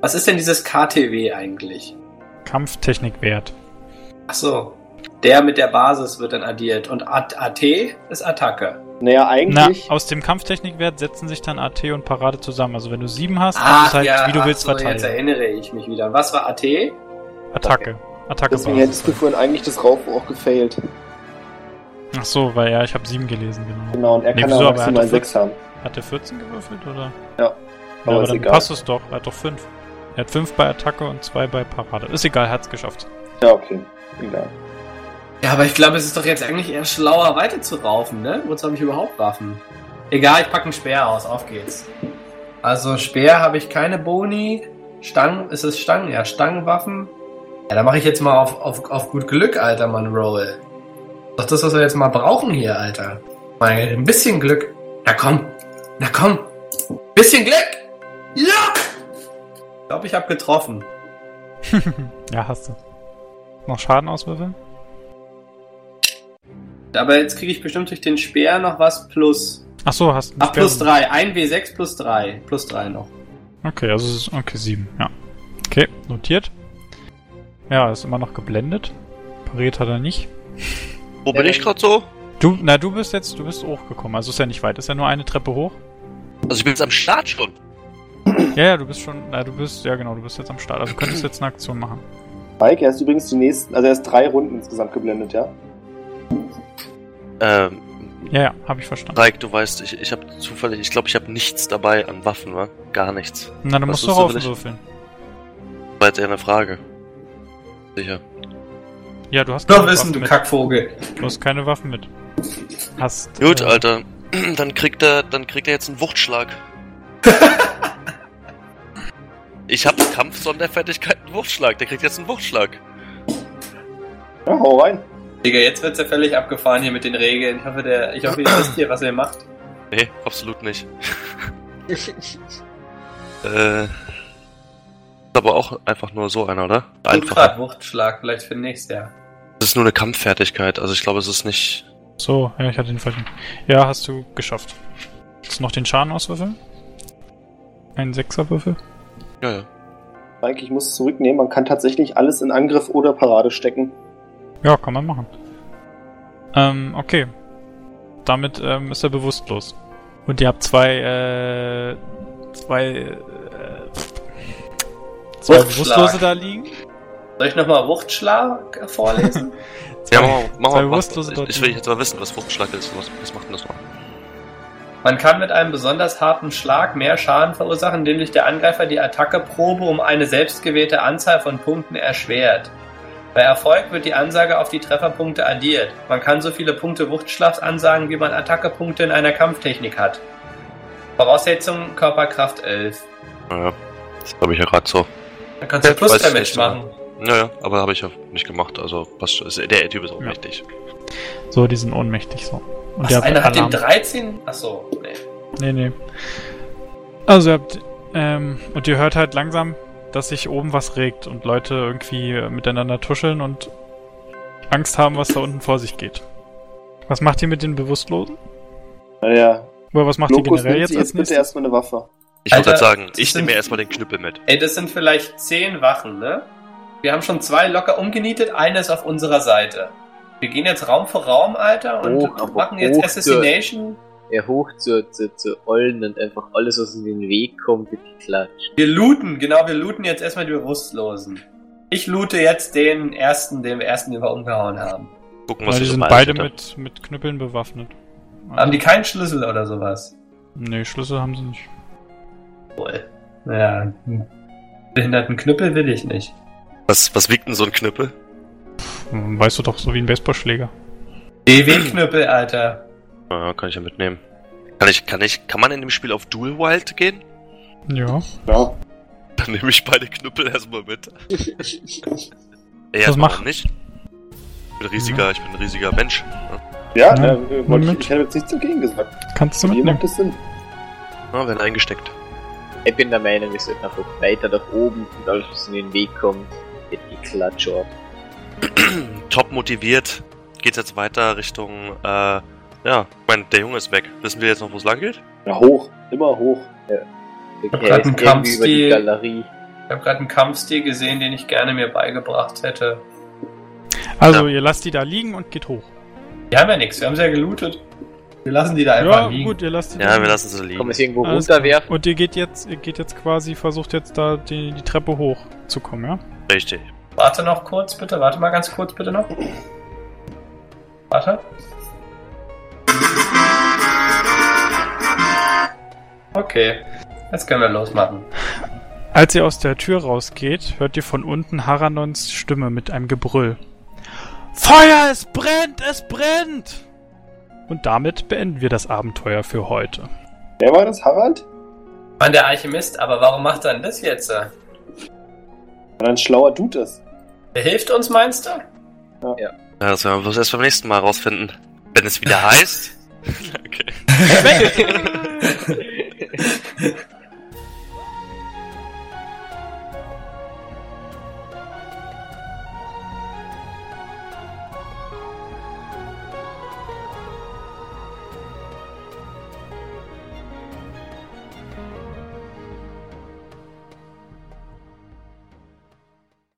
was ist denn dieses KTW eigentlich? Kampftechnikwert. Ach so. Der mit der Basis wird dann addiert. Und AT ist Attacke. Naja, Na, eigentlich. aus dem Kampftechnikwert setzen sich dann AT und Parade zusammen. Also wenn du sieben hast, kannst Ach du halt, ja, wie du willst, so, jetzt verteilen. erinnere ich mich wieder. Was war AT? Attacke. Attacke deswegen hättest du vorhin eigentlich das Raufen auch gefailt. Ach so, weil ja, ich habe sieben gelesen, genau. Genau, und er Nee, kann wieso, ja aber er maximal hatte 6 haben. Hat er 14 gewürfelt, oder? Ja. Ja, Aber aber ist dann egal. passt es doch. Er hat doch 5. Er hat 5 bei Attacke und 2 bei Parade. Ist egal, hat's geschafft. Ja, okay. Egal. Ja, aber ich glaube, es ist doch jetzt eigentlich eher schlauer, weiter zu raufen, ne? Wozu habe ich überhaupt Waffen? Egal, ich packe einen Speer aus. Auf geht's. Also Speer habe ich keine Boni. Stangen, ist es Stangen? Ja, Stangenwaffen. Ja, da mache ich jetzt mal auf, auf, auf gut Glück, Alter, Mann, Roll. Doch das, was wir jetzt mal brauchen hier, Alter. Mal ein bisschen Glück. Na komm. Na komm. Bisschen Glück. Ja! Ich glaube, ich habe getroffen. Ja, hast du. Noch Schaden auswürfeln? Aber jetzt kriege ich bestimmt durch den Speer noch was plus. Ach so, hast du. Ach, plus 3. 1 W6 plus 3. Plus 3 noch. Okay, also es ist, okay, 7, ja. Okay, notiert. Ja, ist immer noch geblendet. Pariert hat er nicht. Wo bin ich gerade so? Du, na, du bist jetzt, du bist hochgekommen. Also ist ja nicht weit, ist ja nur eine Treppe hoch. Also ich bin jetzt am Start schon. Ja, ja, du bist schon, na, du bist, ja genau, du bist jetzt am Start. Also du könntest jetzt eine Aktion machen. Mike, er ist übrigens die nächsten, also er ist drei Runden insgesamt geblendet, ja? Ähm, Ja, ja, habe ich verstanden. Reik, du weißt, ich, ich habe zufällig, ich glaube, ich habe nichts dabei an Waffen, wa? Gar nichts. Na, dann Was musst du raufwürfeln. War jetzt eher eine Frage. Sicher. Ja, du hast Noch keine wissen, Waffen du mit. Kackvogel. Du hast keine Waffen mit. Hast. Gut, äh, Alter. Dann kriegt er, dann kriegt er jetzt einen Wuchtschlag. ich habe Kampfsonderfertigkeit einen Wuchtschlag. Der kriegt jetzt einen Wuchtschlag. Ja, hau rein. Digga, jetzt wird's ja völlig abgefahren hier mit den Regeln. Ich hoffe, der, ich hoffe, ihr wisst hier, was ihr macht. Nee, absolut nicht. äh, aber auch einfach nur so einer, oder? Einfach. grad, Wuchtschlag, vielleicht für nächstes Jahr. Es ist nur eine Kampffertigkeit. Also ich glaube, es ist nicht. So, ja, ich hatte den falschen. Ja, hast du geschafft. Willst du noch den Schaden auswürfeln? Ein Sechserwürfel? Ja, ja. Mike, ich muss es zurücknehmen. Man kann tatsächlich alles in Angriff oder Parade stecken. Ja, kann man machen. Ähm, okay. Damit ähm, ist er bewusstlos. Und ihr habt zwei, äh, zwei, äh, zwei Wuchtschlag. Bewusstlose da liegen. Soll ich nochmal Wuchtschlag vorlesen? Ja, mach mal, mach mal. Ich, ich will jetzt mal wissen, was Wuchtschlag ist. Was, was macht denn das mal? Man kann mit einem besonders harten Schlag mehr Schaden verursachen, indem sich der Angreifer die Attackeprobe um eine selbstgewählte Anzahl von Punkten erschwert. Bei Erfolg wird die Ansage auf die Trefferpunkte addiert. Man kann so viele Punkte Wuchtschlags ansagen, wie man Attackepunkte in einer Kampftechnik hat. Voraussetzung Körperkraft 11. Naja, das habe ich ja gerade so. Dann kannst du Ja, Plus Damage machen. Naja, aber habe ich ja nicht gemacht. Also passt Der Typ ist auch Ja. mächtig. So, die sind ohnmächtig so. Und Was, ihr habt einer hat den Alarm. 13? Achso, nee. Nee, nee. Also ihr habt, ähm, und ihr hört halt langsam, dass sich oben was regt und Leute irgendwie äh, miteinander tuscheln und Angst haben, was da unten vor sich geht. Was macht ihr mit den Bewusstlosen? Naja, Oder was macht ihr Lokus generell nimmt jetzt als jetzt bitte erstmal eine Waffe. Ich wollte gerade sagen, ich sind- nehme mir erstmal den Knüppel mit. Ey, das sind vielleicht 10 Wachen, ne? Wir haben schon zwei locker umgenietet, eine ist auf unserer Seite. Wir gehen jetzt Raum für Raum, Alter, und aber machen jetzt Assassination. Er hoch zu, zu, zu Ollen und einfach alles, was in den Weg kommt, wird geklatscht. Wir looten, genau, wir looten jetzt erstmal die Bewusstlosen. Ich loote jetzt den ersten, den ersten, den wir umgehauen haben. Gucken, was Weil die sind beide mit, mit Knüppeln bewaffnet. Haben die keinen Schlüssel oder sowas? Nee, Schlüssel haben sie nicht. Wohl. Naja, einen behinderten Knüppel will ich nicht. Was, was wiegt denn so ein Knüppel? Hm, Weißt du doch, so wie ein Baseballschläger. DW-Knüppel, Alter. Ja, kann ich ja mitnehmen. Kann ich, kann ich, kann man in dem Spiel auf Dual Wild gehen? Ja. Ja. Dann nehme ich beide Knüppel erstmal mit. Ey, Was mach- nicht. Ich bin ein riesiger, ich bin ein riesiger Mensch. Ne? Ja, Ja, äh, wollte ich, mit. ich hätte jetzt nichts dagegen gesagt. Kannst du mitnehmen. macht das Sinn. Ja, werden eingesteckt. Ich bin der Meinung, wir sollten einfach weiter nach oben und alles, was in den Weg kommt, wird geklatscht. Top motiviert geht's jetzt weiter Richtung, äh, ja, ich meine, der Junge ist weg. Wissen wir jetzt noch, wo es lang geht? Ja, hoch. Immer hoch. Der hab Käse grad einen irgendwie Kampfstil. über die Galerie. Ich habe gerade einen Kampfstil gesehen, den ich gerne mir beigebracht hätte. Also, ihr lasst die da liegen und geht hoch. Wir haben ja nichts, wir haben sie ja gelootet. Wir lassen die da einfach Ja, liegen. gut, ihr lasst die da Ja, liegen. wir lassen sie liegen. es irgendwo Alles runterwerfen? Und ihr geht jetzt, ihr geht jetzt quasi, versucht jetzt da die, die Treppe hoch zu kommen, ja? Richtig. Warte noch kurz, bitte. Warte mal ganz kurz, bitte noch. Warte. Okay. Jetzt können wir losmachen. Als ihr aus der Tür rausgeht, hört ihr von unten Haranons Stimme mit einem Gebrüll. Feuer, es brennt, es brennt! Und damit beenden wir das Abenteuer für heute. Wer war das? Harald? Mann, der Alchemist, aber warum macht er denn das jetzt? Weil er ein schlauer Dude ist. Der hilft uns, meinst du? Ja, das werden wir bloß erst beim nächsten Mal rausfinden. Wenn es wieder heißt. okay.